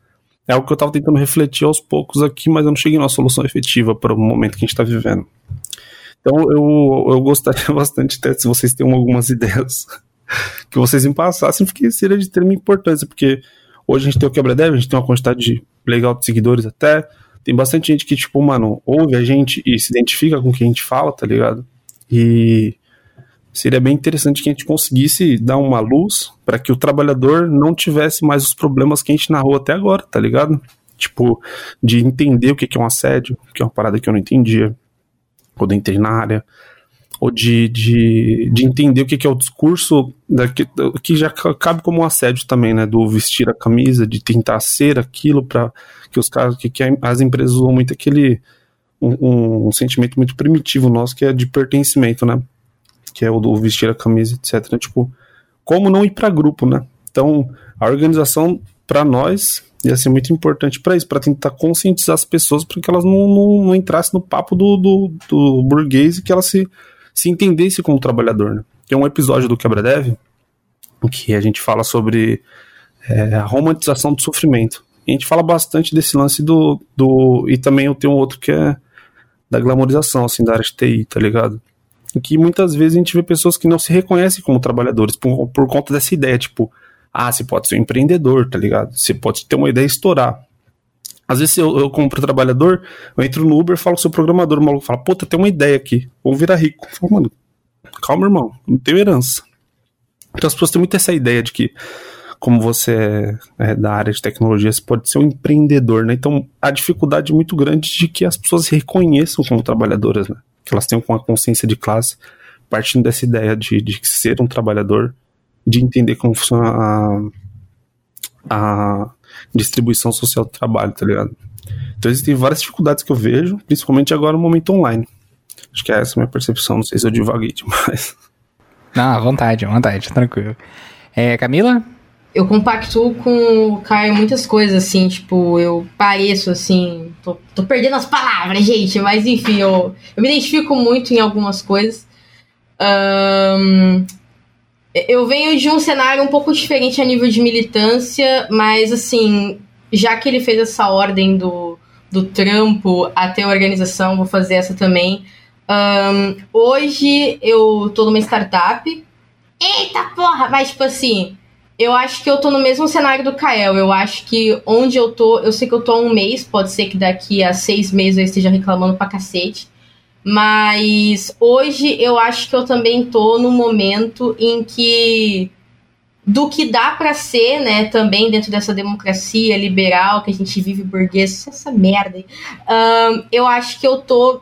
É algo que eu tava tentando refletir aos poucos aqui, mas eu não cheguei numa solução efetiva para o momento que a gente está vivendo. Então eu, eu gostaria bastante, até, se vocês têm algumas ideias, que vocês me passassem, porque seria de extrema importância, porque hoje a gente tem o quebra-dev, a gente tem uma quantidade legal de seguidores até, tem bastante gente que, tipo, mano, ouve a gente e se identifica com o que a gente fala, tá ligado? E seria bem interessante que a gente conseguisse dar uma luz para que o trabalhador não tivesse mais os problemas que a gente narrou até agora, tá ligado? Tipo, de entender o que é um assédio, que é uma parada que eu não entendia, quando entrei na área, ou de, de, de entender o que é o discurso da, que, que já cabe como um assédio também, né? Do vestir a camisa, de tentar ser aquilo para que os caras, que, que as empresas usam muito aquele um, um, sentimento muito primitivo nosso que é de pertencimento, né? Que é o do vestir a camisa, etc. Tipo, como não ir para grupo, né? Então, a organização para nós ia ser muito importante para isso, para tentar conscientizar as pessoas para que elas não, não, não, entrassem no papo do, do, do, burguês e que elas se, se entendessem como trabalhador. Né? Tem um episódio do Quebra Dev que a gente fala sobre é, a romantização do sofrimento. A gente fala bastante desse lance do, do. E também eu tenho outro que é da glamorização, assim, da área de TI, tá ligado? Em que muitas vezes a gente vê pessoas que não se reconhecem como trabalhadores por, por conta dessa ideia, tipo, ah, você pode ser um empreendedor, tá ligado? Você pode ter uma ideia e estourar. Às vezes eu, eu como trabalhador, eu entro no Uber, falo com o seu programador, o maluco fala, puta, tem uma ideia aqui, vamos virar rico. Falo, mano, calma, irmão, não tenho herança. Então as pessoas têm muito essa ideia de que, como você é, é da área de tecnologia, você pode ser um empreendedor, né? Então a dificuldade é muito grande de que as pessoas se reconheçam como trabalhadoras, né? Que elas tenham uma consciência de classe, partindo dessa ideia de, de ser um trabalhador, de entender como funciona a, a distribuição social do trabalho, tá ligado? Então existem várias dificuldades que eu vejo, principalmente agora no momento online. Acho que é essa a minha percepção, não sei se eu divaguei demais. Não, à vontade, à vontade, tranquilo. É, Camila? Eu compactuo com o Caio muitas coisas, assim, tipo, eu pareço, assim, tô, tô perdendo as palavras, gente, mas enfim, eu, eu me identifico muito em algumas coisas. Um, eu venho de um cenário um pouco diferente a nível de militância, mas, assim, já que ele fez essa ordem do, do trampo até a organização, vou fazer essa também. Um, hoje eu tô numa startup. Eita porra! Mas, tipo assim, eu acho que eu tô no mesmo cenário do Kael. Eu acho que onde eu tô, eu sei que eu tô há um mês, pode ser que daqui a seis meses eu esteja reclamando pra cacete. Mas hoje eu acho que eu também tô no momento em que do que dá para ser, né, também dentro dessa democracia liberal que a gente vive burguês, essa merda um, eu acho que eu tô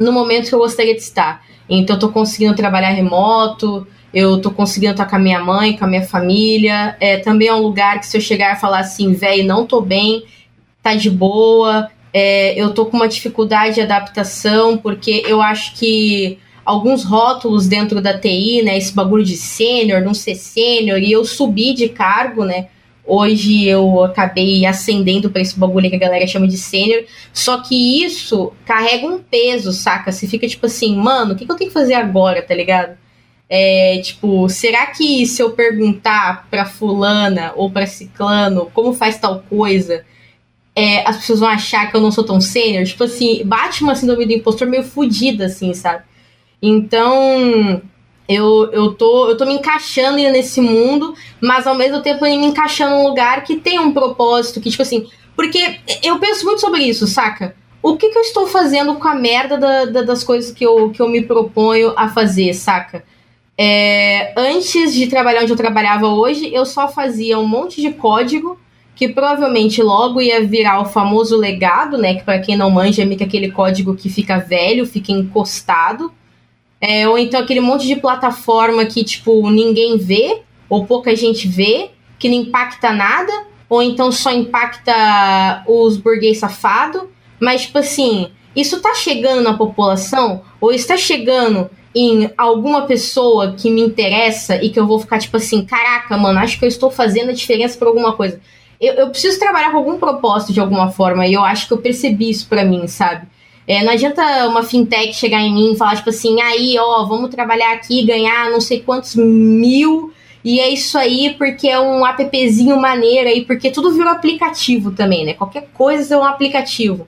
no momento que eu gostaria de estar. Então, eu tô conseguindo trabalhar remoto, eu tô conseguindo estar com a minha mãe, com a minha família. É, também é um lugar que se eu chegar e falar assim, velho, não tô bem, tá de boa, é, eu tô com uma dificuldade de adaptação, porque eu acho que alguns rótulos dentro da TI, né, esse bagulho de sênior, não ser sênior, e eu subi de cargo, né, Hoje eu acabei ascendendo para esse bagulho que a galera chama de sênior. Só que isso carrega um peso, saca? Você fica tipo assim, mano, o que, que eu tenho que fazer agora, tá ligado? É, tipo, será que se eu perguntar pra fulana ou pra ciclano como faz tal coisa, é, as pessoas vão achar que eu não sou tão sênior? Tipo assim, bate uma síndrome do impostor meio fodida, assim, sabe? Então, eu, eu, tô, eu tô me encaixando nesse mundo, mas ao mesmo tempo me encaixando num lugar que tem um propósito, que, tipo assim. Porque eu penso muito sobre isso, saca? O que, que eu estou fazendo com a merda da, da, das coisas que eu, que eu me proponho a fazer, saca? É, antes de trabalhar onde eu trabalhava hoje, eu só fazia um monte de código que provavelmente logo ia virar o famoso legado, né? Que para quem não manja, é meio que aquele código que fica velho, fica encostado. É, ou então aquele monte de plataforma que, tipo, ninguém vê, ou pouca gente vê, que não impacta nada, ou então só impacta os burguês safados. Mas, tipo assim, isso tá chegando na população, ou está chegando em alguma pessoa que me interessa e que eu vou ficar tipo assim, caraca, mano, acho que eu estou fazendo a diferença por alguma coisa. Eu, eu preciso trabalhar com algum propósito de alguma forma, e eu acho que eu percebi isso pra mim, sabe? É, não adianta uma fintech chegar em mim e falar, tipo assim, aí, ó, vamos trabalhar aqui, ganhar não sei quantos mil, e é isso aí porque é um appzinho maneiro aí, porque tudo virou aplicativo também, né? Qualquer coisa é um aplicativo.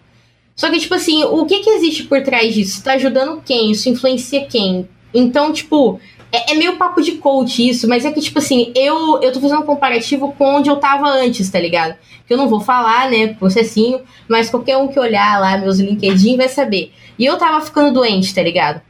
Só que, tipo assim, o que que existe por trás disso? Tá ajudando quem? Isso influencia quem? Então, tipo, é, é, meio papo de coach isso, mas é que, tipo assim, eu, eu tô fazendo um comparativo com onde eu tava antes, tá ligado? Que eu não vou falar, né, processinho, mas qualquer um que olhar lá meus LinkedIn vai saber. E eu tava ficando doente, tá ligado?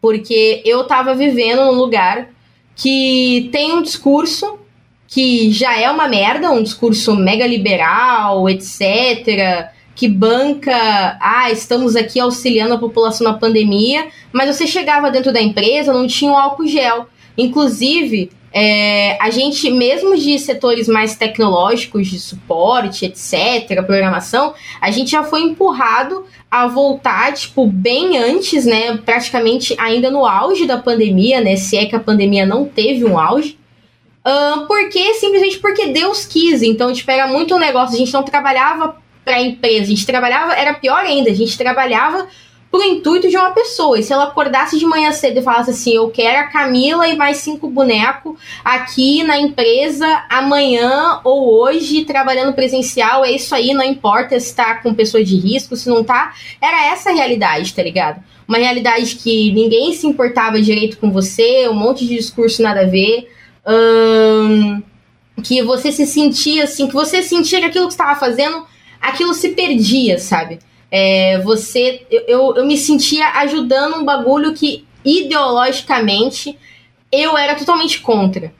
Porque eu tava vivendo num lugar que tem um discurso que já é uma merda, um discurso mega liberal, etc que banca, ah, estamos aqui auxiliando a população na pandemia, mas você chegava dentro da empresa, não tinha o álcool gel. Inclusive, é, a gente, mesmo de setores mais tecnológicos, de suporte, etc., programação, a gente já foi empurrado a voltar, tipo, bem antes, né? Praticamente ainda no auge da pandemia, né? Se é que a pandemia não teve um auge. Uh, porque simplesmente porque Deus quis. Então, tipo, era muito um negócio. A gente não trabalhava pra empresa, a gente trabalhava, era pior ainda, a gente trabalhava pro intuito de uma pessoa. E se ela acordasse de manhã cedo e falasse assim: Eu quero a Camila e mais cinco bonecos aqui na empresa amanhã ou hoje, trabalhando presencial, é isso aí, não importa se tá com pessoa de risco, se não tá. Era essa a realidade, tá ligado? Uma realidade que ninguém se importava direito com você, um monte de discurso nada a ver. Que você se sentia assim, que você sentia que aquilo que estava fazendo, aquilo se perdia, sabe? É, você, eu, eu me sentia ajudando um bagulho que ideologicamente eu era totalmente contra.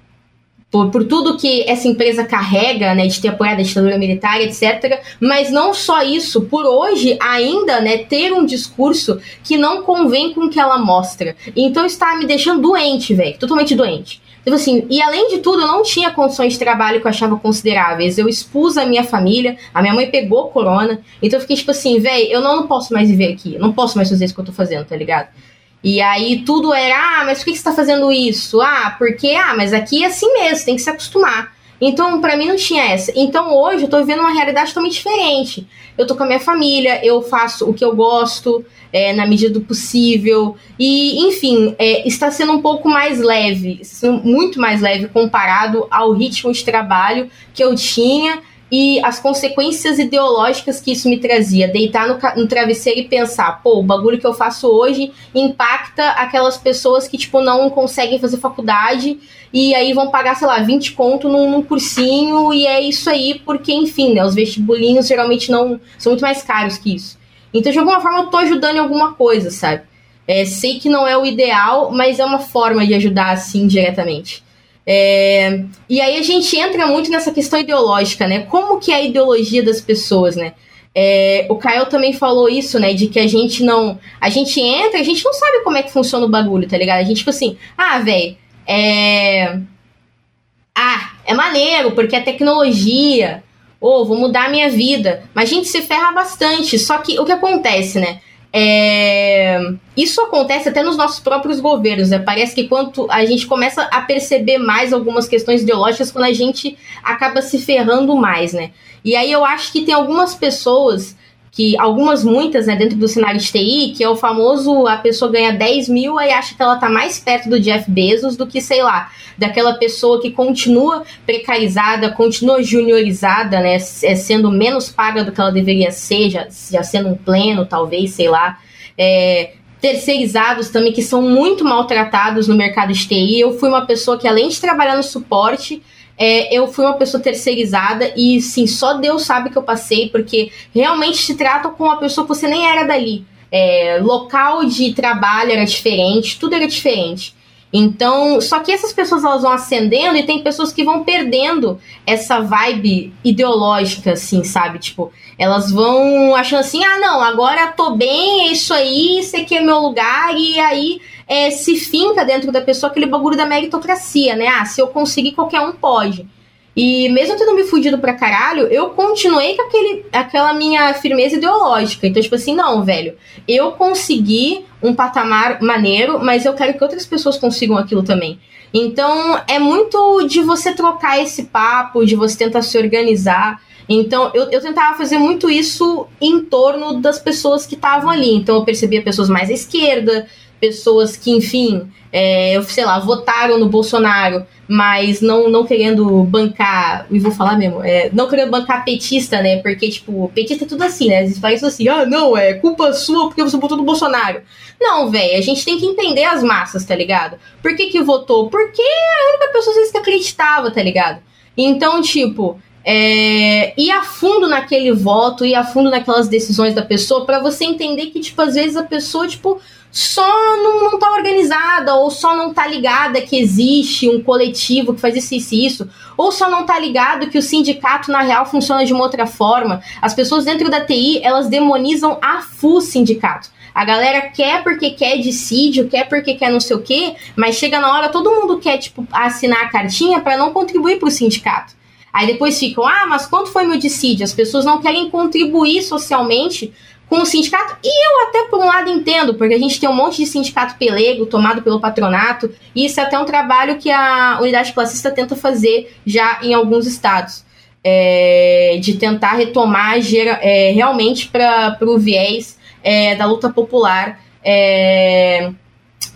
Por, por, tudo que essa empresa carrega, né, de ter apoiado a ditadura militar, etc. Mas não só isso, por hoje ainda, né, ter um discurso que não convém com o que ela mostra. Então está me deixando doente, velho, totalmente doente. Tipo assim, e além de tudo, eu não tinha condições de trabalho que eu achava consideráveis. Eu expus a minha família, a minha mãe pegou corona. Então eu fiquei tipo assim, velho, eu não, não posso mais viver aqui. Não posso mais fazer isso que eu tô fazendo, tá ligado? E aí tudo era, ah, mas por que você tá fazendo isso? Ah, porque, ah, mas aqui é assim mesmo, tem que se acostumar. Então, para mim não tinha essa. Então, hoje eu tô vivendo uma realidade totalmente diferente. Eu tô com a minha família, eu faço o que eu gosto, é, na medida do possível. E, enfim, é, está sendo um pouco mais leve, muito mais leve comparado ao ritmo de trabalho que eu tinha e as consequências ideológicas que isso me trazia. Deitar no, no, travesseiro e pensar, pô, o bagulho que eu faço hoje impacta aquelas pessoas que, tipo, não conseguem fazer faculdade e aí vão pagar, sei lá, 20 conto num, num cursinho e é isso aí, porque, enfim, né, os vestibulinhos geralmente não são muito mais caros que isso. Então, de alguma forma, eu tô ajudando em alguma coisa, sabe? É, sei que não é o ideal, mas é uma forma de ajudar, assim, diretamente. É, e aí a gente entra muito nessa questão ideológica, né? Como que é a ideologia das pessoas, né? É, o Caio também falou isso, né? De que a gente não. A gente entra, a gente não sabe como é que funciona o bagulho, tá ligado? A gente, tipo assim, ah, velho, é. Ah, é maneiro, porque é tecnologia. Ou oh, vou mudar a minha vida. Mas a gente se ferra bastante. Só que o que acontece, né? É... Isso acontece até nos nossos próprios governos, né? Parece que quando a gente começa a perceber mais algumas questões ideológicas, quando a gente acaba se ferrando mais, né? E aí eu acho que tem algumas pessoas que algumas, muitas, né, dentro do cenário de TI, que é o famoso a pessoa ganha 10 mil e acha que ela tá mais perto do Jeff Bezos do que, sei lá, daquela pessoa que continua precarizada, continua juniorizada, né, é, sendo menos paga do que ela deveria ser, já, já sendo um pleno, talvez, sei lá. É, terceirizados também que são muito maltratados no mercado de TI. Eu fui uma pessoa que, além de trabalhar no suporte, é, eu fui uma pessoa terceirizada e sim, só Deus sabe que eu passei, porque realmente se trata com uma pessoa que você nem era dali. É, local de trabalho era diferente, tudo era diferente. Então, só que essas pessoas elas vão ascendendo e tem pessoas que vão perdendo essa vibe ideológica, assim, sabe? Tipo, elas vão achando assim: ah, não, agora tô bem, é isso aí, esse aqui é meu lugar, e aí é, se finca dentro da pessoa aquele bagulho da meritocracia, né? Ah, se eu conseguir, qualquer um pode. E mesmo tendo me fudido pra caralho, eu continuei com aquele, aquela minha firmeza ideológica. Então, tipo assim, não, velho, eu consegui um patamar maneiro, mas eu quero que outras pessoas consigam aquilo também. Então, é muito de você trocar esse papo, de você tentar se organizar. Então, eu, eu tentava fazer muito isso em torno das pessoas que estavam ali. Então, eu percebia pessoas mais à esquerda, pessoas que, enfim, é, sei lá, votaram no Bolsonaro, mas não, não querendo bancar, e vou falar mesmo, é, não querendo bancar petista, né? Porque, tipo, petista é tudo assim, né? Eles falam assim, ah, não, é culpa sua porque você votou no Bolsonaro. Não, velho, a gente tem que entender as massas, tá ligado? Por que que votou? Porque é a única pessoa que acreditava, tá ligado? Então, tipo, é, ir a fundo naquele voto, ir a fundo naquelas decisões da pessoa, para você entender que, tipo, às vezes a pessoa, tipo, só não, não tá organizada, ou só não tá ligada que existe um coletivo que faz isso e isso, ou só não tá ligado que o sindicato, na real, funciona de uma outra forma. As pessoas dentro da TI, elas demonizam a full sindicato. A galera quer porque quer dissídio, quer porque quer não sei o quê, mas chega na hora, todo mundo quer, tipo, assinar a cartinha para não contribuir pro sindicato. Aí depois ficam, ah, mas quanto foi meu dissídio? As pessoas não querem contribuir socialmente com o sindicato, e eu até por um lado entendo, porque a gente tem um monte de sindicato pelego tomado pelo patronato, e isso é até um trabalho que a unidade classista tenta fazer já em alguns estados. É, de tentar retomar gera, é, realmente para o viés é, da luta popular é,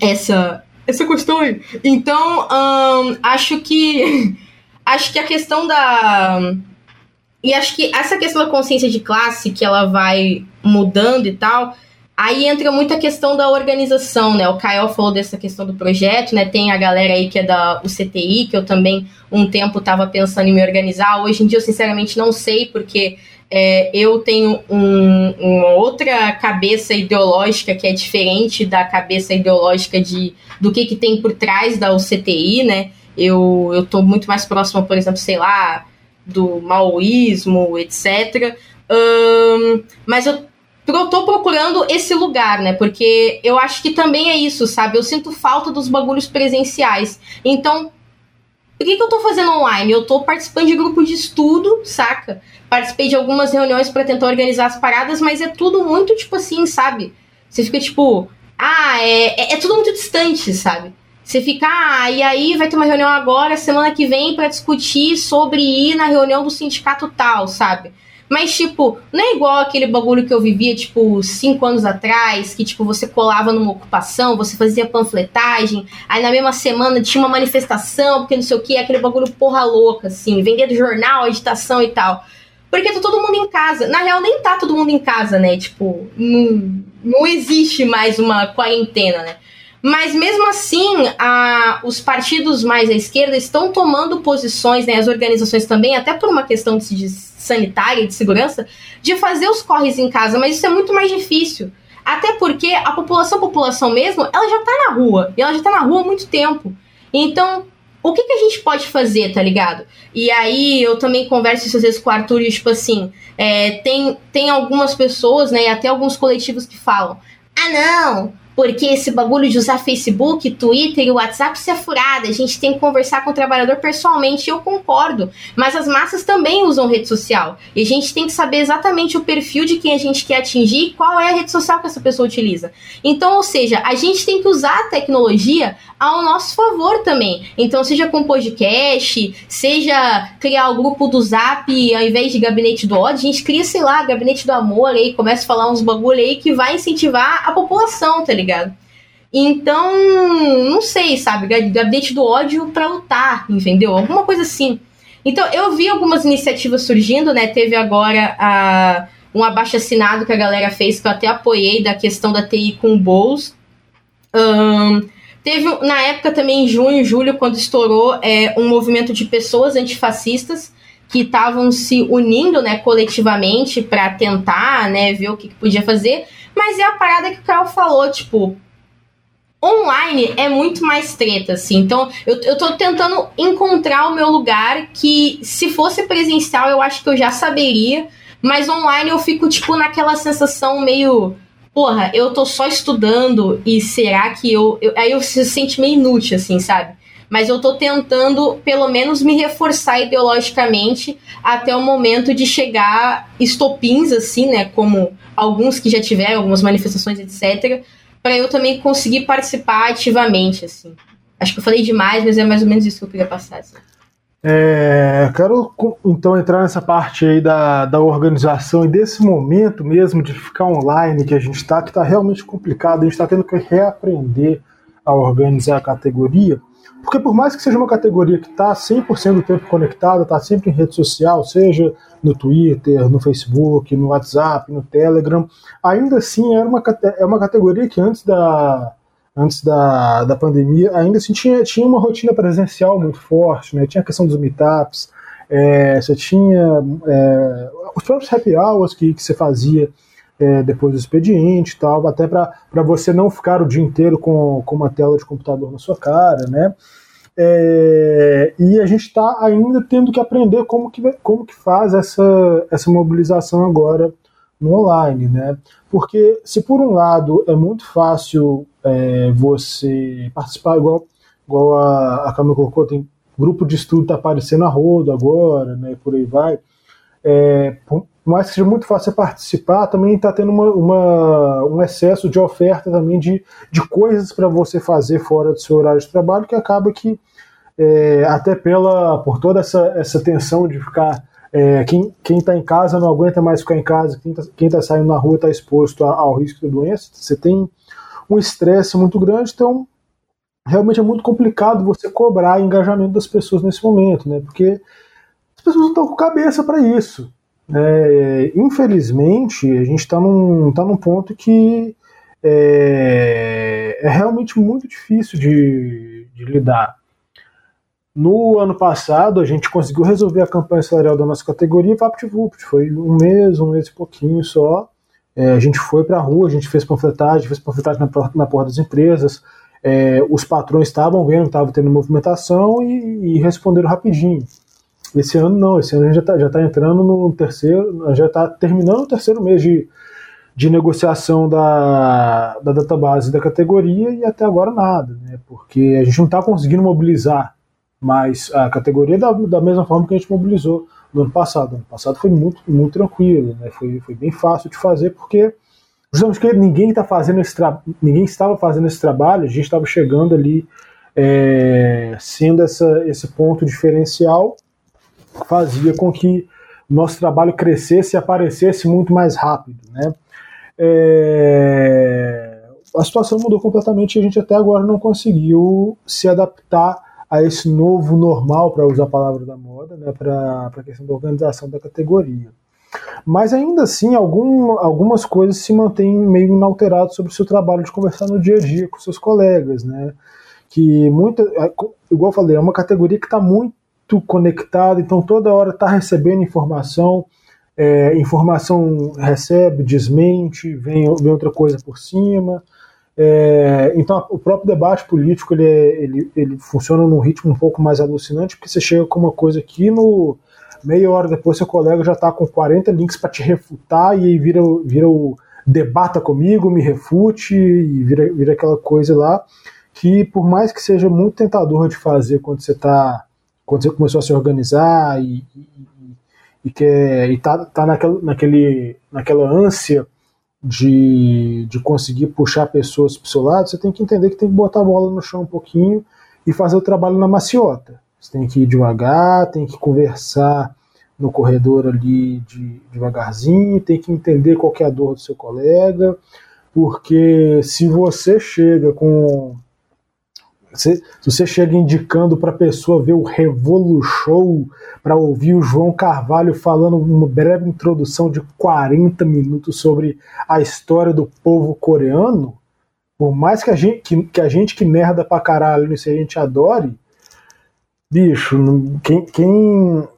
essa, essa questão. Então, hum, acho que acho que a questão da e acho que essa questão da consciência de classe, que ela vai mudando e tal, aí entra muita questão da organização, né? O Kael falou dessa questão do projeto, né? Tem a galera aí que é da UCTI, que eu também um tempo estava pensando em me organizar. Hoje em dia eu sinceramente não sei, porque é, eu tenho um, uma outra cabeça ideológica que é diferente da cabeça ideológica de, do que, que tem por trás da UCTI, né? Eu, eu tô muito mais próximo, por exemplo, sei lá, do maoísmo, etc. Um, mas eu, eu tô procurando esse lugar, né? Porque eu acho que também é isso, sabe? Eu sinto falta dos bagulhos presenciais. Então, por que, que eu tô fazendo online? Eu tô participando de grupo de estudo, saca? Participei de algumas reuniões para tentar organizar as paradas, mas é tudo muito, tipo assim, sabe? Você fica tipo, ah, é, é, é tudo muito distante, sabe? Você fica, ah, e aí vai ter uma reunião agora, semana que vem, para discutir sobre ir na reunião do sindicato tal, sabe? Mas, tipo, não é igual aquele bagulho que eu vivia, tipo, cinco anos atrás, que, tipo, você colava numa ocupação, você fazia panfletagem, aí na mesma semana tinha uma manifestação, porque não sei o que, aquele bagulho porra louca, assim, vender do jornal, agitação e tal. Porque tá todo mundo em casa. Na real, nem tá todo mundo em casa, né? Tipo, não, não existe mais uma quarentena, né? Mas mesmo assim, a, os partidos mais à esquerda estão tomando posições, né, as organizações também, até por uma questão de, de sanitária e de segurança, de fazer os corres em casa, mas isso é muito mais difícil. Até porque a população, população mesmo, ela já tá na rua. E ela já tá na rua há muito tempo. Então, o que, que a gente pode fazer, tá ligado? E aí eu também converso isso às vezes com o Arthur, e, tipo assim, é, tem, tem algumas pessoas, né, e até alguns coletivos que falam: ah, não, porque esse bagulho de usar Facebook, Twitter e WhatsApp isso é furada. A gente tem que conversar com o trabalhador pessoalmente, eu concordo. Mas as massas também usam rede social. E a gente tem que saber exatamente o perfil de quem a gente quer atingir e qual é a rede social que essa pessoa utiliza. Então, ou seja, a gente tem que usar a tecnologia ao nosso favor também. Então, seja com podcast, seja criar o grupo do Zap ao invés de gabinete do ódio, a gente cria, sei lá, gabinete do amor aí, começa a falar uns bagulho aí que vai incentivar a população, tá ligado? Ligado? Então, não sei, sabe? Gabinete do ódio para lutar, entendeu? Alguma coisa assim. Então, eu vi algumas iniciativas surgindo, né? Teve agora a, um abaixo assinado que a galera fez, que eu até apoiei, da questão da TI com o Bowles. Um, teve, na época também, em junho, julho, quando estourou, é, um movimento de pessoas antifascistas que estavam se unindo, né, coletivamente para tentar, né, ver o que, que podia fazer. Mas é a parada que o Carl falou, tipo, online é muito mais treta, assim. Então, eu, eu tô tentando encontrar o meu lugar que, se fosse presencial, eu acho que eu já saberia. Mas online eu fico, tipo, naquela sensação meio. Porra, eu tô só estudando e será que eu. eu aí eu se sente meio inútil, assim, sabe? Mas eu tô tentando, pelo menos, me reforçar ideologicamente até o momento de chegar estopins, assim, né? Como alguns que já tiveram algumas manifestações, etc., para eu também conseguir participar ativamente, assim. Acho que eu falei demais, mas é mais ou menos isso que eu queria passar. Assim. É, quero então entrar nessa parte aí da, da organização e desse momento mesmo de ficar online que a gente está, que está realmente complicado, a gente está tendo que reaprender a organizar a categoria. Porque por mais que seja uma categoria que está 100% do tempo conectada, está sempre em rede social, seja no Twitter, no Facebook, no WhatsApp, no Telegram, ainda assim é uma, é uma categoria que antes da, antes da, da pandemia ainda assim tinha, tinha uma rotina presencial muito forte, né? tinha a questão dos meetups, é, você tinha é, os próprios happy hours que, que você fazia é, depois do expediente e tal, até para você não ficar o dia inteiro com, com uma tela de computador na sua cara, né? É, e a gente está ainda tendo que aprender como que, como que faz essa, essa mobilização agora no online, né? Porque se por um lado é muito fácil é, você participar, igual, igual a, a Camila colocou, tem grupo de estudo está aparecendo a roda agora, né? Por aí vai. É, mais que seja muito fácil participar, também está tendo uma, uma, um excesso de oferta também de, de coisas para você fazer fora do seu horário de trabalho, que acaba que, é, até pela por toda essa, essa tensão de ficar. É, quem está em casa não aguenta mais ficar em casa, quem está tá saindo na rua está exposto ao risco de doença, você tem um estresse muito grande, então realmente é muito complicado você cobrar engajamento das pessoas nesse momento, né? Porque as pessoas não estão com cabeça para isso. É, infelizmente, a gente está num, tá num ponto que é, é realmente muito difícil de, de, lidar. No ano passado, a gente conseguiu resolver a campanha salarial da nossa categoria VaptVupt. Foi um mês, um mês e pouquinho só. É, a gente foi para a rua, a gente fez panfletagem, fez panfletagem na, na porta das empresas, é, os patrões estavam vendo que estava tendo movimentação e, e, responderam rapidinho. Esse ano não, esse ano a gente já está tá entrando no terceiro, já está terminando o terceiro mês de, de negociação da, da database da categoria e até agora nada, né? Porque a gente não está conseguindo mobilizar mais a categoria da, da mesma forma que a gente mobilizou no ano passado. No ano passado foi muito, muito tranquilo, né? Foi, foi bem fácil de fazer porque Justamente porque ninguém tá fazendo esse ninguém estava fazendo esse trabalho, a gente estava chegando ali é, sendo essa, esse ponto diferencial, fazia com que nosso trabalho crescesse e aparecesse muito mais rápido. Né? É, a situação mudou completamente e a gente até agora não conseguiu se adaptar a esse novo normal, para usar a palavra da moda, né, para a questão da organização da categoria. Mas ainda assim, algum, algumas coisas se mantêm meio inalteradas sobre o seu trabalho de conversar no dia a dia com seus colegas, né? Que muita, igual eu falei, é uma categoria que está muito conectada, então toda hora está recebendo informação, é, informação recebe, desmente, vem, vem outra coisa por cima. É, então o próprio debate político ele, é, ele, ele funciona num ritmo um pouco mais alucinante, porque você chega com uma coisa aqui no meia hora depois seu colega já está com 40 links para te refutar e aí vira, vira o debata comigo, me refute e vira, vira aquela coisa lá que por mais que seja muito tentador de fazer quando você tá quando você começou a se organizar e, e, e quer e tá, tá naquela, naquele, naquela ânsia de, de conseguir puxar pessoas para o seu lado, você tem que entender que tem que botar a bola no chão um pouquinho e fazer o trabalho na maciota. Você tem que ir devagar, tem que conversar no corredor ali de, devagarzinho, tem que entender qual é a dor do seu colega, porque se você chega com. Se, você chega indicando para a pessoa ver o Revolu Show, para ouvir o João Carvalho falando uma breve introdução de 40 minutos sobre a história do povo coreano, por mais que a gente que, que, a gente que merda pra caralho isso a gente adore, bicho, quem, quem,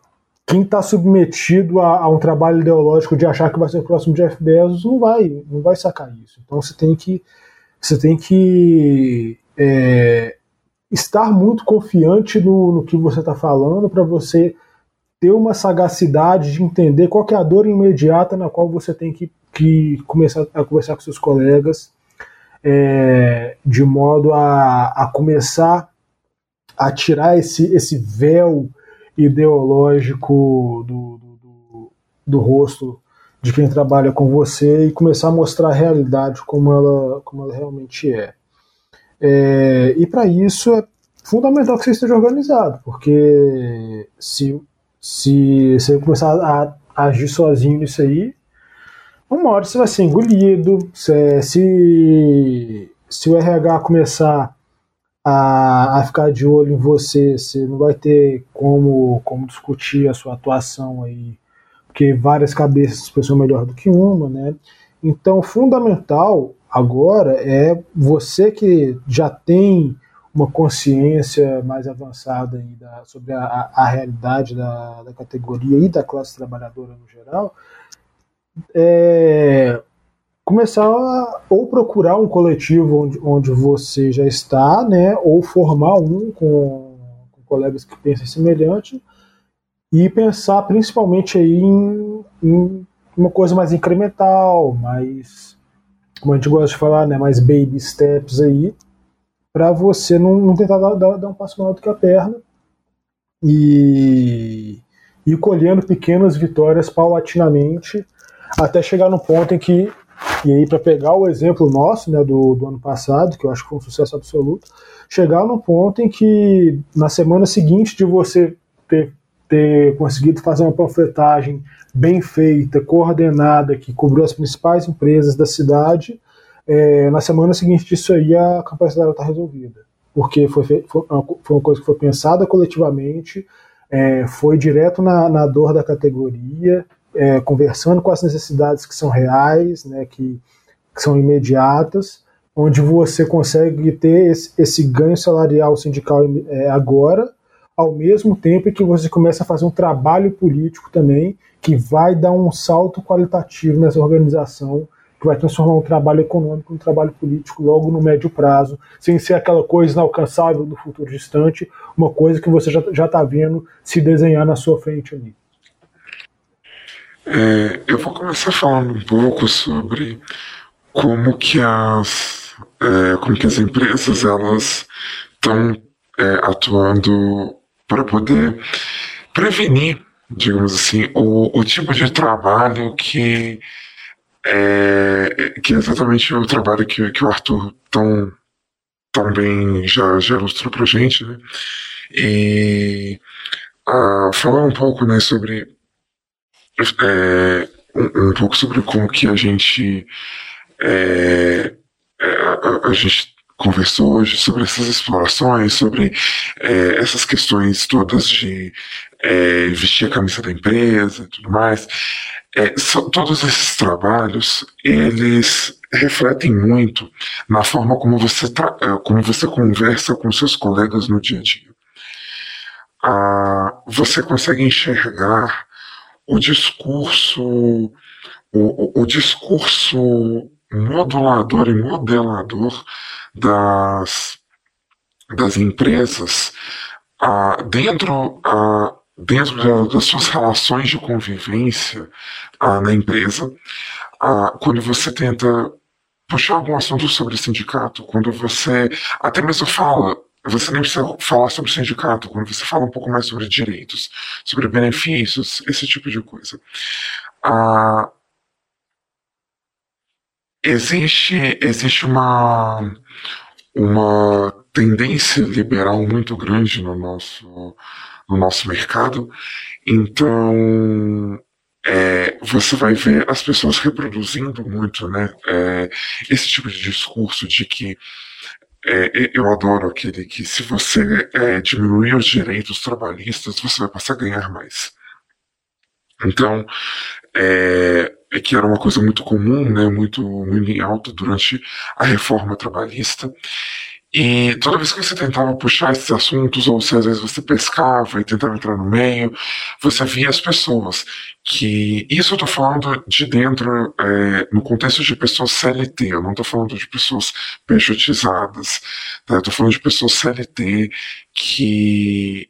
quem tá submetido a, a, um trabalho ideológico de achar que vai ser o próximo Jeff Bezos não vai, não vai sacar isso. Então você tem que, você tem que é, estar muito confiante no, no que você está falando para você ter uma sagacidade de entender qual é a dor imediata na qual você tem que, que começar a conversar com seus colegas é, de modo a, a começar a tirar esse, esse véu ideológico do, do, do, do rosto de quem trabalha com você e começar a mostrar a realidade como ela, como ela realmente é. É e para isso é fundamental que você esteja organizado, porque se, se você começar a, a agir sozinho nisso aí, uma hora você vai ser engolido, se, se, se o RH começar a, a ficar de olho em você, você não vai ter como, como discutir a sua atuação aí, porque várias cabeças são melhor do que uma, né? Então, fundamental agora é você que já tem uma consciência mais avançada aí da, sobre a, a realidade da, da categoria e da classe trabalhadora no geral, é, começar a, ou procurar um coletivo onde, onde você já está, né, ou formar um com, com colegas que pensam semelhante e pensar principalmente aí em, em, uma coisa mais incremental, mais, como a gente gosta de falar, né, mais baby steps aí, para você não, não tentar dar, dar, dar, um passo maior do que a perna e, ir colhendo pequenas vitórias paulatinamente até chegar no ponto em que e aí, para pegar o exemplo nosso, né, do, do ano passado, que eu acho que foi um sucesso absoluto, chegar no ponto em que, na semana seguinte de você ter, ter conseguido fazer uma panfletagem bem feita, coordenada, que cobriu as principais empresas da cidade, é, na semana seguinte disso aí a capacidade está resolvida. Porque foi, foi, foi uma coisa que foi pensada coletivamente, é, foi direto na, na dor da categoria, é, conversando com as necessidades que são reais, né, que, que são imediatas, onde você consegue ter esse, esse ganho salarial sindical é, agora, ao mesmo tempo que você começa a fazer um trabalho político também, que vai dar um salto qualitativo nessa organização, que vai transformar um trabalho econômico em um trabalho político logo no médio prazo, sem ser aquela coisa inalcançável do futuro distante, uma coisa que você já está vendo se desenhar na sua frente ali. É, eu vou começar falando um pouco sobre como que as, é, como que as empresas elas estão é, atuando para poder prevenir, digamos assim, o, o tipo de trabalho que é, que é exatamente o trabalho que, que o Arthur tão, tão bem já, já ilustrou para gente, né? E uh, falar um pouco né, sobre é, um, um, pouco sobre como que a gente é, é, a, a, gente conversou hoje sobre essas explorações, sobre é, essas questões todas de é, vestir a camisa da empresa e tudo mais. É, todos esses trabalhos, eles refletem muito na forma como você, como você conversa com seus colegas no dia a dia. Ah, você consegue enxergar o discurso, o, o, o discurso modulador e modelador das, das empresas ah, dentro, ah, dentro das suas relações de convivência ah, na empresa, ah, quando você tenta puxar algum assunto sobre sindicato, quando você até mesmo fala você nem precisa falar sobre sindicato, quando você fala um pouco mais sobre direitos, sobre benefícios, esse tipo de coisa. Ah, existe existe uma, uma tendência liberal muito grande no nosso, no nosso mercado, então é, você vai ver as pessoas reproduzindo muito né, é, esse tipo de discurso de que é, eu adoro aquele que se você é, diminuir os direitos trabalhistas, você vai passar a ganhar mais. Então, é, é que era uma coisa muito comum, né, muito, muito em alta durante a reforma trabalhista. E toda vez que você tentava puxar esses assuntos, ou se às vezes você pescava e tentava entrar no meio, você via as pessoas que. Isso eu tô falando de dentro, é, no contexto de pessoas CLT, eu não tô falando de pessoas pejotizadas, tá? eu tô falando de pessoas CLT que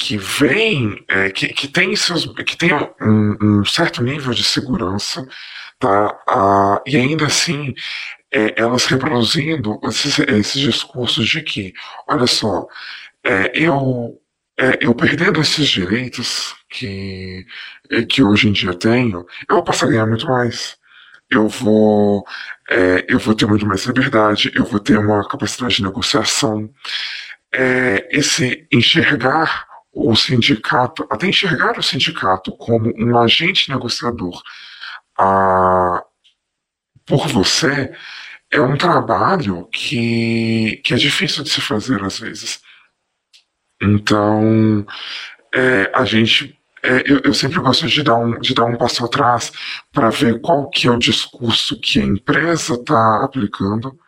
que vem, é, que, que tem seus, que tem um, um certo nível de segurança, tá? Ah, e ainda assim é, elas reproduzindo esses, esses, discursos de que, olha só, é, eu, é, eu perdendo esses direitos que, é, que hoje em dia tenho, eu vou passar a ganhar muito mais. Eu vou, é, eu vou ter muito mais liberdade, eu vou ter uma capacidade de negociação. É, esse enxergar o sindicato, até enxergar o sindicato como um agente negociador a, por você, é um trabalho que, que é difícil de se fazer às vezes. Então, é, a gente. É, eu, eu, sempre gosto de dar um, de dar um passo atrás para ver qual que é o discurso que a empresa está aplicando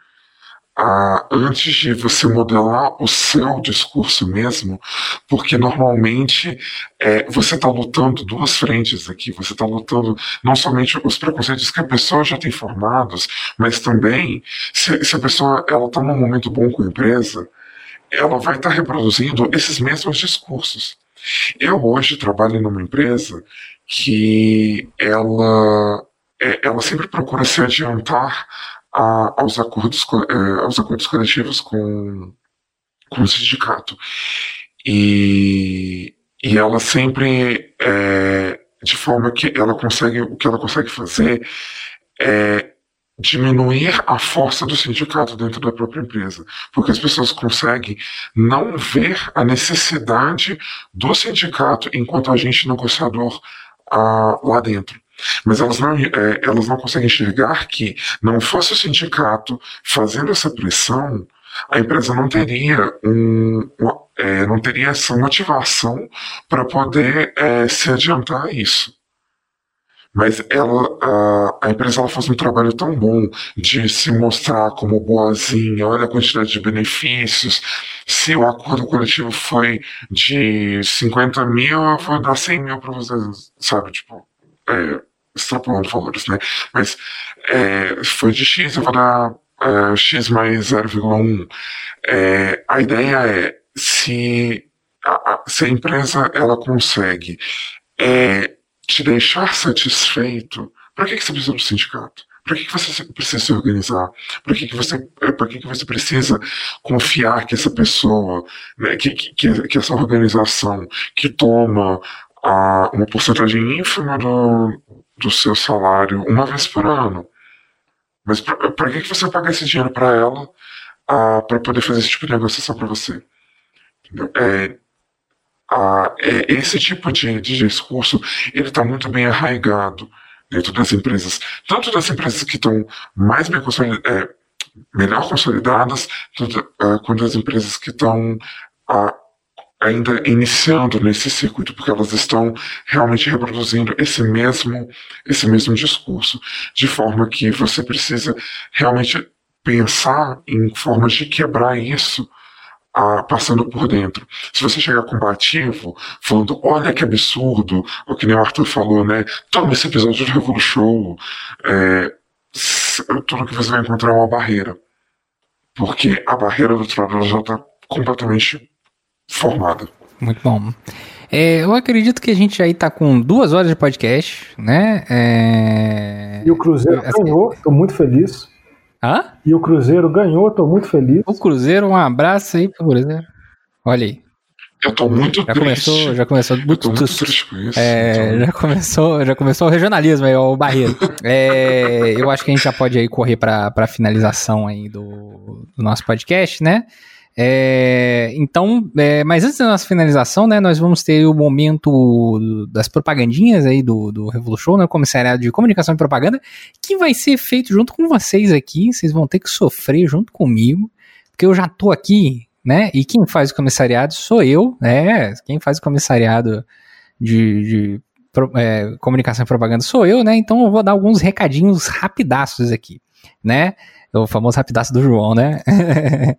ah, antes de você modelar o seu discurso mesmo, porque normalmente é, você está lutando duas frentes aqui. Você está lutando não somente os preconceitos que a pessoa já tem formados, mas também se, se a pessoa ela está num momento bom com a empresa, ela vai estar tá reproduzindo esses mesmos discursos. Eu hoje trabalho numa empresa que ela, é, ela sempre procura se adiantar a, aos, acordos, é, aos acordos coletivos com, com o sindicato. E, e ela sempre é, de forma que ela consegue o que ela consegue fazer é diminuir a força do sindicato dentro da própria empresa, porque as pessoas conseguem não ver a necessidade do sindicato enquanto agente negociador ah, lá dentro. Mas elas não, é, elas não conseguem enxergar que não fosse o sindicato fazendo essa pressão, a empresa não teria um, é, não teria essa motivação para poder é, se adiantar a isso. Mas ela, a, a empresa ela faz um trabalho tão bom de se mostrar como boazinha, olha a quantidade de benefícios. Se o acordo coletivo foi de 50 mil, eu vou dar 100 mil para vocês, sabe? Tipo, é, extrapolando valores, né? Mas é, foi de X, eu vou dar X mais 0,1. É, a ideia é se a, a, se a empresa ela consegue é, te deixar satisfeito, para que, que você precisa do sindicato? Para que, que você precisa se organizar? Para que, que, você, para que, que você precisa confiar que essa pessoa, né, que, que, que essa organização que toma a, uma porcentagem ínfima do, do seu salário uma vez por ano. Mas para que, que você paga esse dinheiro para ela para poder fazer esse tipo de negociação para você? É, a, é, esse tipo de, de discurso ele está muito bem arraigado dentro das empresas, tanto das empresas que estão mais bem consolidadas, é, melhor consolidadas, tanto, é, quanto das empresas que estão ainda iniciando nesse circuito, porque elas estão realmente reproduzindo esse mesmo, esse mesmo discurso, de forma que você precisa realmente pensar em formas de quebrar isso ah, passando por dentro. Se você chegar combativo, falando, olha que absurdo, o que nem o Arthur falou, né? Toma esse episódio de Revolution, é, tudo que você vai encontrar é uma barreira. Porque a barreira do trabalho já está completamente formada. Muito bom. É, eu acredito que a gente aí tá com duas horas de podcast, né? É... E o Cruzeiro assim... ganhou, tô muito feliz. Hã? E o Cruzeiro ganhou, tô muito feliz. O Cruzeiro, um abraço aí pro Cruzeiro. Olha aí. Eu tô muito já começou, já começou muito, muito triste com isso. É, então... já começou, já começou o regionalismo aí, o barreiro. é, eu acho que a gente já pode aí correr para para finalização aí do, do nosso podcast, né? É, então, é, mas antes da nossa finalização, né, nós vamos ter o momento das propagandinhas aí do, do Revolution, né, comissariado de comunicação e propaganda, que vai ser feito junto com vocês aqui, vocês vão ter que sofrer junto comigo, porque eu já tô aqui, né, e quem faz o comissariado sou eu, né, quem faz o comissariado de, de é, comunicação e propaganda sou eu, né, então eu vou dar alguns recadinhos rapidaços aqui, né, o famoso rapidaço do João, né?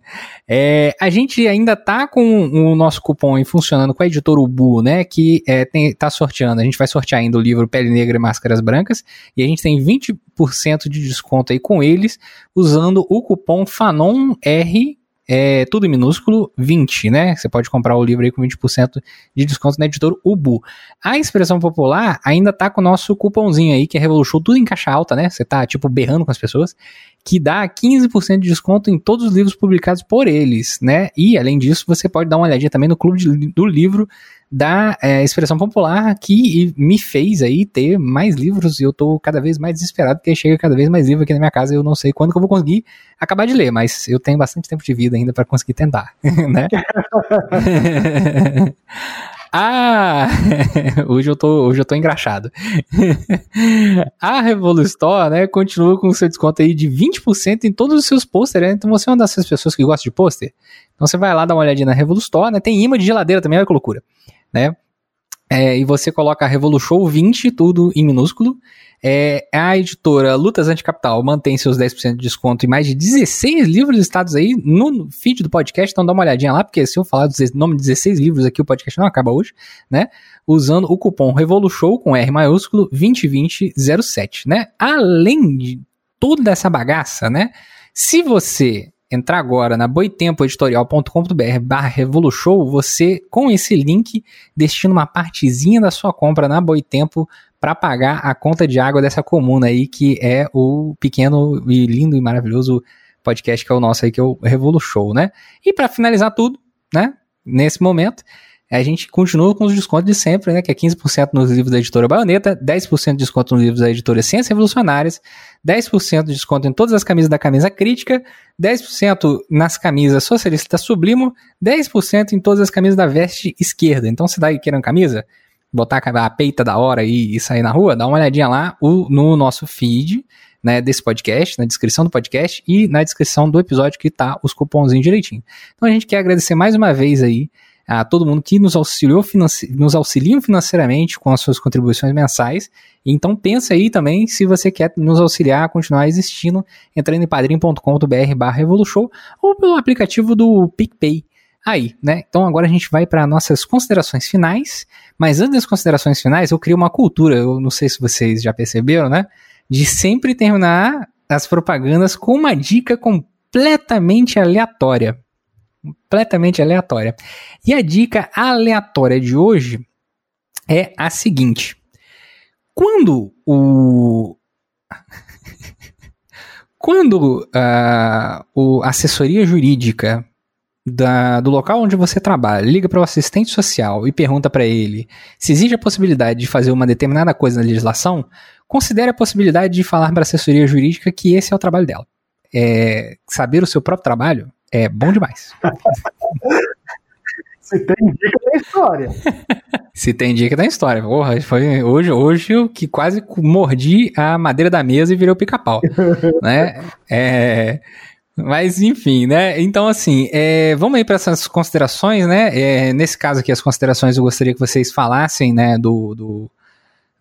é, a gente ainda tá com o nosso cupom aí funcionando com a editora Ubu, né? Que é, tem, tá sorteando. A gente vai sortear ainda o livro Pele Negra e Máscaras Brancas. E a gente tem 20% de desconto aí com eles, usando o cupom FANONR é tudo em minúsculo, 20, né? Você pode comprar o livro aí com 20% de desconto na editora Ubu. A expressão popular ainda tá com o nosso cupomzinho aí, que é Revolution, tudo em caixa alta, né? Você tá, tipo, berrando com as pessoas, que dá 15% de desconto em todos os livros publicados por eles, né? E, além disso, você pode dar uma olhadinha também no clube de, do livro da é, expressão popular que me fez aí ter mais livros e eu tô cada vez mais desesperado porque chega cada vez mais livro aqui na minha casa e eu não sei quando que eu vou conseguir acabar de ler, mas eu tenho bastante tempo de vida ainda para conseguir tentar, né? Ah, hoje eu tô, hoje eu tô engraxado. a Revolustore, né, continua com seu desconto aí de 20% em todos os seus pôsteres, né? Então você é uma dessas pessoas que gosta de pôster. Então você vai lá dar uma olhadinha na Revolustore, né? Tem imã de geladeira também, olha que loucura, né? É, e você coloca Revolution 20, tudo em minúsculo. É, a editora Lutas Anticapital mantém seus 10% de desconto e mais de 16 livros listados aí no feed do podcast, então dá uma olhadinha lá, porque se eu falar do nome de 16 livros aqui, o podcast não acaba hoje, né? Usando o cupom Revolution com R maiúsculo 202007, né? Além de toda essa bagaça, né? Se você entrar agora na boitempoeditorial.com.br barra Revolution, você, com esse link, destina uma partezinha da sua compra na Boitempo para pagar a conta de água dessa comuna aí, que é o pequeno e lindo e maravilhoso podcast que é o nosso aí, que é o Revolution, né? E para finalizar tudo, né, nesse momento, a gente continua com os descontos de sempre, né? Que é 15% nos livros da editora Baioneta, 10% de desconto nos livros da editora Ciências Revolucionárias, 10% de desconto em todas as camisas da camisa crítica, 10% nas camisas socialista sublimo, 10% em todas as camisas da veste esquerda. Então, se daí querendo camisa, botar a peita da hora e, e sair na rua, dá uma olhadinha lá o, no nosso feed, né, desse podcast, na descrição do podcast e na descrição do episódio que tá os cupomzinhos direitinho. Então a gente quer agradecer mais uma vez aí a todo mundo que nos auxiliou financi nos auxiliam financeiramente com as suas contribuições mensais. Então pensa aí também se você quer nos auxiliar a continuar existindo, entrando em padrim.com.br barra ou pelo aplicativo do PicPay. Aí, né? Então agora a gente vai para nossas considerações finais, mas antes das considerações finais, eu crio uma cultura, eu não sei se vocês já perceberam, né? De sempre terminar as propagandas com uma dica completamente aleatória completamente aleatória. E a dica aleatória de hoje é a seguinte: quando o quando uh, o assessoria jurídica da, do local onde você trabalha liga para o assistente social e pergunta para ele se existe a possibilidade de fazer uma determinada coisa na legislação, considere a possibilidade de falar para a assessoria jurídica que esse é o trabalho dela. É, saber o seu próprio trabalho é bom demais. Se tem dica da história. Se tem dica da história. Porra, foi hoje, hoje eu que quase mordi a madeira da mesa e virei o pica-pau. né? É, mas enfim, né? Então, assim, é, vamos aí para essas considerações, né? É, nesse caso aqui, as considerações eu gostaria que vocês falassem, né, do, do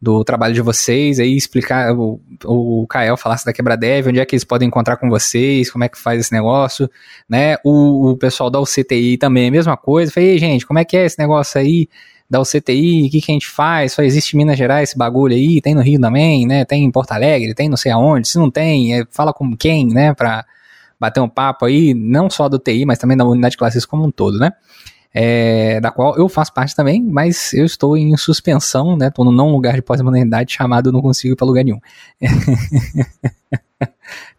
do trabalho de vocês, aí explicar, o, o Kael falasse da Quebradev, onde é que eles podem encontrar com vocês, como é que faz esse negócio, né? O, o pessoal da UCTI também, a mesma coisa. Falei, gente, como é que é esse negócio aí da UCTI? O que, que a gente faz? Só existe em Minas Gerais esse bagulho aí? Tem no Rio também, né? Tem em Porto Alegre, tem não sei aonde. Se não tem, é, fala com quem, né? Pra bater um papo aí, não só do TI, mas também da unidade de classes como um todo, né? é, da qual eu faço parte também, mas eu estou em suspensão, né? Estou num não lugar de pós-modernidade chamado Não Consigo ir para lugar nenhum.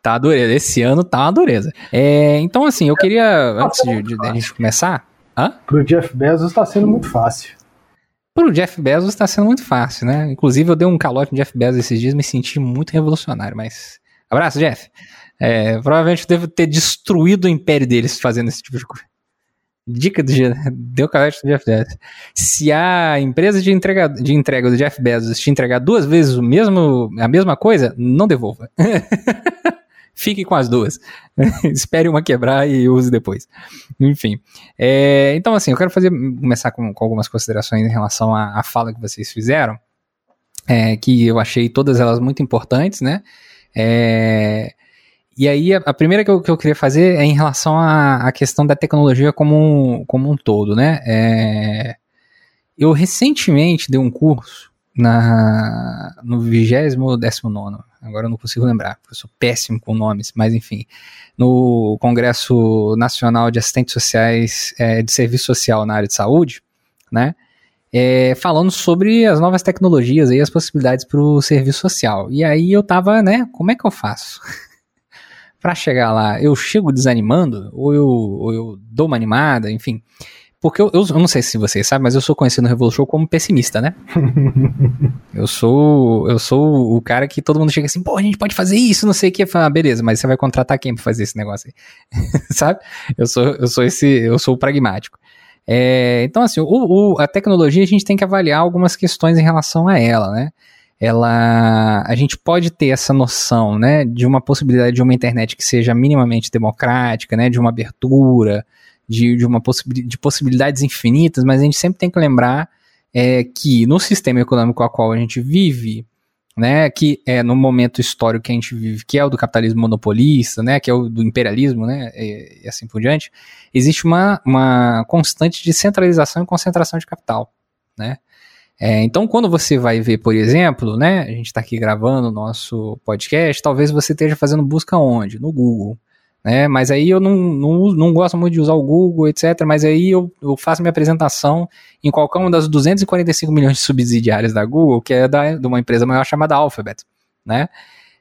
tá uma dureza. Esse ano tá uma dureza. É, então, assim, eu queria, antes de, de, de a gente começar. Hã? Pro Jeff Bezos está sendo muito fácil. Pro Jeff Bezos está sendo muito fácil, né? Inclusive, eu dei um calote no Jeff Bezos esses dias, me senti muito revolucionário, mas. Abraço, Jeff. É, provavelmente devo ter destruído o império deles fazendo esse tipo de coisa. Dica do deu calete do Jeff Bezos. Se a empresa de entrega, de entrega do Jeff Bezos te entregar duas vezes o mesmo, a mesma coisa, não devolva. Fique com as duas. Espere uma quebrar e use depois. Enfim. É, então, assim, eu quero fazer, começar com, com algumas considerações em relação à, à fala que vocês fizeram, é, que eu achei todas elas muito importantes, né? É, e aí, a, a primeira que eu, que eu, queria fazer é em relação à, à questão da tecnologia como, como um todo, né? É, eu recentemente dei um curso na, no vigésimo ou décimo nono, agora eu não consigo lembrar, porque eu sou péssimo com nomes, mas enfim, no Congresso Nacional de Assistentes Sociais é, de Serviço Social na área de saúde, né? É, falando sobre as novas tecnologias e as possibilidades para o serviço social. E aí eu tava, né, como é que eu faço? para chegar lá, eu chego desanimando, ou eu, ou eu dou uma animada, enfim. Porque eu, eu, eu, não sei se vocês sabem, mas eu sou conhecido no Revolution como pessimista, né? eu sou eu sou o cara que todo mundo chega assim, pô, a gente pode fazer isso, não sei o que. Ah, beleza, mas você vai contratar quem pra fazer esse negócio aí? Sabe? Eu sou, eu sou esse, eu sou o pragmático. É, então, assim, o, o, a tecnologia a gente tem que avaliar algumas questões em relação a ela, né? Ela a gente pode ter essa noção, né, de uma possibilidade de uma internet que seja minimamente democrática, né, de uma abertura, de, de uma possibilidade de possibilidades infinitas, mas a gente sempre tem que lembrar é, que no sistema econômico a qual a gente vive, né, que é no momento histórico que a gente vive, que é o do capitalismo monopolista, né, que é o do imperialismo, né, e, e assim por diante, existe uma, uma constante de centralização e concentração de capital, né, é, então, quando você vai ver, por exemplo, né, a gente está aqui gravando o nosso podcast, talvez você esteja fazendo busca onde? No Google. Né? Mas aí eu não, não, não gosto muito de usar o Google, etc. Mas aí eu, eu faço minha apresentação em qualquer uma das 245 milhões de subsidiárias da Google, que é da, de uma empresa maior chamada Alphabet. Né?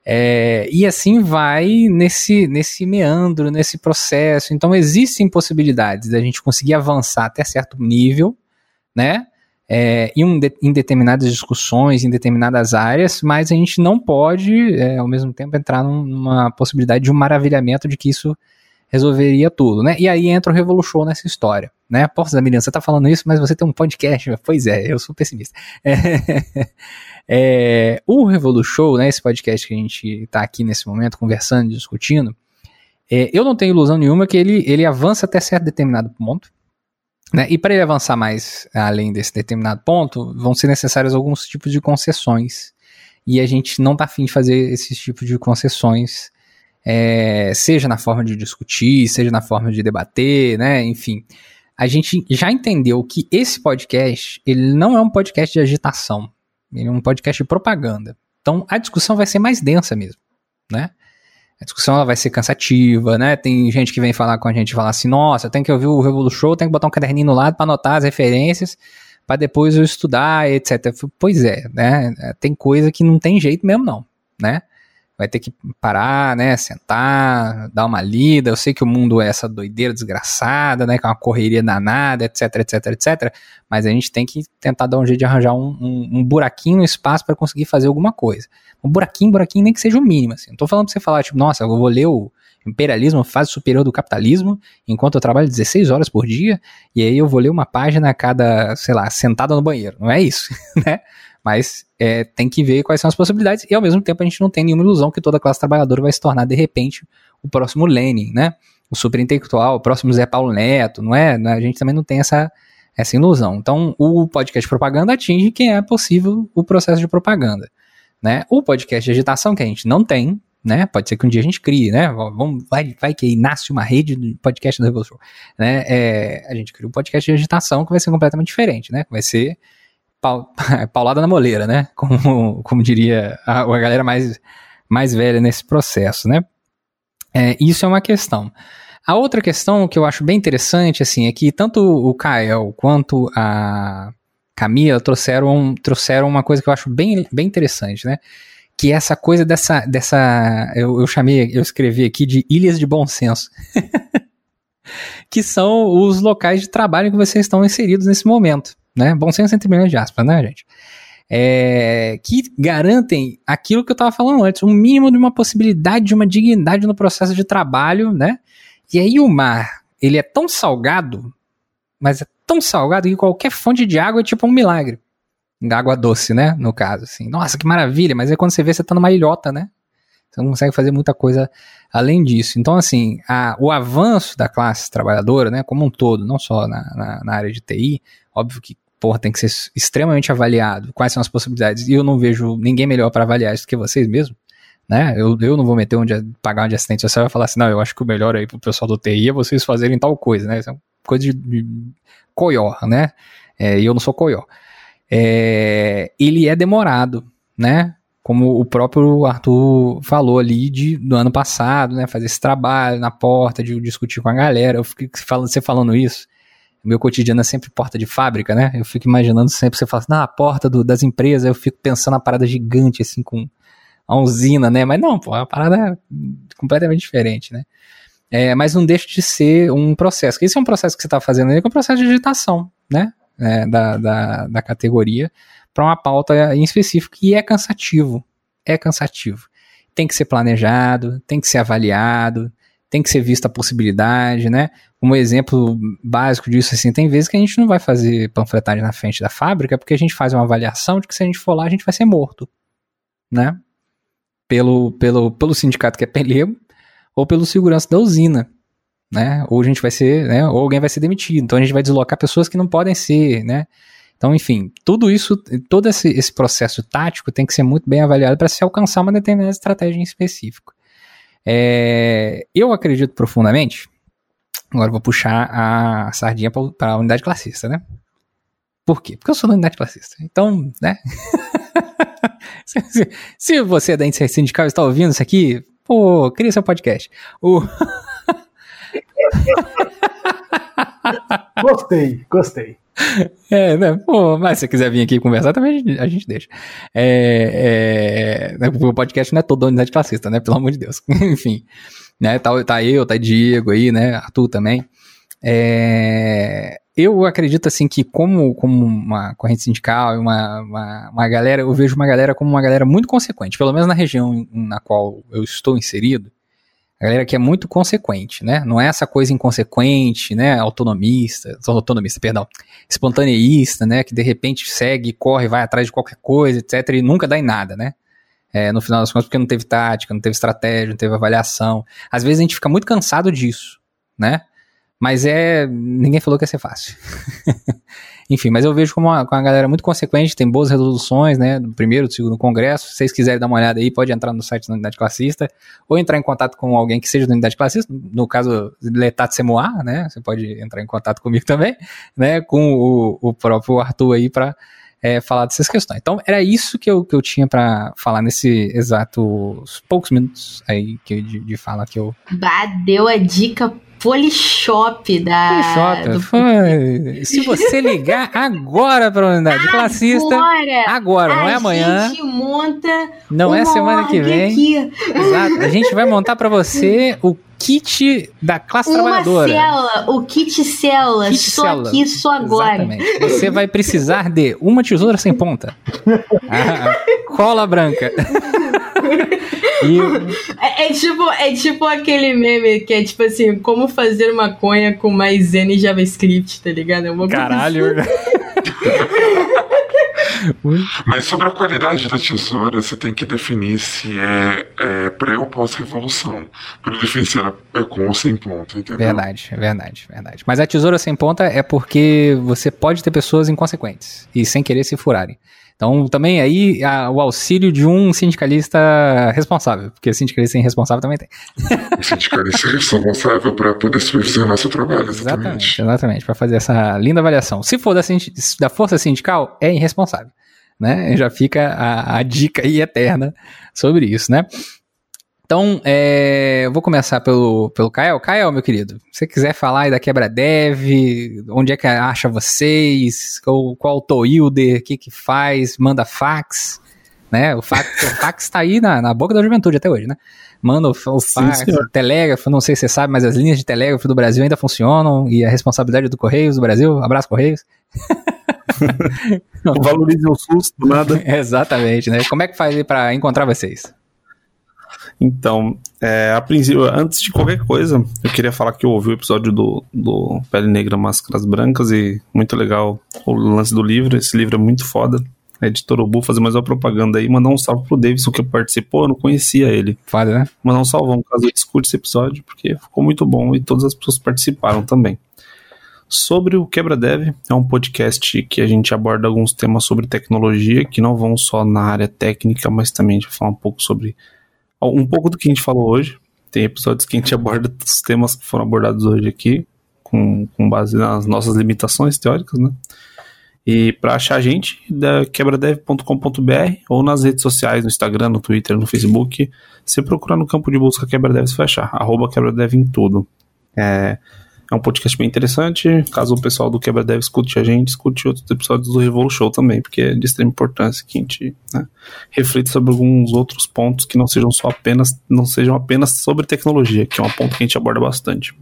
É, e assim vai nesse, nesse meandro, nesse processo. Então existem possibilidades da gente conseguir avançar até certo nível né? É, em, de, em, determinadas discussões, em determinadas áreas, mas a gente não pode, é, ao mesmo tempo, entrar numa possibilidade de um maravilhamento de que isso resolveria tudo, né? E aí entra o Revolution nessa história, né? Poxa, Miriam, você tá falando isso, mas você tem um podcast. Pois é, eu sou pessimista. É, é, o Revolution, né, esse podcast que a gente tá aqui nesse momento conversando, discutindo, é, eu não tenho ilusão nenhuma que ele, ele avança até certo determinado ponto, né? E para ele avançar mais além desse determinado ponto, vão ser necessários alguns tipos de concessões. E a gente não tá afim de fazer esses tipos de concessões é, seja na forma de discutir, seja na forma de debater, né? Enfim, a gente já entendeu que esse podcast ele não é um podcast de agitação, ele é um podcast de propaganda. Então a discussão vai ser mais densa mesmo, né? A discussão ela vai ser cansativa, né? Tem gente que vem falar com a gente e fala assim: nossa, tem que ouvir o Revolution Show, tem que botar um caderninho no lado para anotar as referências, para depois eu estudar, etc. Pois é, né? Tem coisa que não tem jeito mesmo, não, né? Vai ter que parar, né, sentar, dar uma lida. Eu sei que o mundo é essa doideira desgraçada, né, que é uma correria danada, etc, etc, etc. Mas a gente tem que tentar dar um jeito de arranjar um, um, um buraquinho no espaço para conseguir fazer alguma coisa. Um buraquinho, buraquinho, nem que seja o mínimo. Assim. Não tô falando pra você falar, tipo, nossa, eu vou ler o imperialismo, fase superior do capitalismo, enquanto eu trabalho 16 horas por dia, e aí eu vou ler uma página a cada, sei lá, sentada no banheiro. Não é isso, né? Mas é, tem que ver quais são as possibilidades e ao mesmo tempo a gente não tem nenhuma ilusão que toda classe trabalhadora vai se tornar de repente o próximo Lenin, né? O super intelectual, o próximo Zé Paulo Neto, não é? A gente também não tem essa, essa ilusão. Então, o podcast propaganda atinge quem é possível o processo de propaganda, né? O podcast de agitação que a gente não tem, né? Pode ser que um dia a gente crie, né? Vamos, vai, vai que nasce uma rede de podcast do Revolution, né? É, a gente cria um podcast de agitação que vai ser completamente diferente, né? Vai ser paulada na moleira, né? Como, como diria a, a galera mais, mais velha nesse processo, né? É, isso é uma questão. A outra questão que eu acho bem interessante, assim, é que tanto o Kael quanto a Camila trouxeram, trouxeram uma coisa que eu acho bem, bem interessante, né? Que é essa coisa dessa, dessa eu, eu chamei, eu escrevi aqui de ilhas de bom senso. que são os locais de trabalho que vocês estão inseridos nesse momento né? Bom senso entre milhões de aspas, né, gente? É, que garantem aquilo que eu estava falando antes, um mínimo de uma possibilidade de uma dignidade no processo de trabalho, né? E aí o mar, ele é tão salgado, mas é tão salgado que qualquer fonte de água é tipo um milagre. Água doce, né? No caso, assim. Nossa, que maravilha, mas aí quando você vê, você tá numa ilhota, né? Você não consegue fazer muita coisa além disso. Então, assim, a, o avanço da classe trabalhadora, né, como um todo, não só na, na, na área de TI, óbvio que porra, tem que ser extremamente avaliado. Quais são as possibilidades? E eu não vejo ninguém melhor para avaliar isso que vocês mesmos. Né? Eu, eu não vou meter onde pagar um de assistente social e falar assim, não, eu acho que o melhor aí pro pessoal do TI é vocês fazerem tal coisa, né? Isso é coisa de, de coió, né? É, e eu não sou coió. É, ele é demorado, né? Como o próprio Arthur falou ali de, do ano passado, né? Fazer esse trabalho na porta, de discutir com a galera. Eu fiquei falando, você falando isso, meu cotidiano é sempre porta de fábrica, né? Eu fico imaginando sempre, você fala assim, ah, a porta do, das empresas, eu fico pensando na parada gigante, assim, com a usina, né? Mas não, pô, é uma parada completamente diferente, né? É, mas não deixa de ser um processo. Esse é um processo que você está fazendo aí, que é um processo de digitação, né? É, da, da, da categoria para uma pauta em específico, e é cansativo. É cansativo. Tem que ser planejado, tem que ser avaliado, tem que ser vista a possibilidade, né? Como exemplo básico disso, assim, tem vezes que a gente não vai fazer panfletagem na frente da fábrica porque a gente faz uma avaliação de que se a gente for lá a gente vai ser morto, né? Pelo, pelo, pelo sindicato que é pelego ou pelo segurança da usina, né? Ou a gente vai ser, né? Ou alguém vai ser demitido. Então a gente vai deslocar pessoas que não podem ser, né? Então, enfim, tudo isso, todo esse, esse processo tático tem que ser muito bem avaliado para se alcançar uma determinada estratégia em específico. É, eu acredito profundamente. Agora vou puxar a sardinha para a unidade classista, né? Por quê? Porque eu sou da unidade classista. Então, né? se, se, se, você é da índice sindical e está ouvindo isso aqui, pô, cria seu podcast. O... gostei, gostei. É, né? Pô, mas se você quiser vir aqui conversar, também a gente, a gente deixa. É, é, o podcast não é todo unidade classista, né? Pelo amor de Deus. Enfim, né? Tá, tá eu, tá Diego aí, né? Arthur também. É, eu acredito assim que como, como uma corrente sindical uma, uma, uma, galera, eu vejo uma galera como uma galera muito consequente, pelo menos na região na qual eu estou inserido, a galera que é muito consequente, né? Não é essa coisa inconsequente, né? Autonomista, autonomista, perdão, espontaneísta, né? Que de repente segue, corre, vai atrás de qualquer coisa, etc. E nunca dá em nada, né? É, no final das contas, porque não teve tática, não teve estratégia, não teve avaliação. Às vezes a gente fica muito cansado disso, né? Mas é. Ninguém falou que ia ser fácil. Enfim, mas eu vejo como uma, uma galera muito consequente, tem boas resoluções, né? Do primeiro, do segundo congresso. Se vocês quiserem dar uma olhada aí, pode entrar no site da Unidade Classista ou entrar em contato com alguém que seja da Unidade Classista. No caso, Letat Semoar, né? Você pode entrar em contato comigo também, né? Com o, o próprio Arthur aí para é, falar dessas questões. Então, era isso que eu, que eu tinha para falar nesse exato poucos minutos aí que, de, de fala que eu. Bah, deu a dica Polishop da. Polishop. Do... Foi. Se você ligar agora para a unidade agora, classista. Agora, não é amanhã. A gente monta. Não é semana que vem. Aqui. Exato. A gente vai montar para você o kit da classe uma trabalhadora. Célula, o kit célula, kit só célula. aqui, só agora. Exatamente. Você vai precisar de uma tesoura sem ponta, cola branca. é, é, tipo, é tipo aquele meme que é tipo assim, como fazer maconha com mais e JavaScript, tá ligado? É uma Caralho. Assim. Mas sobre a qualidade da tesoura, você tem que definir se é, é pré ou pós-revolução. Para definir se ela é com ou sem ponta, entendeu? Verdade, verdade, verdade. Mas a tesoura sem ponta é porque você pode ter pessoas inconsequentes e sem querer se furarem. Então, também aí a, o auxílio de um sindicalista responsável, porque sindicalista irresponsável também tem. O sindicalista responsável para poder supervisionar nosso trabalho, exatamente. Exatamente, exatamente para fazer essa linda avaliação. Se for da, da força sindical, é irresponsável. Né? Já fica a, a dica aí eterna sobre isso, né? Então, é, vou começar pelo, pelo Kael. Kael, meu querido, se você quiser falar aí da Quebra Dev, onde é que acha vocês, qual, qual o Toilder, o que que faz, manda fax, né? O fax, o fax tá aí na, na boca da juventude até hoje, né? Manda o, o fax, Sim, o telégrafo, não sei se você sabe, mas as linhas de telégrafo do Brasil ainda funcionam e a responsabilidade do Correios do Brasil, abraço Correios. Valorize o SUS do nada. Exatamente, né? Como é que faz para encontrar vocês? Então, é, a princípio, antes de qualquer coisa, eu queria falar que eu ouvi o episódio do, do Pele Negra Máscaras Brancas e muito legal o lance do livro. Esse livro é muito foda. A editora Ubu fazer mais uma propaganda aí, mandar um salve pro Davidson que participou, eu não conhecia ele. Foda, né? Mandar um salvão caso ele escute esse episódio, porque ficou muito bom e todas as pessoas participaram também. Sobre o Quebra Dev, é um podcast que a gente aborda alguns temas sobre tecnologia, que não vão só na área técnica, mas também a gente vai falar um pouco sobre um pouco do que a gente falou hoje. Tem episódios que a gente aborda os temas que foram abordados hoje aqui, com, com base nas nossas limitações teóricas, né? E para achar a gente, da quebradev.com.br ou nas redes sociais, no Instagram, no Twitter, no Facebook, você procurar no campo de busca Quebradev, você vai achar. Arroba Quebradev em tudo. É, é um podcast bem interessante. Caso o pessoal do Quebra Dev escute a gente, escute outros episódios do Revolu Show também, porque é de extrema importância que a gente né, reflita sobre alguns outros pontos que não sejam só apenas, não sejam apenas sobre tecnologia, que é um ponto que a gente aborda bastante.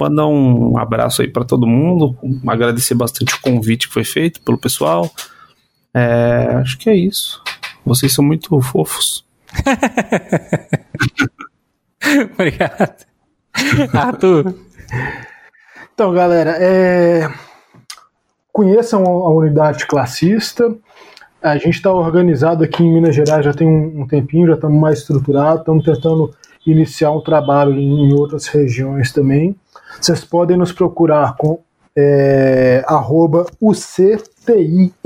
Mandar um abraço aí para todo mundo, agradecer bastante o convite que foi feito pelo pessoal. É, acho que é isso. Vocês são muito fofos. Obrigado. Arthur. Então, galera, é... conheçam a unidade classista. A gente está organizado aqui em Minas Gerais já tem um, tempinho, já estamos mais estruturados, estamos tentando iniciar um trabalho em, outras regiões também. Vocês podem nos procurar com é, arroba UCTIMG,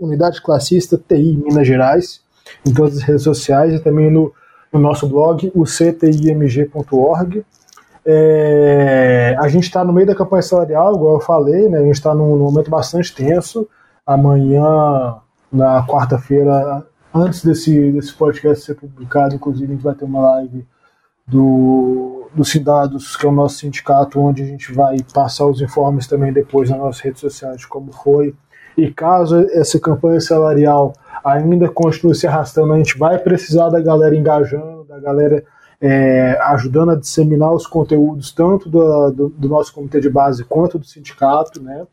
Unidade Classista TI Minas Gerais, em todas as redes sociais e também no, no nosso blog, uctimg.org. É, a gente está no meio da campanha salarial, igual eu falei, né, a gente está num, num, momento bastante tenso. Amanhã, na quarta-feira, antes desse, desse podcast ser publicado, inclusive a gente vai ter uma live do, do Sindados, que é o nosso sindicato, onde a gente vai passar os informes também depois nas nossas redes sociais de como foi. E caso essa campanha salarial ainda continue se arrastando, a gente vai precisar da galera engajando, da galera é, ajudando a disseminar os conteúdos tanto do, do, do, nosso comitê de base quanto do sindicato, né?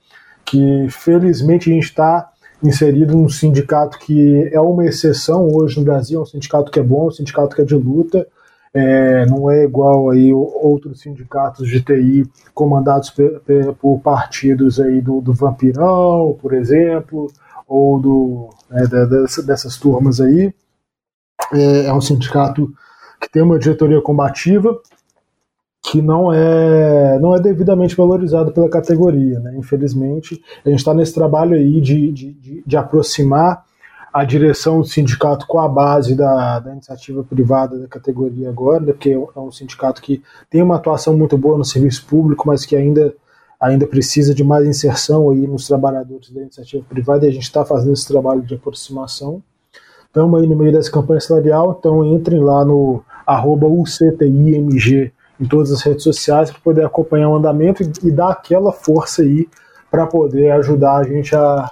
Que felizmente a gente está inserido num sindicato que é uma exceção hoje no Brasil, é um sindicato que é bom, um sindicato que é de luta, é, não é igual aí outros sindicatos de TI comandados por, partidos aí do, do, Vampirão, por exemplo, ou do, né, dessa, dessas turmas aí. É, é um sindicato que tem uma diretoria combativa que não é não é devidamente valorizado pela categoria, né? Infelizmente, a gente está nesse trabalho aí de, de, de, aproximar a direção do sindicato com a base da, da iniciativa privada da categoria agora, né? porque é um sindicato que tem uma atuação muito boa no serviço público, mas que ainda ainda precisa de mais inserção aí nos trabalhadores da iniciativa privada e a gente está fazendo esse trabalho de aproximação. Estamos aí no meio dessa campanha salarial, então entrem lá no UCTIMG em todas as redes sociais para poder acompanhar o andamento e, e dar aquela força aí para poder ajudar a gente a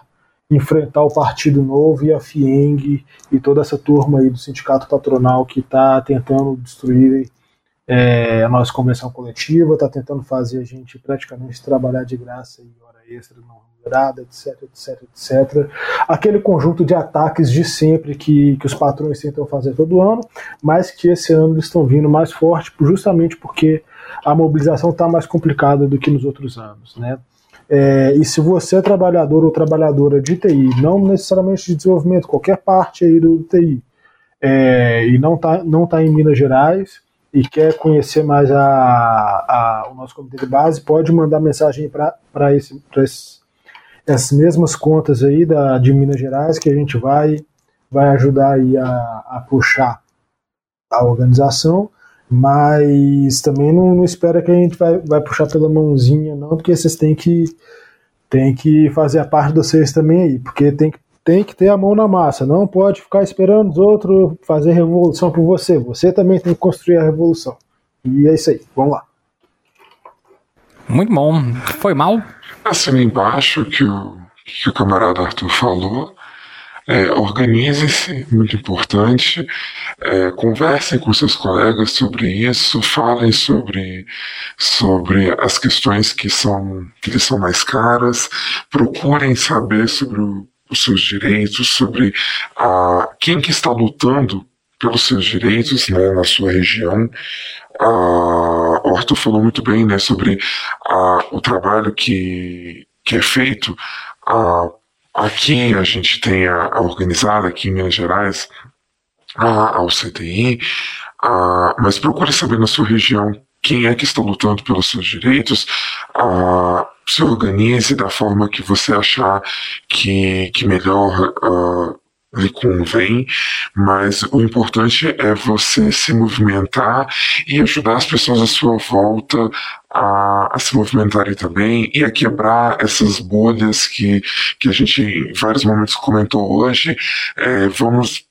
enfrentar o Partido Novo e a FIENG e toda essa turma aí do sindicato patronal que está tentando destruir é, a nossa convenção coletiva, está tentando fazer a gente praticamente trabalhar de graça e hora extra não remunerada, etc, etc, etc. Aquele conjunto de ataques de sempre que, que os patrões tentam fazer todo ano, mas que esse ano eles estão vindo mais forte, justamente porque a mobilização está mais complicada do que nos outros anos, né? É, e se você é trabalhador ou trabalhadora de TI, não necessariamente de desenvolvimento, qualquer parte aí do TI, é, e não está não tá em Minas Gerais, e quer conhecer mais a, a, o nosso comitê de base, pode mandar mensagem para esse, esse, essas mesmas contas aí da, de Minas Gerais que a gente vai, vai ajudar aí a, a puxar a organização, mas também não, não, espera que a gente vai, vai puxar pela mãozinha, não, porque vocês têm que, têm que fazer a parte de vocês também aí, porque tem que tem que ter a mão na massa, não pode ficar esperando os outros fazer revolução por você. Você também tem que construir a revolução. E é isso aí, vamos lá. Muito bom. Foi mal? Assim embaixo que o, que o camarada Arthur falou. É, Organize-se, muito importante. É, conversem com seus colegas sobre isso, falem sobre, sobre as questões que são, que são mais caras, procurem saber sobre o os seus direitos, sobre a, quem que está lutando pelos seus direitos né, na sua região. A, Arthur falou muito bem né, sobre a, o trabalho que, que é feito. A, aqui a gente tem a, a organizada, aqui em Minas Gerais, a, ao CTI, a, mas procure saber na sua região quem é que está lutando pelos seus direitos, uh, se organize da forma que você achar que, que melhor uh, lhe convém, mas o importante é você se movimentar e ajudar as pessoas à sua volta a, a, se movimentarem também e a quebrar essas bolhas que, que a gente em vários momentos comentou hoje. É, vamos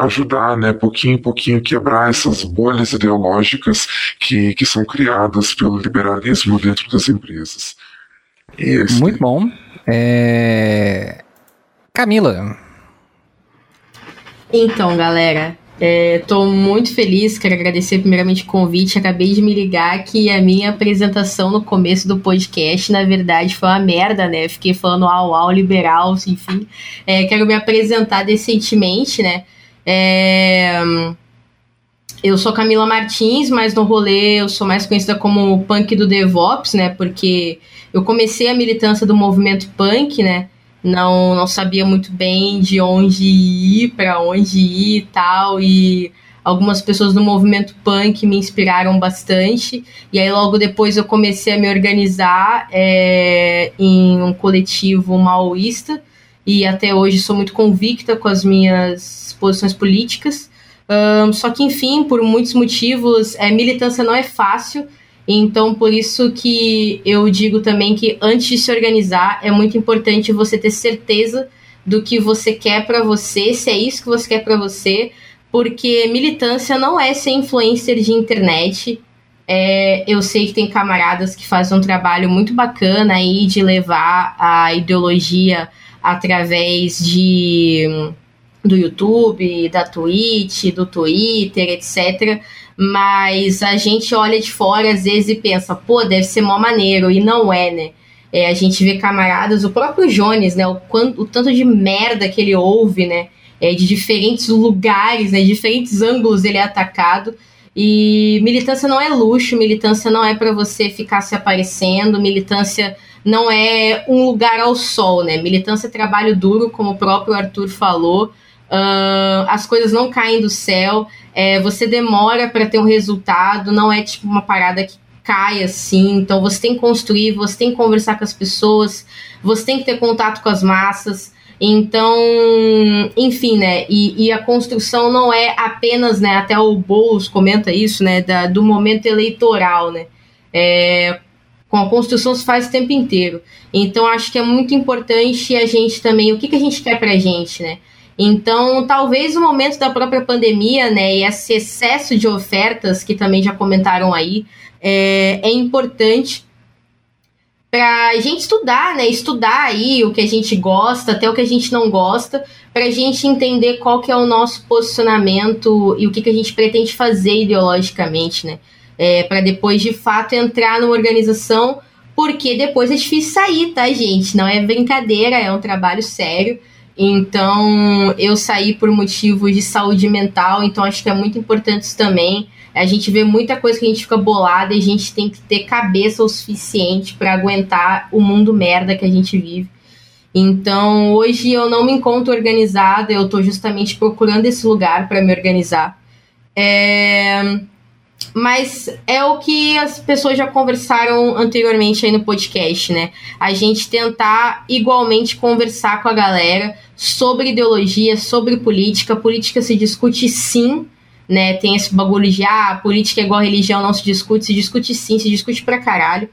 ajudar, né, pouquinho em pouquinho, quebrar essas bolhas ideológicas que, que são criadas pelo liberalismo dentro das empresas. Esse... Muito bom. É... Camila. Então, galera, Estou é, muito feliz, quero agradecer primeiramente o convite. Acabei de me ligar que a minha apresentação no começo do podcast, na verdade, foi uma merda, né? Fiquei falando au, au, liberal, enfim. É, quero me apresentar decentemente, né? É... Eu sou Camila Martins, mas no rolê eu sou mais conhecida como punk do DevOps, né? Porque eu comecei a militância do movimento punk, né? Não, não sabia muito bem de onde ir, para onde ir e tal. E algumas pessoas do movimento punk me inspiraram bastante. E aí, logo depois, eu comecei a me organizar é, em um coletivo maoísta. E até hoje sou muito convicta com as minhas posições políticas. Um, só que, enfim, por muitos motivos, é, militância não é fácil. Então, por isso que eu digo também que antes de se organizar, é muito importante você ter certeza do que você quer para você, se é isso que você quer para você, porque militância não é ser influencer de internet. É, eu sei que tem camaradas que fazem um trabalho muito bacana aí de levar a ideologia através de do YouTube, da Twitch, do Twitter, etc. mas a gente olha de fora às vezes e pensa, pô, deve ser mó maneiro, e não é, né? É, a gente vê camaradas, o próprio Jones, né? O, quanto, o tanto de merda que ele ouve, né? É, de diferentes lugares, né? De diferentes ângulos ele é atacado. E militância não é luxo, militância não é para você ficar se aparecendo, militância não é um lugar ao sol, né? Militância é trabalho duro, como o próprio Arthur falou. Uh, as coisas não caem do céu, é, você demora para ter um resultado, não é tipo uma parada que cai assim. Então você tem que construir, você tem que conversar com as pessoas, você tem que ter contato com as massas. Então, enfim, né? E, e, a construção não é apenas, né? Até o Boulos comenta isso, né? Da, do momento eleitoral, né? É, com a construção se faz o tempo inteiro. Então, acho que é muito importante a gente também, o que, que a gente quer pra gente, né? Então, talvez o momento da própria pandemia, né, e esse excesso de ofertas que também já comentaram aí, é, é importante para a gente estudar, né? Estudar aí o que a gente gosta, até o que a gente não gosta, para a gente entender qual que é o nosso posicionamento e o que, que a gente pretende fazer ideologicamente, né? É, para depois de fato entrar numa organização, porque depois é difícil sair, tá, gente? Não é brincadeira, é um trabalho sério. Então, eu saí por motivos de saúde mental, então acho que é muito importante isso também. A gente vê muita coisa que a gente fica bolada e a gente tem que ter cabeça o suficiente para aguentar o mundo merda que a gente vive. Então, hoje eu não me encontro organizada, eu estou justamente procurando esse lugar para me organizar. É... Mas é o que as pessoas já conversaram anteriormente aí no podcast, né? A gente tentar igualmente conversar com a galera sobre ideologia, sobre política. Política se discute sim, né? Tem esse bagulho de ah, política é igual religião, não se discute, se discute sim, se discute pra caralho.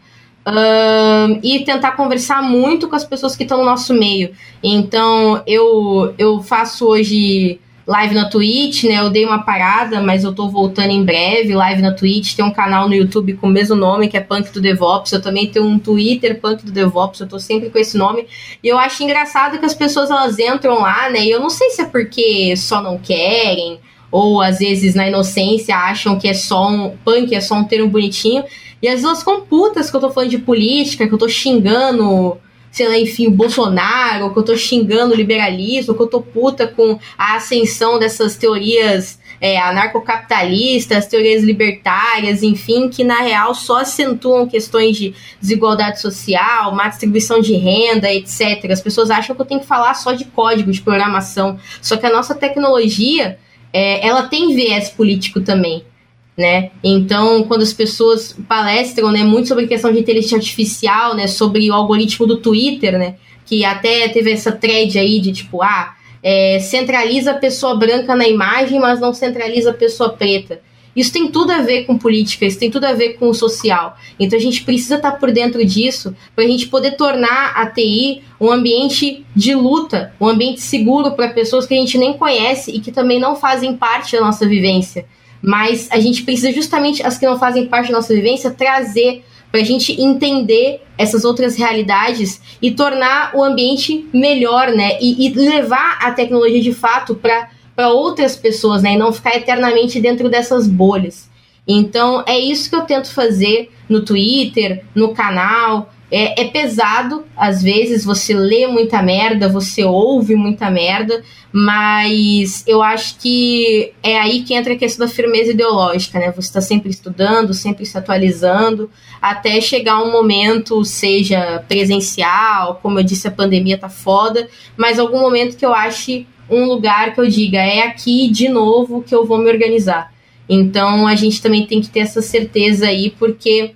Um, e tentar conversar muito com as pessoas que estão no nosso meio. Então, eu, eu faço hoje live na Twitch, né? Eu dei uma parada, mas eu tô voltando em breve. Live na Twitch, tem um canal no YouTube com o mesmo nome, que é Punk do DevOps. Eu também tenho um Twitter, Punk do DevOps, eu tô sempre com esse nome. E eu acho engraçado que as pessoas elas entram lá, né? E eu não sei se é porque só não querem ou às vezes na inocência acham que é só um punk, é só um termo bonitinho. E às vezes elas ficam putas que eu tô falando de política, que eu tô xingando, sei lá, enfim, o Bolsonaro, que eu tô xingando o liberalismo, que eu tô puta com a ascensão dessas teorias é, anarcocapitalistas, teorias libertárias, enfim, que na real só acentuam questões de desigualdade social, má distribuição de renda, etc. As pessoas acham que eu tenho que falar só de código de programação. Só que a nossa tecnologia é, ela tem viés político também, né? Então, quando as pessoas palestram, né, muito sobre questão de inteligência artificial, né, sobre o algoritmo do Twitter, né, que até teve essa thread aí de tipo, ah, é, centraliza a pessoa branca na imagem, mas não centraliza a pessoa preta. Isso tem tudo a ver com política, isso tem tudo a ver com o social. Então a gente precisa estar por dentro disso para a gente poder tornar a TI um ambiente de luta, um ambiente seguro para pessoas que a gente nem conhece e que também não fazem parte da nossa vivência. Mas a gente precisa justamente as que não fazem parte da nossa vivência trazer para a gente entender essas outras realidades e tornar o ambiente melhor, né? E, e levar a tecnologia de fato para outras pessoas, né? E não ficar eternamente dentro dessas bolhas. Então é isso que eu tento fazer no Twitter, no canal. É, é, pesado, às vezes você lê muita merda, você ouve muita merda, mas eu acho que é aí que entra a questão da firmeza ideológica, né? Você está sempre estudando, sempre se atualizando, até chegar um momento, seja presencial, como eu disse, a pandemia tá foda, mas algum momento que eu ache um lugar que eu diga, é aqui de novo que eu vou me organizar. Então a gente também tem que ter essa certeza aí, porque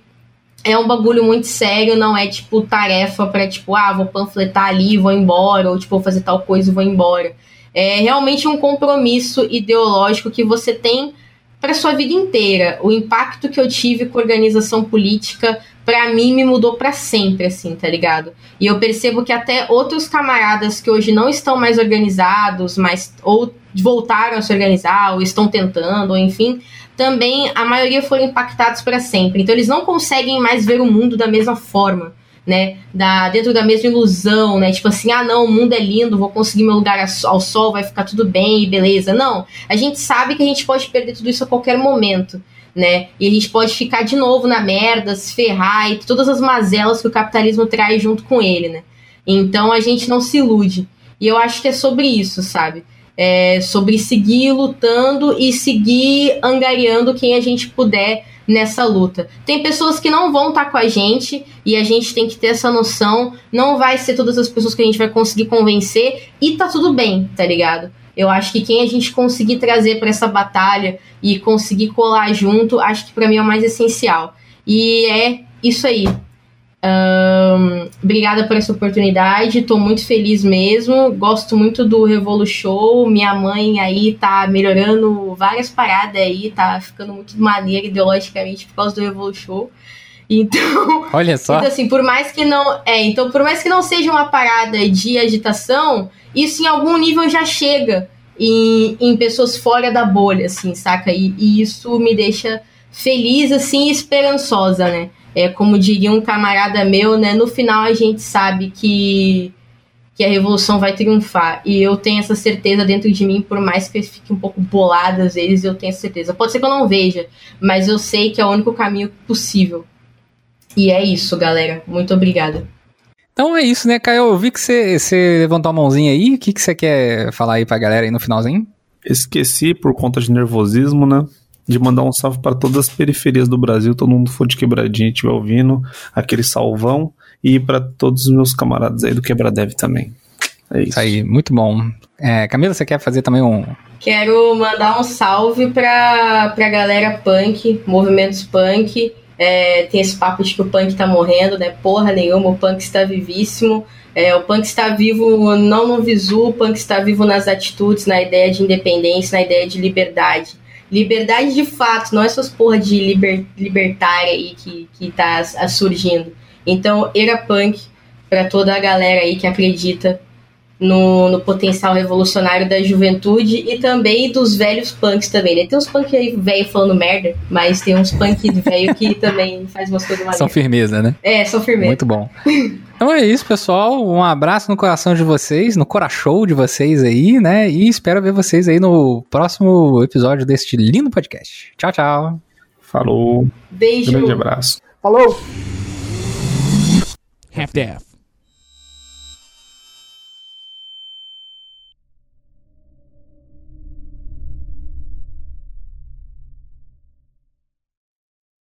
é um bagulho muito sério, não é tipo tarefa para tipo, ah, vou panfletar ali, vou embora, ou tipo, vou fazer tal coisa e vou embora. É realmente um compromisso ideológico que você tem para sua vida inteira. O impacto que eu tive com organização política para mim me mudou para sempre, assim, tá ligado? E eu percebo que até outros camaradas que hoje não estão mais organizados, mas ou voltaram a se organizar, ou estão tentando, ou enfim, também a maioria foram impactados para sempre. Então eles não conseguem mais ver o mundo da mesma forma. Né, da, dentro da mesma ilusão, né? Tipo assim, ah, não, o mundo é lindo, vou conseguir meu lugar ao sol, vai ficar tudo bem e beleza. Não, a gente sabe que a gente pode perder tudo isso a qualquer momento. né? E a gente pode ficar de novo na merda, se ferrar e todas as mazelas que o capitalismo traz junto com ele, né? Então a gente não se ilude. E eu acho que é sobre isso, sabe? É sobre seguir lutando e seguir angariando quem a gente puder nessa luta. Tem pessoas que não vão estar tá com a gente e a gente tem que ter essa noção. Não vai ser todas as pessoas que a gente vai conseguir convencer e tá tudo bem, tá ligado? Eu acho que quem a gente conseguir trazer para essa batalha e conseguir colar junto, acho que para mim é o mais essencial. E é isso aí. Um, obrigada por essa oportunidade, estou muito feliz mesmo. Gosto muito do Revolu Show. Minha mãe aí tá melhorando várias paradas aí, tá ficando muito maneira ideologicamente por causa do Revolu Show. Então, olha só. Então, assim, por mais que não, é, então por mais que não seja uma parada de agitação, isso em algum nível já chega em, em pessoas fora da bolha, assim, saca? E, e isso me deixa feliz, assim, e esperançosa, né? É, como diria um camarada meu, né? No final a gente sabe que, que a revolução vai triunfar. E eu tenho essa certeza dentro de mim, por mais que eu fique um pouco bolada às vezes, eu tenho certeza. Pode ser que eu não veja, mas eu sei que é o único caminho possível. E é isso, galera. Muito obrigada. Então é isso, né, Caio? Eu vi que você, você levantou a mãozinha aí. O que, que você quer falar aí pra galera aí no finalzinho? Esqueci, por conta de nervosismo, né? De mandar um salve para todas as periferias do Brasil. Todo mundo for de quebradinha e estiver ouvindo aquele salvão. E para todos os meus camaradas aí do Quebradev também. É isso. Isso aí, muito bom. É, Camila, você quer fazer também um. Quero mandar um salve pra, pra galera punk, movimentos punk é, tem esse papo de que o punk tá morrendo, né? Porra nenhuma, o punk está vivíssimo. É, o punk está vivo não no visu, o punk está vivo nas atitudes, na ideia de independência, na ideia de liberdade. Liberdade de fato, não essas porra de liber, libertária aí que, que tá surgindo. Então, era punk para toda a galera aí que acredita no, no, potencial revolucionário da juventude e também dos velhos punks também, né? Tem uns punk aí velho falando merda, mas tem uns punk velho que também faz umas coisas mais. São firmeza, né? É, são firmeza. Muito bom. Então é isso, pessoal. Um abraço no coração de vocês, no coração de vocês aí, né? E espero ver vocês aí no próximo episódio deste lindo podcast. Tchau, tchau. Falou. Beijo. Um grande abraço. Falou. Half-Death.